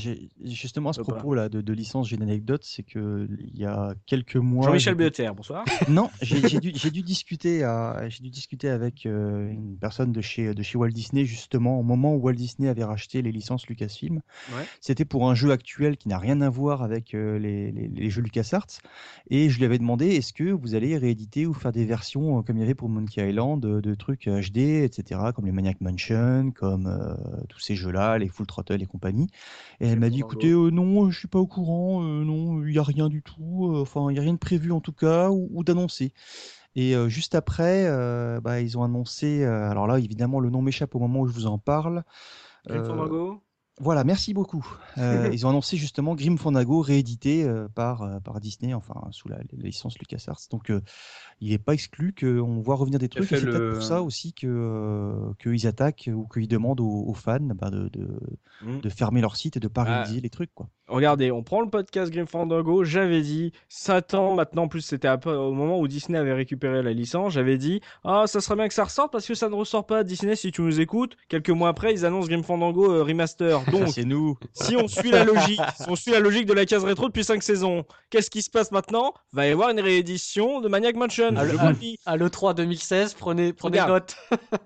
Speaker 3: justement, à ce
Speaker 1: Faut pas.
Speaker 3: propos là de, de licence, j'ai une anecdote, c'est que il y a quelques mois.
Speaker 1: Jean-Michel
Speaker 3: j'ai-
Speaker 1: Beoter, bonsoir.
Speaker 3: Non, j'ai dû, j'ai dû discuter, à- dû discuter avec euh, une personne de chez, de chez Walt Disney justement au moment où Walt Disney avait racheté les licences Lucasfilm.
Speaker 1: Ouais.
Speaker 3: C'était pour un jeu actuel qui n'a rien à voir avec euh, les, les- les jeux LucasArts. Et je lui avais demandé est-ce que vous allez rééditer ou faire des versions euh, comme il y avait pour Monkey Island, de, de trucs HD, etc., comme les Maniac Mansion, comme euh, tous ces jeux-là, les Full Throttle et compagnie? Et elle m'a dit écoutez, euh, non, je suis pas au courant, euh, non, il n'y a rien du tout, euh, enfin, il n'y a rien de prévu en tout cas, ou, ou d'annoncé. Et euh, juste après, euh, bah, ils ont annoncé, euh, alors là, évidemment, le nom m'échappe au moment où je vous en parle.
Speaker 1: Grim
Speaker 3: Euh,
Speaker 1: Fandango
Speaker 3: voilà, merci beaucoup. Euh, ils ont annoncé justement Grim Fandango réédité euh, par, euh, par Disney, enfin sous la, la licence LucasArts. Donc il n'est pas exclu qu'on voit revenir des trucs. C'est peut-être pour ça aussi que qu'ils attaquent ou qu'ils demandent aux, aux fans bah, de, de,
Speaker 1: Mm.
Speaker 3: de fermer leur site et de pas
Speaker 1: Ah.
Speaker 3: réaliser les trucs. Quoi.
Speaker 1: Regardez, on prend le podcast Grim Fandango. J'avais dit, Satan, maintenant, en plus, c'était au moment où Disney avait récupéré la licence. J'avais dit, ah, ça serait bien que ça ressorte parce que ça ne ressort pas. Disney, si tu nous écoutes, quelques mois après, ils annoncent Grim Fandango euh, Remaster. Donc,
Speaker 3: c'est nous.
Speaker 1: si on suit la logique, si on suit la logique de la case rétro depuis 5 saisons, qu'est-ce qui se passe maintenant? Va y avoir une réédition de Maniac Mansion. Je
Speaker 5: le-
Speaker 1: vous le dis.
Speaker 5: À l'E3 2016, prenez, prenez
Speaker 1: Regarde.
Speaker 5: note.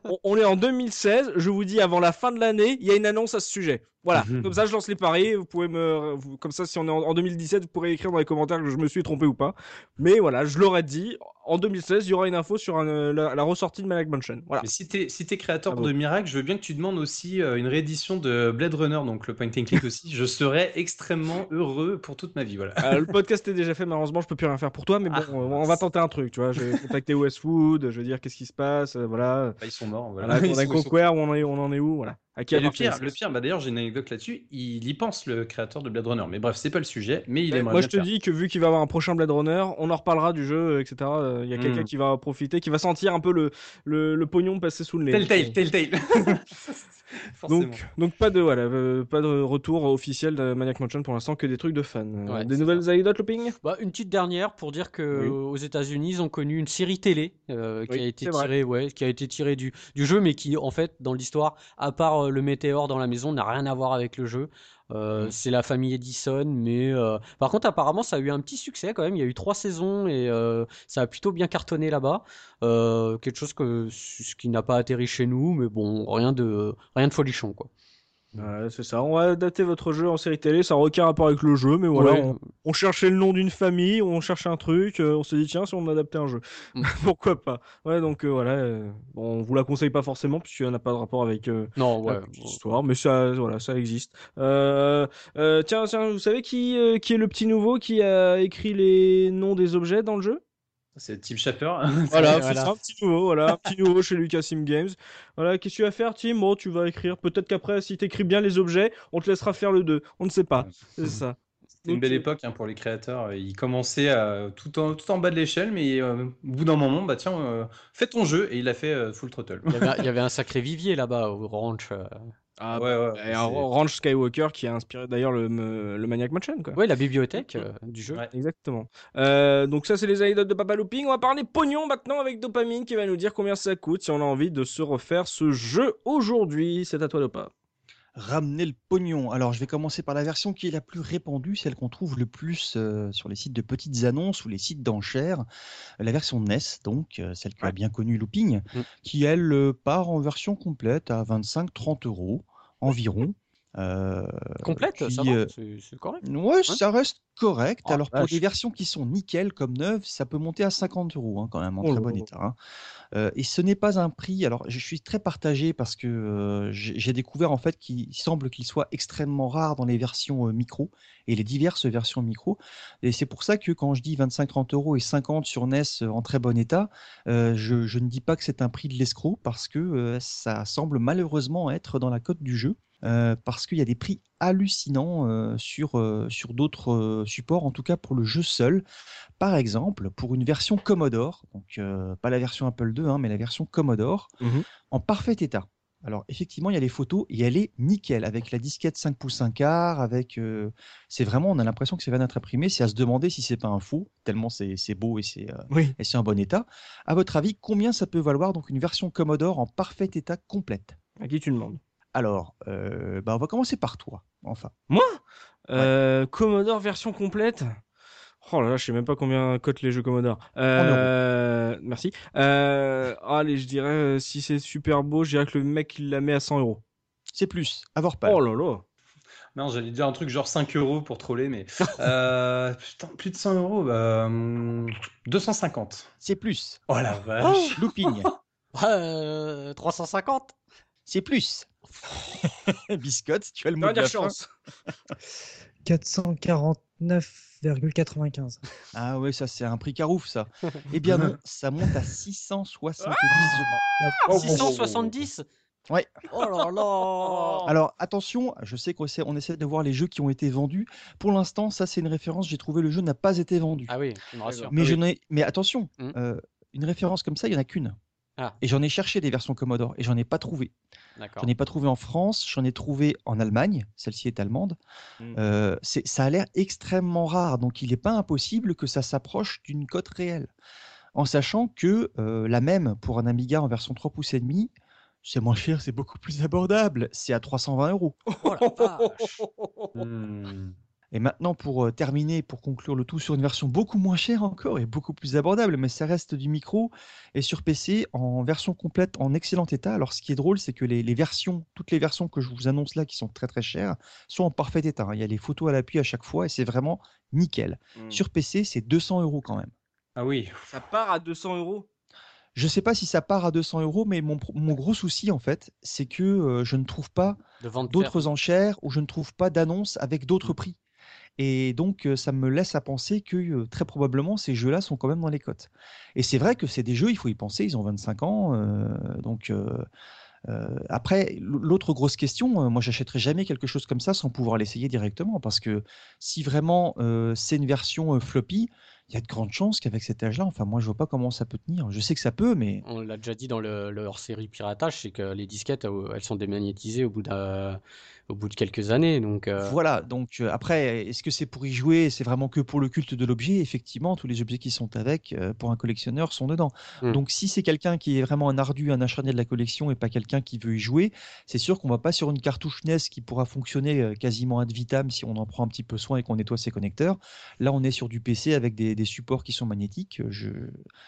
Speaker 1: On, on est en 2016. Je vous dis, avant la fin de l'année, il y a une annonce à ce sujet. Voilà.
Speaker 2: Mhm.
Speaker 1: Comme ça, je lance les paris. Vous pouvez me, comme ça, si on est en, en 2017, vous pourrez écrire dans les commentaires que je me suis trompé ou pas. Mais voilà, je l'aurais dit. En 2016, il y aura une info sur un, la, la ressortie de Maniac Mansion. Voilà.
Speaker 2: Mais si t'es si créateur
Speaker 1: Ah bon.
Speaker 2: de Miracle, je veux bien que tu demandes aussi euh, une réédition de Blade Runner, donc le point and click aussi. Je serais extrêmement heureux pour toute ma vie. Voilà.
Speaker 1: Euh, le podcast est déjà fait, malheureusement, je peux plus rien faire pour toi, mais bon,
Speaker 2: Ah,
Speaker 1: on va tenter un truc, tu vois. Je vais contacter Westwood, je vais dire qu'est-ce qui se passe, euh, voilà.
Speaker 2: Bah, ils sont morts. Voilà.
Speaker 1: Voilà,
Speaker 2: Ils
Speaker 1: on a
Speaker 2: ils sont-
Speaker 1: Conquer, où on en est, on en est où, voilà. À qui
Speaker 2: Et le pire, le pire, bah d'ailleurs j'ai une anecdote là-dessus. Il y pense le créateur de Blade Runner, mais bref, c'est pas le sujet. Mais il
Speaker 1: Ouais,
Speaker 2: aimerait
Speaker 1: Moi,
Speaker 2: bien
Speaker 1: je te
Speaker 2: faire.
Speaker 1: dis que vu qu'il va avoir un prochain Blade Runner, on en reparlera du jeu, euh, etc. Euh, Il y a quelqu'un
Speaker 2: Mm.
Speaker 1: qui va profiter, qui va sentir un peu le, le, le pognon passer sous le nez.
Speaker 2: Telltale, Telltale.
Speaker 1: Donc, donc pas de voilà, euh, pas de retour officiel de Maniac Mansion pour l'instant, que des trucs de fans. Euh,
Speaker 5: Ouais,
Speaker 1: des nouvelles anecdotes, Looping?
Speaker 5: Bah, une petite dernière pour dire que
Speaker 1: Oui.
Speaker 5: aux États-Unis, ils ont connu une série télé euh, qui
Speaker 1: Oui,
Speaker 5: a été tirée, ouais, qui a été tirée du, du jeu, mais qui en fait dans l'histoire, à part euh, le météore dans la maison, n'a rien à voir avec le jeu. Euh,
Speaker 2: Mm.
Speaker 5: C'est la famille Edison, mais euh, par contre apparemment ça a eu un petit succès quand même. Il y a eu trois saisons et euh, ça a plutôt bien cartonné là-bas. Quelque chose que ce qui n'a pas atterri chez nous, mais bon, rien de rien de folichon quoi.
Speaker 1: Ouais, c'est ça. On va adapter votre jeu en série télé. Ça n'a aucun rapport avec le jeu, mais voilà.
Speaker 5: Ouais.
Speaker 1: On, on cherchait le nom d'une famille, on cherchait un truc. euh, on s'est dit, tiens, si on adaptait un jeu.
Speaker 5: Mm.
Speaker 1: Pourquoi pas Ouais, donc euh, voilà. euh, bon, on vous la conseille pas forcément, puisqu'il n'a pas de rapport avec euh,
Speaker 5: Non, ouais.
Speaker 1: petite histoire, mais ça, voilà, ça existe. Tiens, tiens, vous savez qui, qui est le petit nouveau qui a écrit les noms des objets dans le jeu?
Speaker 2: C'est Tim Schafer.
Speaker 1: Voilà,
Speaker 5: Voilà.
Speaker 1: c'est un petit nouveau, voilà, un petit nouveau chez Lucasfilm Games. Voilà, qu'est-ce que tu vas faire, Tim? Bon, tu vas écrire. Peut-être qu'après, si tu écris bien les objets, on te laissera faire le 2. On ne sait pas. C'est ça.
Speaker 2: C'était une belle époque hein, pour les créateurs. Ils commençaient à- tout, en, tout en bas de l'échelle, mais euh, au bout d'un moment, bah tiens, euh, fais ton jeu. Et il a fait euh, Full Throttle.
Speaker 5: Il y avait, il y avait un sacré vivier là-bas au ranch.
Speaker 1: Ah,
Speaker 2: ouais, ouais.
Speaker 1: Et un Ranch Skywalker qui a inspiré d'ailleurs le, le Maniac Mansion, quoi.
Speaker 5: Ouais, la bibliothèque euh, du jeu.
Speaker 2: Ouais.
Speaker 1: Exactement. Euh, donc ça, c'est les anecdotes de Papa Looping. On va parler pognon maintenant avec Dopamine qui va nous dire combien ça coûte si on a envie de se refaire ce jeu aujourd'hui. C'est à toi, Dopa.
Speaker 3: Ramener le pognon. Alors, je vais commencer par la version qui est la plus répandue, celle qu'on trouve le plus euh, sur les sites de petites annonces ou les sites d'enchères. La version NES, donc, euh, celle que a bien connue Looping,
Speaker 5: Mm.
Speaker 3: qui, elle, euh, part en version complète à 25-30 euros environ. Euh,
Speaker 5: Complète, ça
Speaker 3: puis,
Speaker 5: va,
Speaker 3: euh,
Speaker 5: c'est correct.
Speaker 3: Ouais, ça reste correct.
Speaker 5: Oh,
Speaker 3: Alors pour des versions qui sont nickel comme neuves, ça peut monter à 50 euros hein, quand même en
Speaker 1: Oh
Speaker 3: très bon état. hein. Euh, et ce n'est pas un prix. Alors je suis très partagé parce que j'ai découvert en fait qu'il semble qu'il soit extrêmement rare dans les versions micro et les diverses versions micro. Et c'est pour ça que quand je dis 25-30 euros et 50 sur NES en très bon état, euh, je, je ne dis pas que c'est un prix de l'escroc parce que euh, ça semble malheureusement être dans la cote du jeu. Euh, parce qu'il y a des prix hallucinants euh, sur, euh, sur d'autres supports, en tout cas pour le jeu seul. Par exemple, pour une version Commodore, donc pas la version Apple II, hein, mais la version Commodore,
Speaker 1: Mhm.
Speaker 3: en parfait état. Alors effectivement, il y a les photos et elle est nickel avec la disquette 5 pouces 1 quart. Avec, euh, c'est vraiment, on a l'impression que c'est d'être imprimé. C'est à se demander si c'est pas un faux, tellement c'est c'est beau et c'est euh,
Speaker 1: Oui.
Speaker 3: et c'est en bon état. À votre avis, combien ça peut valoir donc une version Commodore en parfait état complète?
Speaker 1: À qui tu demandes?
Speaker 3: Alors, euh, bah, on va commencer par toi. Enfin,
Speaker 1: Euh, Commodore version complète? Oh là là, je sais même pas combien cotent les jeux Commodore. Euh, merci. Euh, allez, je dirais si c'est super beau, je dirais que le mec il la met à 100 euros.
Speaker 3: c'est plus. Avoir pas.
Speaker 1: Oh là là.
Speaker 2: Non, j'allais dire un truc genre 5 euros pour troller, mais euh, putain, plus de 100 euros, bah, hum, 250.
Speaker 3: C'est plus.
Speaker 2: Oh la vache.
Speaker 3: Looping.
Speaker 5: Euh, 350
Speaker 3: c'est plus. Biscotte, tu as le mot de la
Speaker 1: chance.
Speaker 4: 449,95.
Speaker 3: Ah ouais, ça c'est un prix carouf ça. Eh bien non, ça monte à 670 euros.
Speaker 5: 670
Speaker 3: Ouais.
Speaker 5: Oh là là
Speaker 3: Alors attention, je sais qu'on essaie, on essaie de voir les jeux qui ont été vendus. Pour l'instant, ça c'est une référence. J'ai trouvé le jeu n'a pas été vendu.
Speaker 5: Ah oui, tu me rassures.
Speaker 3: mais
Speaker 1: ah
Speaker 3: je
Speaker 1: oui.
Speaker 3: n'ai, mais attention,
Speaker 5: Hmm.
Speaker 3: euh, une référence comme ça, il y en a qu'une.
Speaker 5: Ah.
Speaker 3: Et j'en ai cherché des versions Commodore et j'en ai pas trouvé.
Speaker 5: D'accord.
Speaker 3: J'en ai pas trouvé en France, j'en ai trouvé en Allemagne. Celle-ci est allemande.
Speaker 1: Mm.
Speaker 3: Euh, ça a l'air extrêmement rare, donc il n'est pas impossible que ça s'approche d'une cote réelle. En sachant que euh, la même pour un Amiga en version 3 pouces et demi, c'est moins cher, c'est beaucoup plus abordable. C'est à 320 euros.
Speaker 5: Oh la vache.
Speaker 2: Hmm.
Speaker 3: Et maintenant, pour euh, terminer, pour conclure le tout sur une version beaucoup moins chère encore et beaucoup plus abordable, mais ça reste du micro et sur PC en version complète en excellent état. Alors, ce qui est drôle, c'est que les, les versions, toutes les versions que je vous annonce là, qui sont très très chères, sont en parfait état. hein. Il y a les photos à l'appui à chaque fois et c'est vraiment nickel.
Speaker 1: Mm.
Speaker 3: Sur PC, c'est 200 euros quand même.
Speaker 2: Ah oui.
Speaker 1: Ça part à 200 euros?
Speaker 3: Je sais pas si ça part à 200 euros, mais mon, gros souci en fait, c'est que euh, je ne trouve pas d'autres enchères ou je ne trouve pas d'annonces avec d'autres prix. Et donc, euh, ça me laisse à penser que euh, très probablement ces jeux-là sont quand même dans les cotes. Et c'est vrai que c'est des jeux, il faut y penser, ils ont 25 ans. euh, donc, après, l'autre grosse question, moi, j'achèterai jamais quelque chose comme ça sans pouvoir l'essayer directement. Parce que si vraiment c'est une version floppy, il y a de grandes chances qu'avec cet âge-là, enfin, moi, je vois pas comment ça peut tenir. Je sais que ça peut, mais
Speaker 5: On l'a déjà dit dans le, le hors-série piratage, c'est que les disquettes, elles sont démagnétisées au bout, d'un- au bout de quelques années. Donc, euh,
Speaker 3: Voilà, donc euh, après, est-ce que c'est pour y jouer? C'est vraiment que pour le culte de l'objet? Effectivement, tous les objets qui sont avec, euh, pour un collectionneur, sont dedans.
Speaker 5: Hmm.
Speaker 3: Donc si c'est quelqu'un qui est vraiment un ardu, un acharné de la collection et pas quelqu'un qui veut y jouer, c'est sûr qu'on va pas sur une cartouche NES qui pourra fonctionner quasiment ad vitam si on en prend un petit peu soin et qu'on nettoie ses connecteurs. Là, on est sur du PC avec des, des supports qui sont magnétiques. Je...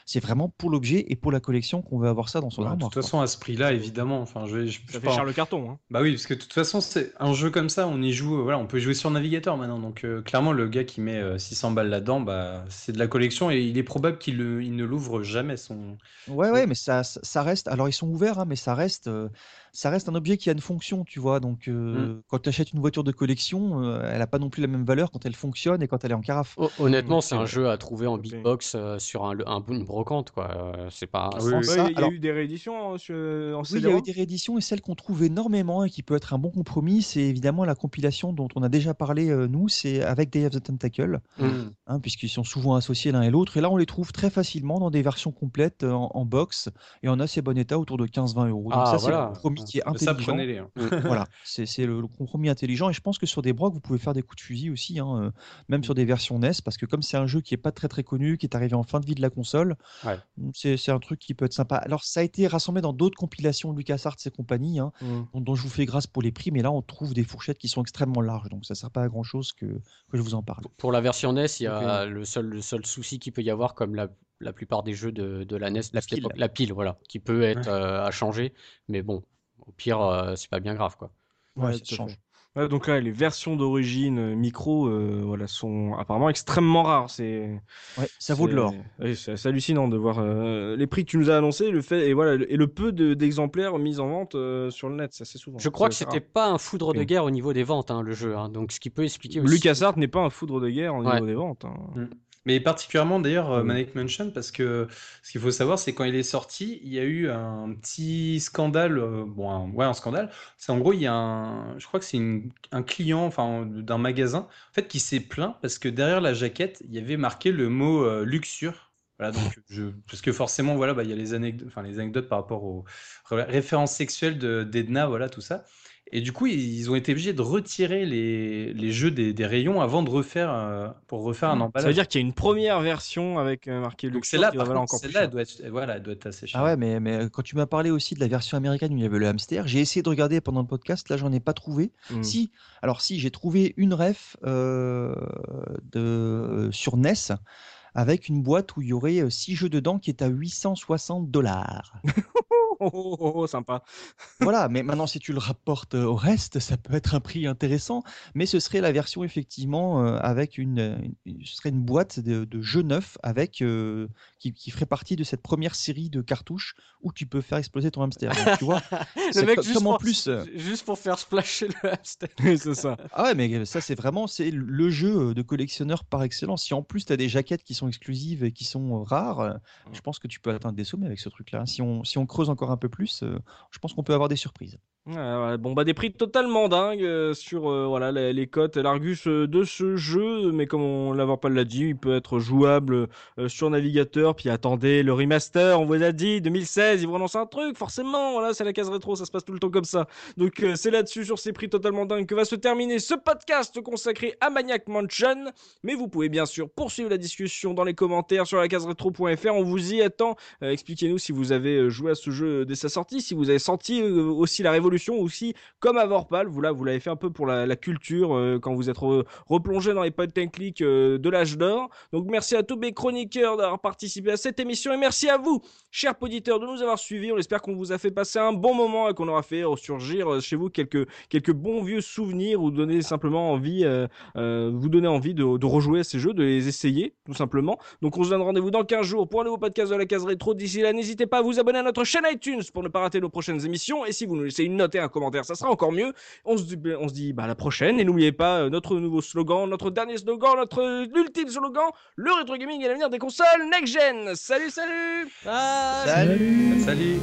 Speaker 3: C'est vraiment pour l'objet et pour la collection qu'on veut avoir ça dans son
Speaker 2: Bah, de
Speaker 3: armoire.
Speaker 2: toute façon, à ce prix-là, évidemment. Enfin, je, vais- je, je
Speaker 1: Ça fait cher le carton. Hein.
Speaker 2: Bah oui, parce que de toute façon, c'est un jeu comme ça, on y joue, euh, voilà, on peut jouer sur navigateur maintenant. Donc euh, clairement, le gars qui met euh, 600 balles là-dedans, bah, c'est de la collection et il est probable qu'il il ne l'ouvre jamais son.
Speaker 3: Ouais, ouais, mais ça, ça ça reste. Alors, ils sont ouverts, hein, mais ça reste, euh, ça reste un objet qui a une fonction, tu vois. Donc, euh, quand tu achètes une voiture de collection, euh, elle n'a pas non plus la même valeur quand elle fonctionne et quand elle est en carafe.
Speaker 5: Ho- Honnêtement,
Speaker 1: Mm,
Speaker 5: c'est
Speaker 1: c'est
Speaker 5: un
Speaker 1: vrai.
Speaker 5: jeu à trouver en big box euh, sur un, un- une brocante, quoi. Euh, C'est pas.
Speaker 2: Ah
Speaker 5: c'est-
Speaker 2: oui,
Speaker 3: Sans
Speaker 2: oui.
Speaker 1: Ouais,
Speaker 3: ça,
Speaker 1: il y a eu des rééditions hein, sur- en
Speaker 3: Oui, il y a eu des rééditions et celle qu'on trouve énormément et qui peut être un bon compromis, c'est évidemment la compilation dont on a déjà parlé, euh, nous, c'est avec Day of the Tentacle,
Speaker 5: Mm.
Speaker 3: hein, puisqu'ils sont souvent associés l'un et l'autre. Et là, on les trouve très facilement dans des versions complètes euh, en, en box et en assez bon état autour de 15-20 euros. Donc
Speaker 5: Ah,
Speaker 3: ça, c'est
Speaker 5: voilà.
Speaker 3: le compromis qui est
Speaker 2: Ça,
Speaker 3: intelligent.
Speaker 2: prenez-les. hein.
Speaker 3: voilà, c'est le, le compromis intelligent et je pense que sur des brocs vous pouvez faire des coups de fusil aussi, hein, euh, même sur des versions NES, parce que comme c'est un jeu qui est pas très très connu, qui est arrivé en fin de vie de la console,
Speaker 5: Ouais.
Speaker 3: c'est un truc qui peut être sympa. Alors ça a été rassemblé dans d'autres compilations de LucasArts et compagnie, hein,
Speaker 1: Mm.
Speaker 3: dont, dont je vous fais grâce pour les prix, mais là on trouve des fourchettes qui sont extrêmement larges, donc ça sert pas à grand chose que, que je vous en parle.
Speaker 5: Pour la version NES, il y a le seul, le seul souci qu'il peut y avoir, comme la, la plupart des jeux de, de la NES,
Speaker 3: La pile.
Speaker 5: la pile, voilà, qui peut être
Speaker 2: Ouais.
Speaker 5: euh, à changer. Mais bon, au pire, euh, c'est pas bien grave, quoi.
Speaker 3: Ouais,
Speaker 1: Ouais,
Speaker 3: ça
Speaker 1: tout à
Speaker 3: change.
Speaker 1: fait. Ouais, donc là, les versions d'origine euh, micro, euh, voilà, sont apparemment extrêmement rares. C'est,
Speaker 3: Ouais, ça vaut de
Speaker 1: c'est-
Speaker 3: l'or.
Speaker 1: ouais, c'est hallucinant de voir euh, les prix que tu nous as annoncés, le fait et voilà, et le peu de- d'exemplaires mis en vente euh, sur le net, c'est assez souvent.
Speaker 5: Je crois que
Speaker 1: C'est
Speaker 5: c'était pas un foudre de guerre au niveau des ventes, hein, le jeu. hein. Donc, ce qui peut expliquer aussi.
Speaker 1: LucasArts n'est pas un foudre de guerre au
Speaker 5: Ouais.
Speaker 1: niveau des ventes. hein.
Speaker 2: Mais particulièrement d'ailleurs euh,
Speaker 1: Mm.
Speaker 2: Manic Mansion parce que ce qu'il faut savoir c'est quand il est sorti il y a eu un petit scandale euh, bon un- ouais un scandale. C'est en gros il y a un je crois que c'est un client enfin d'un magasin en fait qui s'est plaint parce que derrière la jaquette il y avait marqué le mot euh, luxure. Voilà donc je parce que forcément voilà bah, il y a les anecdotes enfin les anecdotes par rapport aux ré- références sexuelles de d'Edna voilà tout ça et du coup ils ont été obligés de retirer les, les jeux des, des rayons avant de refaire euh, pour refaire un emballage
Speaker 1: Ça veut dire qu'il y a une première version avec euh, marqué Luxor
Speaker 2: celle-là,
Speaker 1: qui va
Speaker 2: par
Speaker 1: valoir
Speaker 2: contre,
Speaker 1: encore plus
Speaker 2: celle-là, doit être, voilà, elle doit être assez chère.
Speaker 3: Ah ouais, mais, mais quand tu m'as parlé aussi de la version américaine où il y avait le hamster, j'ai essayé de regarder pendant le podcast, là j'en ai pas trouvé.
Speaker 1: Hmm.
Speaker 3: Si, alors si, j'ai trouvé une ref euh, de, sur NES avec une boîte où il y aurait 6 jeux dedans qui est à 860 dollars.
Speaker 1: Oh, oh, oh, oh, sympa.
Speaker 3: voilà, mais maintenant si tu le rapportes euh, au reste, ça peut être un prix intéressant, mais ce serait la version effectivement euh, avec une, une- ce serait une boîte de, de jeux neufs avec euh, qui, qui ferait partie de cette première série de cartouches où tu peux faire exploser ton hamster. Donc, tu vois, c'est
Speaker 5: Le mec, juste pour,
Speaker 3: plus. euh,
Speaker 5: juste pour faire splasher le hamster.
Speaker 1: Oui, c'est ça.
Speaker 3: Ah ouais, mais ça c'est vraiment c'est le jeu de collectionneur par excellence. Si en plus tu as des jaquettes qui sont exclusives et qui sont rares, je pense que tu peux atteindre des sommets avec ce truc-là. Si on, si on creuse encore un peu plus, je pense qu'on peut avoir des surprises.
Speaker 1: Bon bah des prix totalement dingues euh, sur euh, voilà les, les cotes, l'Argus euh, de ce jeu, mais comme on l'avoir pas l'a dit, il peut être jouable sur navigateur. Puis attendez, le remaster, on vous a dit 2016, ils vous relancent un truc, forcément. Voilà, c'est la case rétro, ça se passe tout le temps comme ça. Donc c'est là-dessus sur ces prix totalement dingues que va se terminer ce podcast consacré à Maniac Mansion. Mais vous pouvez bien sûr poursuivre la discussion dans les commentaires sur la case rétro.fr. On vous y attend. Expliquez-nous si vous avez joué à ce jeu dès sa sortie, si vous avez senti aussi la révolution, aussi comme à Vorpal, vous là, vous l'avez fait un peu pour la, culture euh, quand vous êtes re- replongé dans les point and click euh, de l'âge d'or. Donc merci à tous mes chroniqueurs d'avoir participé à cette émission et merci à vous, chers auditeurs, de nous avoir suivis. On espère qu'on vous a fait passer un bon moment et qu'on aura fait ressurgir euh, chez vous quelques quelques bons vieux souvenirs ou donner simplement envie, vous donner envie de, de rejouer à ces jeux, de les essayer tout simplement. Donc on se donne rendez-vous dans 15 jours pour un nouveau podcast de la case rétro. D'ici là, n'hésitez pas à vous abonner à notre chaîne iTunes pour ne pas rater nos prochaines émissions. Et si vous nous laissez une note et un commentaire, ça sera encore mieux. On se dit, on se dit bah, à la prochaine. Et n'oubliez pas euh, notre nouveau slogan, notre dernier slogan, notre ultime slogan le rétro gaming est l'avenir des consoles next-gen. Salut, salut
Speaker 5: Ah,
Speaker 3: Salut
Speaker 2: Salut